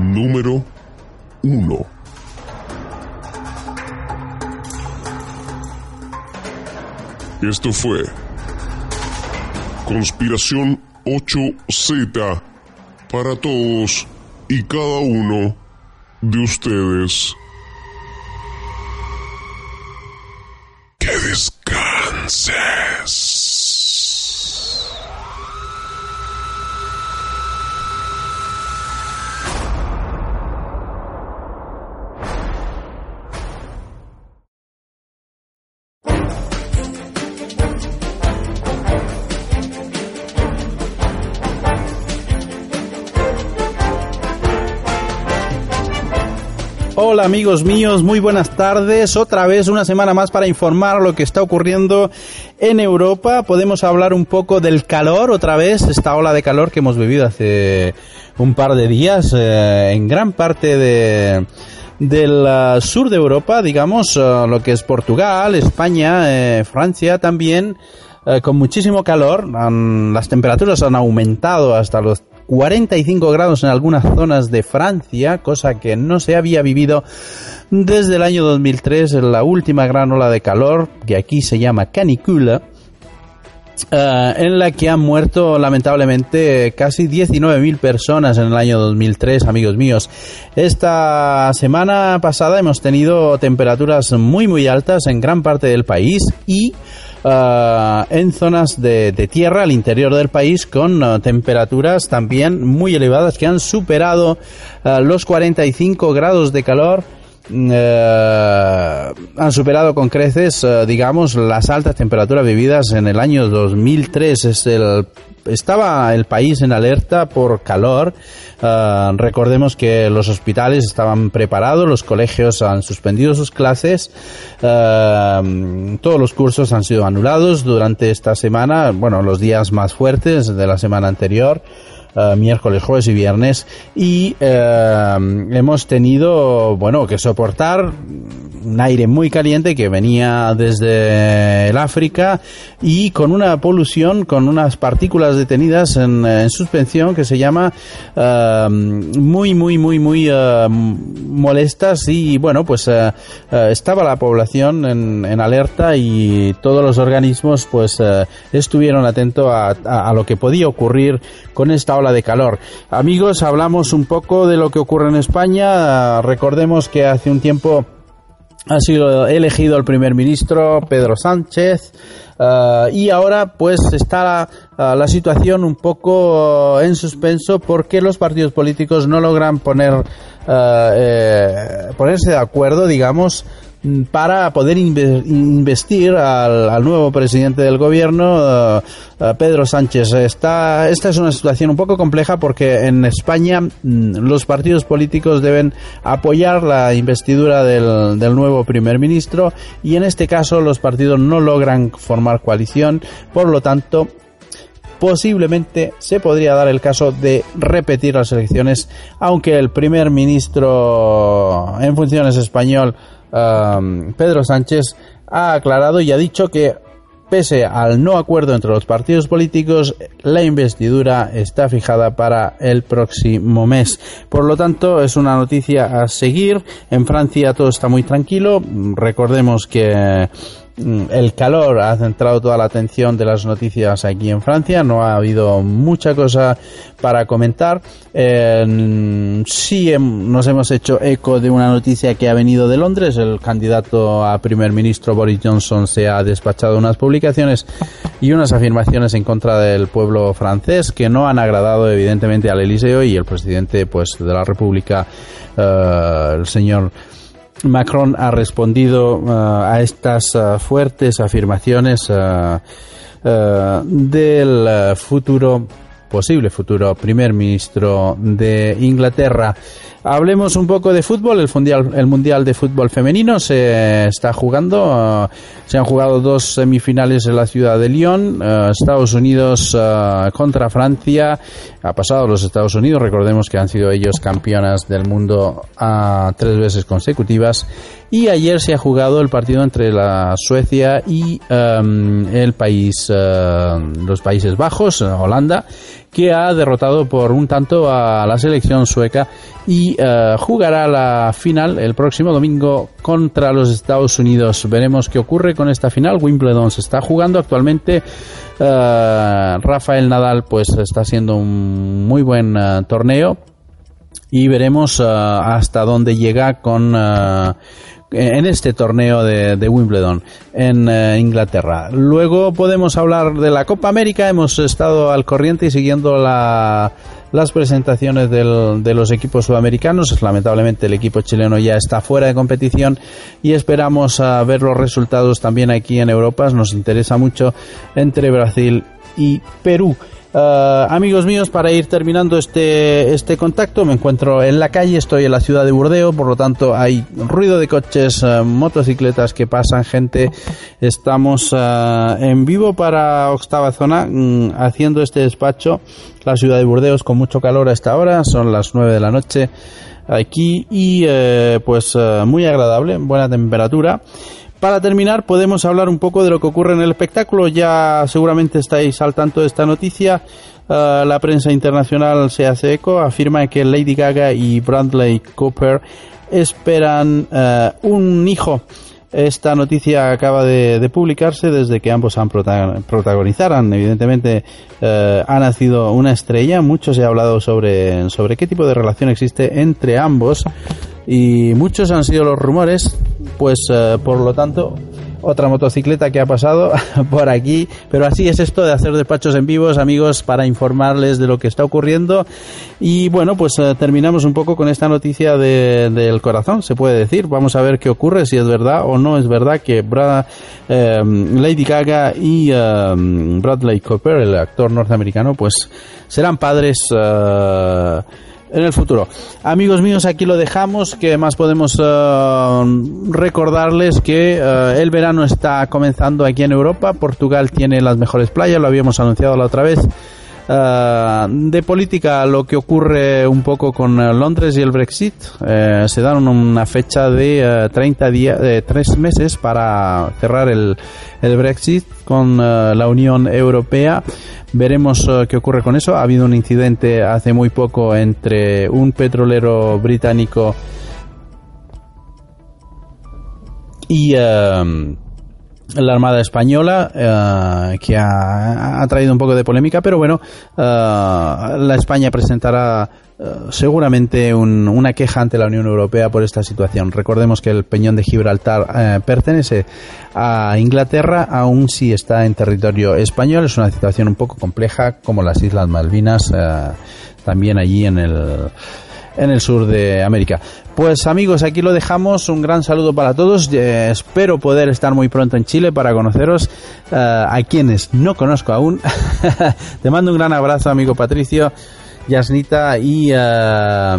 Número 1. Esto fue Conspiración 8Z para todos y cada uno de ustedes. Que descanses. Hola amigos míos, muy buenas tardes. Otra vez una semana más para informar lo que está ocurriendo en Europa. Podemos hablar un poco del calor otra vez, esta ola de calor que hemos vivido hace un par de días eh, en gran parte de del uh, sur de Europa, digamos, uh, lo que es Portugal, España, eh, Francia también, eh, con muchísimo calor. Han- las temperaturas han aumentado hasta los 45 grados en algunas zonas de Francia, cosa que no se había vivido desde el año 2003, en la última gran ola de calor, que aquí se llama canicula. eh, en la que han muerto lamentablemente casi 19.000 personas en el año 2003, amigos míos. Esta semana pasada hemos tenido temperaturas muy muy altas en gran parte del país y eh, en zonas de, de tierra al interior del país con eh, temperaturas también muy elevadas que han superado eh, los 45 grados de calor eh, han superado con creces, eh, digamos, las altas temperaturas vividas en el año 2003. Es el, estaba el país en alerta por calor. Eh, recordemos que los hospitales estaban preparados, los colegios han suspendido sus clases, eh, todos los cursos han sido anulados durante esta semana, bueno, los días más fuertes de la semana anterior eh, miércoles, jueves y viernes. Y eh, hemos tenido, bueno, que soportar un aire muy caliente que venía desde el África y con una polución, con unas partículas detenidas en, en suspensión que se llama eh, muy, muy, muy, muy molestas. Y bueno, pues estaba la población en, en alerta y todos los organismos pues estuvieron atentos a- a lo que podía ocurrir con esta ola de calor. Amigos, hablamos un poco de lo que ocurre en España. Recordemos que hace un tiempo ha sido elegido el primer ministro Pedro Sánchez eh, y ahora pues está eh, la situación un poco en suspenso porque los partidos políticos no logran poner eh, eh, ponerse de acuerdo digamos para poder inve- investir al, al nuevo presidente del gobierno, eh, eh, Pedro Sánchez. Esta, esta es una situación un poco compleja porque en España mm, los partidos políticos deben apoyar la investidura del, del nuevo primer ministro y en este caso los partidos no logran formar coalición, por lo tanto posiblemente se podría dar el caso de repetir las elecciones, aunque el primer ministro en funciones español, um, Pedro Sánchez, ha aclarado y ha dicho que pese al no acuerdo entre los partidos políticos, la investidura está fijada para el próximo mes. Por lo tanto, es una noticia a seguir. En Francia todo está muy tranquilo. Recordemos que el calor ha centrado toda la atención de las noticias aquí en Francia. No ha habido mucha cosa para comentar. Sí hem- nos hemos hecho eco de una noticia que ha venido de Londres. El candidato a primer ministro Boris Johnson se ha despachado unas publicaciones y unas afirmaciones en contra del pueblo francés que no han agradado evidentemente al Eliseo y el presidente pues de la República, eh, el señor Macron ha respondido eh, a estas eh, fuertes afirmaciones eh, del futuro posible futuro primer ministro de Inglaterra. Hablemos un poco de fútbol. El mundial, el mundial de fútbol femenino se está jugando. eh, se han jugado dos semifinales en la ciudad de Lyon. eh, Estados Unidos eh, contra Francia. Ha pasado los Estados Unidos. Recordemos que han sido ellos campeonas del mundo a tres veces consecutivas. Y ayer se ha jugado el partido entre la Suecia y em, el país, los Países Bajos, Holanda, que ha derrotado por un tanto a la selección sueca y eh, jugará la final el próximo domingo contra los Estados Unidos. Veremos qué ocurre con esta final. Wimbledon se está jugando actualmente. eh, Rafael Nadal pues está haciendo un muy buen eh, torneo y veremos hasta dónde llega con en este torneo de, de Wimbledon en eh, Inglaterra. Luego podemos hablar de la Copa América. Hemos estado al corriente y siguiendo la- las presentaciones de los equipos sudamericanos. Lamentablemente el equipo chileno ya está fuera de competición y esperamos a ver los resultados también aquí en Europa. Nos interesa mucho entre Brasil y Perú. Uh, amigos míos, para ir terminando este, este contacto, me encuentro en la calle, estoy en la ciudad de Burdeo, por lo tanto hay ruido de coches, uh, motocicletas que pasan, gente. Estamos uh, en vivo para Octava Zona mm, haciendo este despacho. La ciudad de Burdeos con mucho calor a esta hora, son las 9 de la noche aquí y eh, pues eh, muy agradable, buena temperatura. Para terminar, podemos hablar un poco de lo que ocurre en el espectáculo. Ya seguramente estáis al tanto de esta noticia. Uh, la prensa internacional se hace eco, afirma que Lady Gaga y Bradley Cooper esperan uh, un hijo. Esta noticia acaba de, publicarse desde que ambos han protagonizaran. Evidentemente uh, ha nacido una estrella. Mucho se ha hablado sobre, sobre qué tipo de relación existe entre ambos y muchos han sido los rumores, pues eh, por lo tanto otra motocicleta que ha pasado [LAUGHS] por aquí, pero así es esto de hacer despachos en vivos, amigos, para informarles de lo que está ocurriendo. Y bueno, pues eh, terminamos un poco con esta noticia de, del corazón, se puede decir. Vamos a ver qué ocurre, si es verdad o no es verdad que Brad, eh, Lady Gaga y Bradley Cooper, el actor norteamericano, pues serán padres en el futuro. Amigos míos, aquí lo dejamos. que más podemos uh, recordarles que uh, el verano está comenzando aquí en Europa? Portugal tiene las mejores playas, lo habíamos anunciado la otra vez. Uh, de política, lo que ocurre un poco con Londres y el Brexit, se dan una fecha de 30 días, de 3 meses para cerrar el, el Brexit con la Unión Europea. Veremos uh, qué ocurre con eso. Ha habido un incidente hace muy poco entre un petrolero británico y uh, la Armada Española, uh, que ha, traído un poco de polémica, pero bueno, la España presentará Uh, seguramente un, una queja ante la Unión Europea por esta situación. Recordemos que el Peñón de Gibraltar pertenece a Inglaterra, aún si está en territorio español. Es una situación un poco compleja, como las Islas Malvinas, también allí en el en el sur de América. Pues amigos, aquí lo dejamos. Un gran saludo para todos. Eh, espero poder estar muy pronto en Chile para conoceros a quienes no conozco aún. [LAUGHS] Te mando un gran abrazo, amigo Patricio. Yasnita y uh,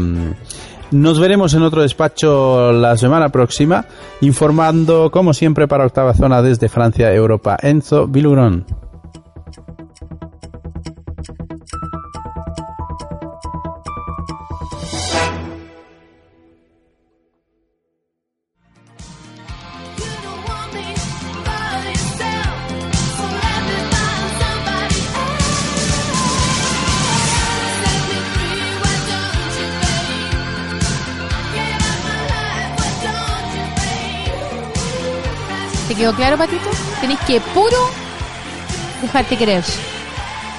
nos veremos en otro despacho la semana próxima informando como siempre para Octava Zona desde Francia, Europa, Enzo Bilurón. Claro, Patito? Tenéis que puro dejarte querer.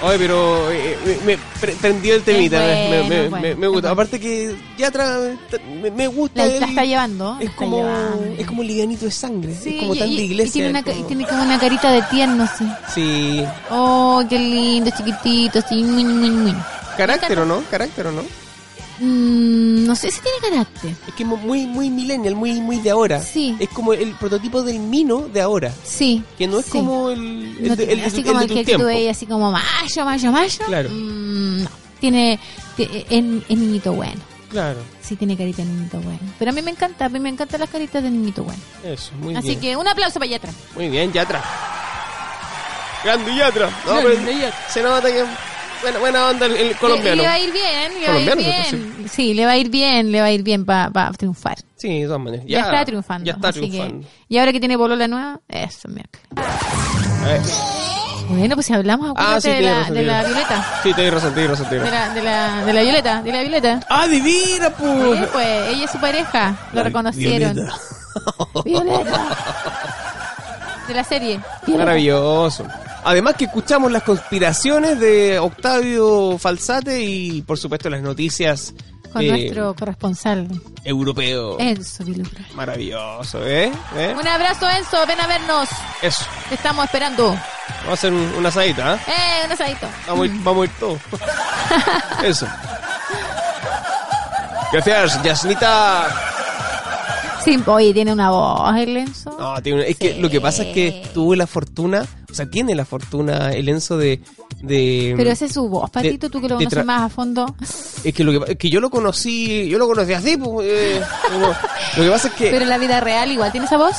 Ay, pero eh, eh me, prendió el temita, bueno, me, me, bueno, me, gusta. Aparte que ya me, gusta. La, la, está llevando. Es como llevando. es como liganito de sangre. Sí, es como tan de iglesia. Y tiene, una, como... tiene como una carita de tierno, sí. Sí. Oh, qué lindo, chiquitito, así, muy, muy, muy. ¿Carácter o no? ¿Carácter o no? Mm, no sé si tiene carácter. Es que muy muy millennial, muy muy de ahora. Sí. Es como el prototipo del mino de ahora. Sí. Que no es sí. como el, el, no, de, el, así el, como el que tú veías así como mayo, mayo, mayo. Claro. Mm, no. Tiene, es, es niñito bueno. Claro. Sí, tiene carita de niñito bueno. Pero a mí me encanta, a mí me encantan las caritas de niñito bueno. Eso, muy Así bien. que un aplauso para Yatra. Muy bien, Yatra. Grande Yatra. No, Grande pero Yatra. Se nota que buena, buena onda el, el colombiano. Le, le, va a ir bien, le va a ir bien. Sí. sí. le va a ir bien, le va a ir bien para pa triunfar. Sí, de todas maneras. Ya, Ya, está triunfando. Ya está triunfando. Que, y ahora que tiene polola nueva, eso, miércoles. Bueno, pues si hablamos Ah, sí, de, la, razón, de la Violeta. Sí, tienes razón, tienes razón, tienes De razón. la, de la, de la Violeta, de la Violeta. ¡Ah, divina, pues! Sí, pues ella es su pareja, lo reconocieron. Violeta. Violeta. [LAUGHS] De la serie. Violeta. Maravilloso. Además que escuchamos las conspiraciones de Octavio Falsate y por supuesto las noticias Con eh, nuestro corresponsal, europeo. Enzo Vilubra. Maravilloso, ¿eh? ¿eh? Un abrazo, Enzo, ven a vernos. Eso. Te estamos esperando. Vamos a hacer un, una asadita, ¿eh? Eh, un asadito. Vamos, a ir- vamos a ir todos. [LAUGHS] Eso. Gracias, Yasnita. Sí, oye, tiene una voz el Enzo. No, tiene una- es que lo que pasa es que tuvo la fortuna, o sea, tiene la fortuna el Enzo de de Pero ese es su voz, Patito, tú que lo de conoces más a fondo. es que lo que, que yo lo conocí, yo lo conocí así, pues, eh, como- lo que pasa es que Pero en la vida real igual tiene esa voz.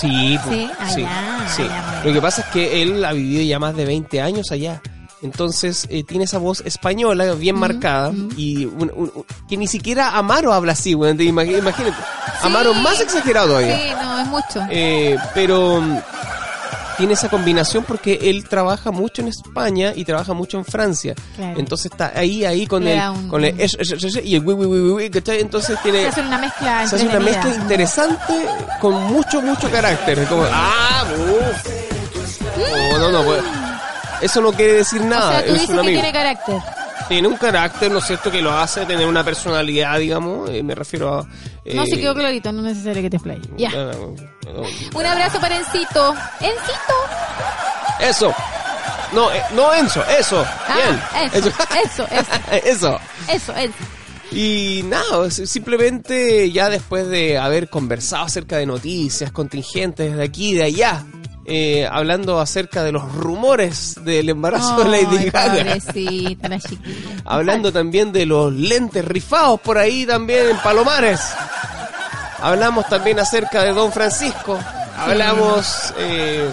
Sí, pues, Sí, ah, sí, sí. Lo que pasa es que él ha vivido ya más de 20 años allá. Entonces eh, tiene esa voz española bien marcada y un- un- un- que ni siquiera Amaro habla así, imag- Imagínate. Amaro más exagerado todavía. Sí, no, es mucho. Eh, pero tiene esa combinación porque él trabaja mucho en España y trabaja mucho en Francia. Claro. Entonces está ahí, ahí con Le el, un- con el y el wi. Entonces tiene... Se hace una mezcla Se hace una mezcla interesante con mucho, mucho carácter. Como, ah, uf. No, no, no. pues, eso no quiere decir O nada. sea, tú es dices un que amigo. tiene carácter. [LAUGHS] Tiene un carácter, ¿no es cierto?, que lo hace tener una personalidad, digamos. eh, me refiero a. eh, No se quedó clarito, no es necesario que te explayes. Ya. no, no, no. Un abrazo para Encito. ¡Encito! Eso. No, eh, no, Enzo, eso. Bien. Ah, eso, [LAUGHS] eso, eso, eso. eso, eso. Y nada, simplemente ya después de haber conversado acerca de noticias contingentes de aquí y de allá, eh, hablando acerca de los rumores del embarazo de Lady Gaga, la [LAUGHS] hablando también de los lentes rifados por ahí también en Palomares, hablamos también acerca de Don Francisco, hablamos eh,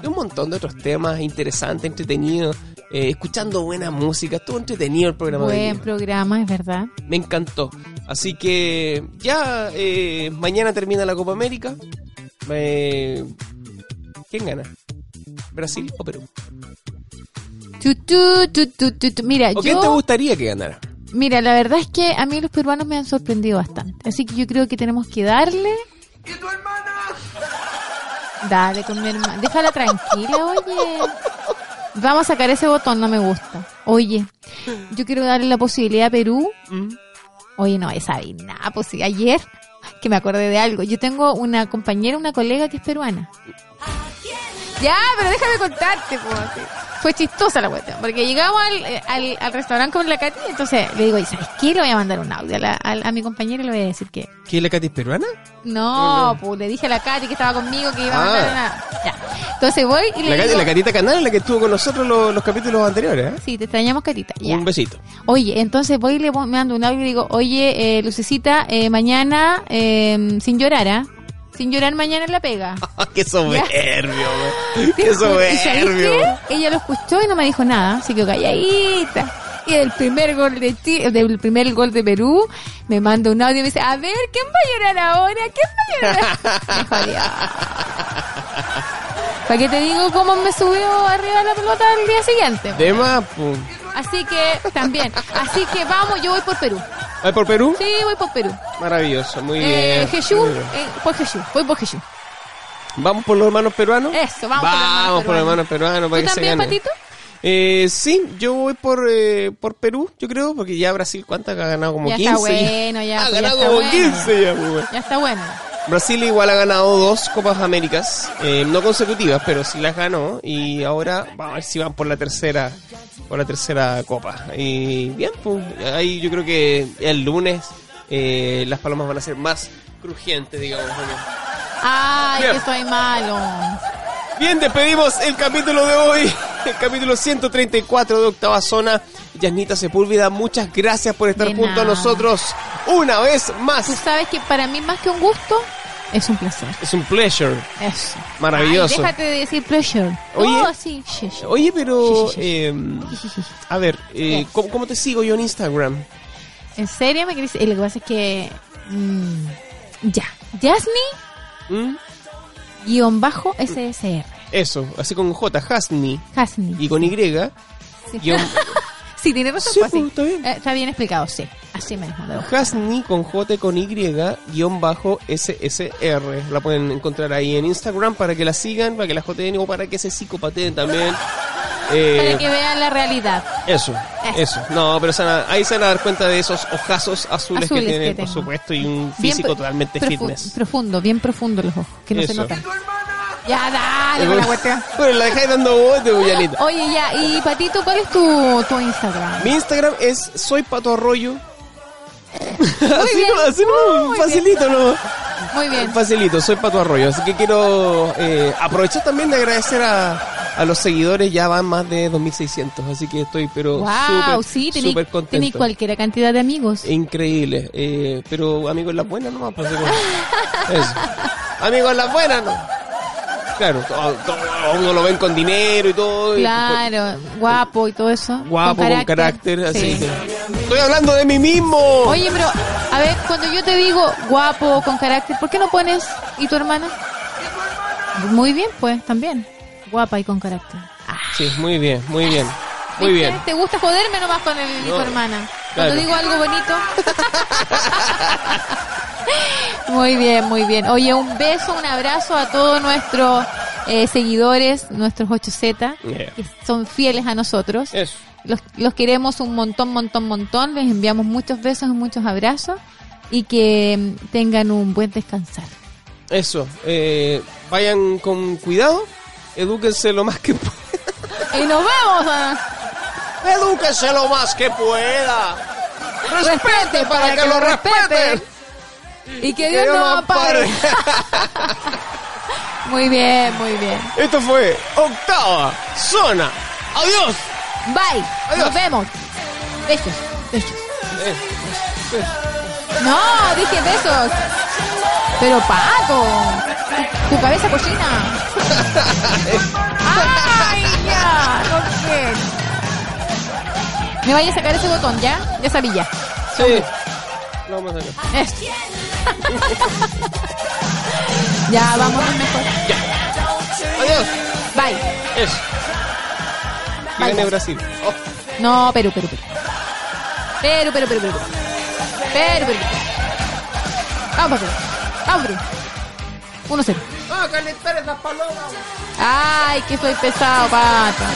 de un montón de otros temas interesantes, entretenidos, eh, escuchando buena música, estuvo entretenido el programa. de hoy día. Buen programa, es verdad. Me encantó. Así que ya eh, mañana termina la Copa América. Eh, ¿Quién gana? ¿Brasil o Perú? Tu, tu, tu, tu, tu, tu. Mira, ¿O quién yo... te gustaría que ganara? Mira, la verdad es que a mí los peruanos me han sorprendido bastante. Así que yo creo que tenemos que darle. Dale con mi hermana. Déjala tranquila, oye. Vamos a sacar ese botón, no me gusta. Oye, yo quiero darle la posibilidad a Perú. Oye, no, esa nada, pues sí, ayer que me acordé de algo. Yo tengo una compañera, una colega que es peruana. Ya, pero déjame contarte, sí. Fue chistosa la cuestión, porque llegamos al, eh, al, al restaurante con la Katy, entonces le digo, ¿y sabes qué? Le voy a mandar un audio a, la- a- a mi compañera y le voy a decir que... ¿Quién es la Katy peruana? No, pues le dije a la Katy que estaba conmigo que iba a Ah. mandar una... Ya. Entonces voy y le La, Katy- la Catita Canal, la que estuvo con nosotros los, los capítulos anteriores. ¿eh? Sí, te extrañamos, Catita. Ya. Un besito. Oye, entonces voy y le mando un audio y le digo, oye, eh, Lucecita, eh, mañana, eh, sin llorar, ¿ah? Sin llorar mañana en la pega. [LAUGHS] ¡Qué soberbio! güey. [LAUGHS] ¡Qué ¿Y soberbio! qué? Ella lo escuchó y no me dijo nada, así que calladita. Y el primer gol de Chi- del primer gol de Perú, me manda un audio y me dice, a ver, ¿quién va a llorar ahora? ¿Quién va a llorar? [LAUGHS] Me jodió. ¿Para qué te digo cómo me subió arriba la pelota el día siguiente? De más. Así que también. Así que vamos, yo voy por Perú. ¿Vas por Perú? Sí, voy por Perú. Maravilloso, muy Eh, bien. Jesús, eh, por Jesús, voy por Jesús. ¿Vamos por los hermanos peruanos? Eso, vamos, por los hermanos Vamos por los hermanos peruanos para ¿Tú que se también, gane. Patito? Eh, sí, yo voy por, eh, por Perú, yo creo, porque ya Brasil, ¿cuántas ha ganado? Como ya 15. está bueno, ya. Ha pues, ya ganado está como bueno. 15 ya, pues, bueno. Ya está bueno. Brasil igual ha ganado dos Copas Américas, eh, no consecutivas, pero sí las ganó y ahora vamos a ver si van por la tercera, por la tercera Copa. Y bien, pues ahí yo creo que el lunes eh, las palomas van a ser más crujientes, digamos. Ay, Bien. que soy malo. Bien, despedimos el capítulo de hoy, el capítulo 134 de Octava Zona. Yasnita Sepúlveda, muchas gracias por estar De junto a nosotros una vez más. Tú sabes que para mí más que un gusto, es un placer. Es un pleasure. Eso. Maravilloso. Ay, déjate de decir pleasure. Oye. Oh, sí. Oye, pero... Eh, a ver, eh, ¿cómo, cómo te sigo yo en Instagram? ¿En serio me querés? Eh, Lo que pasa es que... mm, ya. Yasni, ¿Mm? Guion bajo, SSR. Eso, así con J, Hasni. Hasni. Y con Y. Sí. guión- [LAUGHS] Sí, tiene razón. Sí, pues, está bien. Eh, está bien explicado, sí. Así mismo. Hasni con J con Y, guion bajo SSR. La pueden encontrar ahí en Instagram para que la sigan, para que la joteen o para que se psicopateen también. Eh, Para que vean la realidad. Eso, eso. No, pero se van a- ahí se van a dar cuenta de esos ojazos azules, Azules que que tiene, por supuesto, y un físico totalmente profu- fitness. Profundo, bien profundo los ojos, que no se notan. Ya, dale con la cuestión. Bueno, la dejáis dando bote, Bullanita. Oye, ya, y Patito, ¿cuál es tu, tu Instagram? Mi Instagram es soy Pato Arroyo. así bien. no, así no, facilito, ¿no? Muy bien. Facilito, soy Pato Arroyo. Así que quiero eh, aprovechar también de agradecer a, a los seguidores ya van más de 2.600, así que estoy pero wow, súper sí, súper contento. tenéis cualquier cantidad de amigos. Increíble, eh, pero amigos las buenas nomás, pues, eso. Amigos las buenas, ¿no? Claro, uno lo ven con dinero y todo. Claro, guapo y todo eso. Guapo, con carácter, así. Estoy hablando de mí mismo. Oye, pero, a ver, cuando yo te digo guapo, con carácter, ¿por qué no pones y tu hermana? Muy bien, pues, también. Guapa y con carácter. Sí, muy bien, muy bien. Muy bien. ¿Te gusta joderme nomás con el hermana? Cuando digo algo bonito. [LAUGHS] muy bien, muy bien. Oye, un beso, un abrazo a todos nuestros eh, seguidores, nuestros 8Z, que son fieles a nosotros. Los, los queremos un montón, montón, montón. Les enviamos muchos besos muchos abrazos. Y que mm, tengan un buen descansar. Eso. Eh, vayan con cuidado. Edúquense lo más que puedan. Y nos vemos. ¿eh? Edúquense lo más que pueda. Respete para, que, lo respeten. Y que Dios nos ampare. [LAUGHS] muy bien, muy bien. Esto fue Octava Zona. Adiós. Bye. Nos vemos. Besos. Besos. No, dije besos. Pero Paco, tu, cabeza cochina. [LAUGHS] Ay, ya, no quiero. Me vaya a sacar ese botón, ¿ya? Ya sabía. Sí. Lo vamos a sacar. [LAUGHS] ya, vámonos mejor. Ya. Adiós. Bye. Eso. Viene Brasil. Oh. No, Perú, Perú, Perú. Perú, Perú, Perú, Perú. Perú, Perú. Vamos, Perú. Perú. 1-0. Ah, calentar esas palomas. Ay, que soy pesado, pata.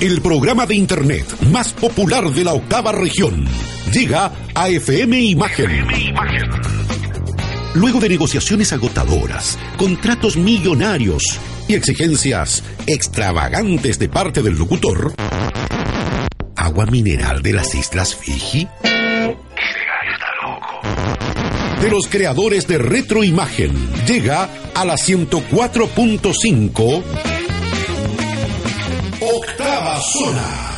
El programa de Internet más popular de la octava región llega a FM Imagen. Luego de negociaciones agotadoras, contratos millonarios y exigencias extravagantes de parte del locutor, agua mineral de las Islas Fiji. De los creadores de Retroimagen, llega a la 104.5 Zona.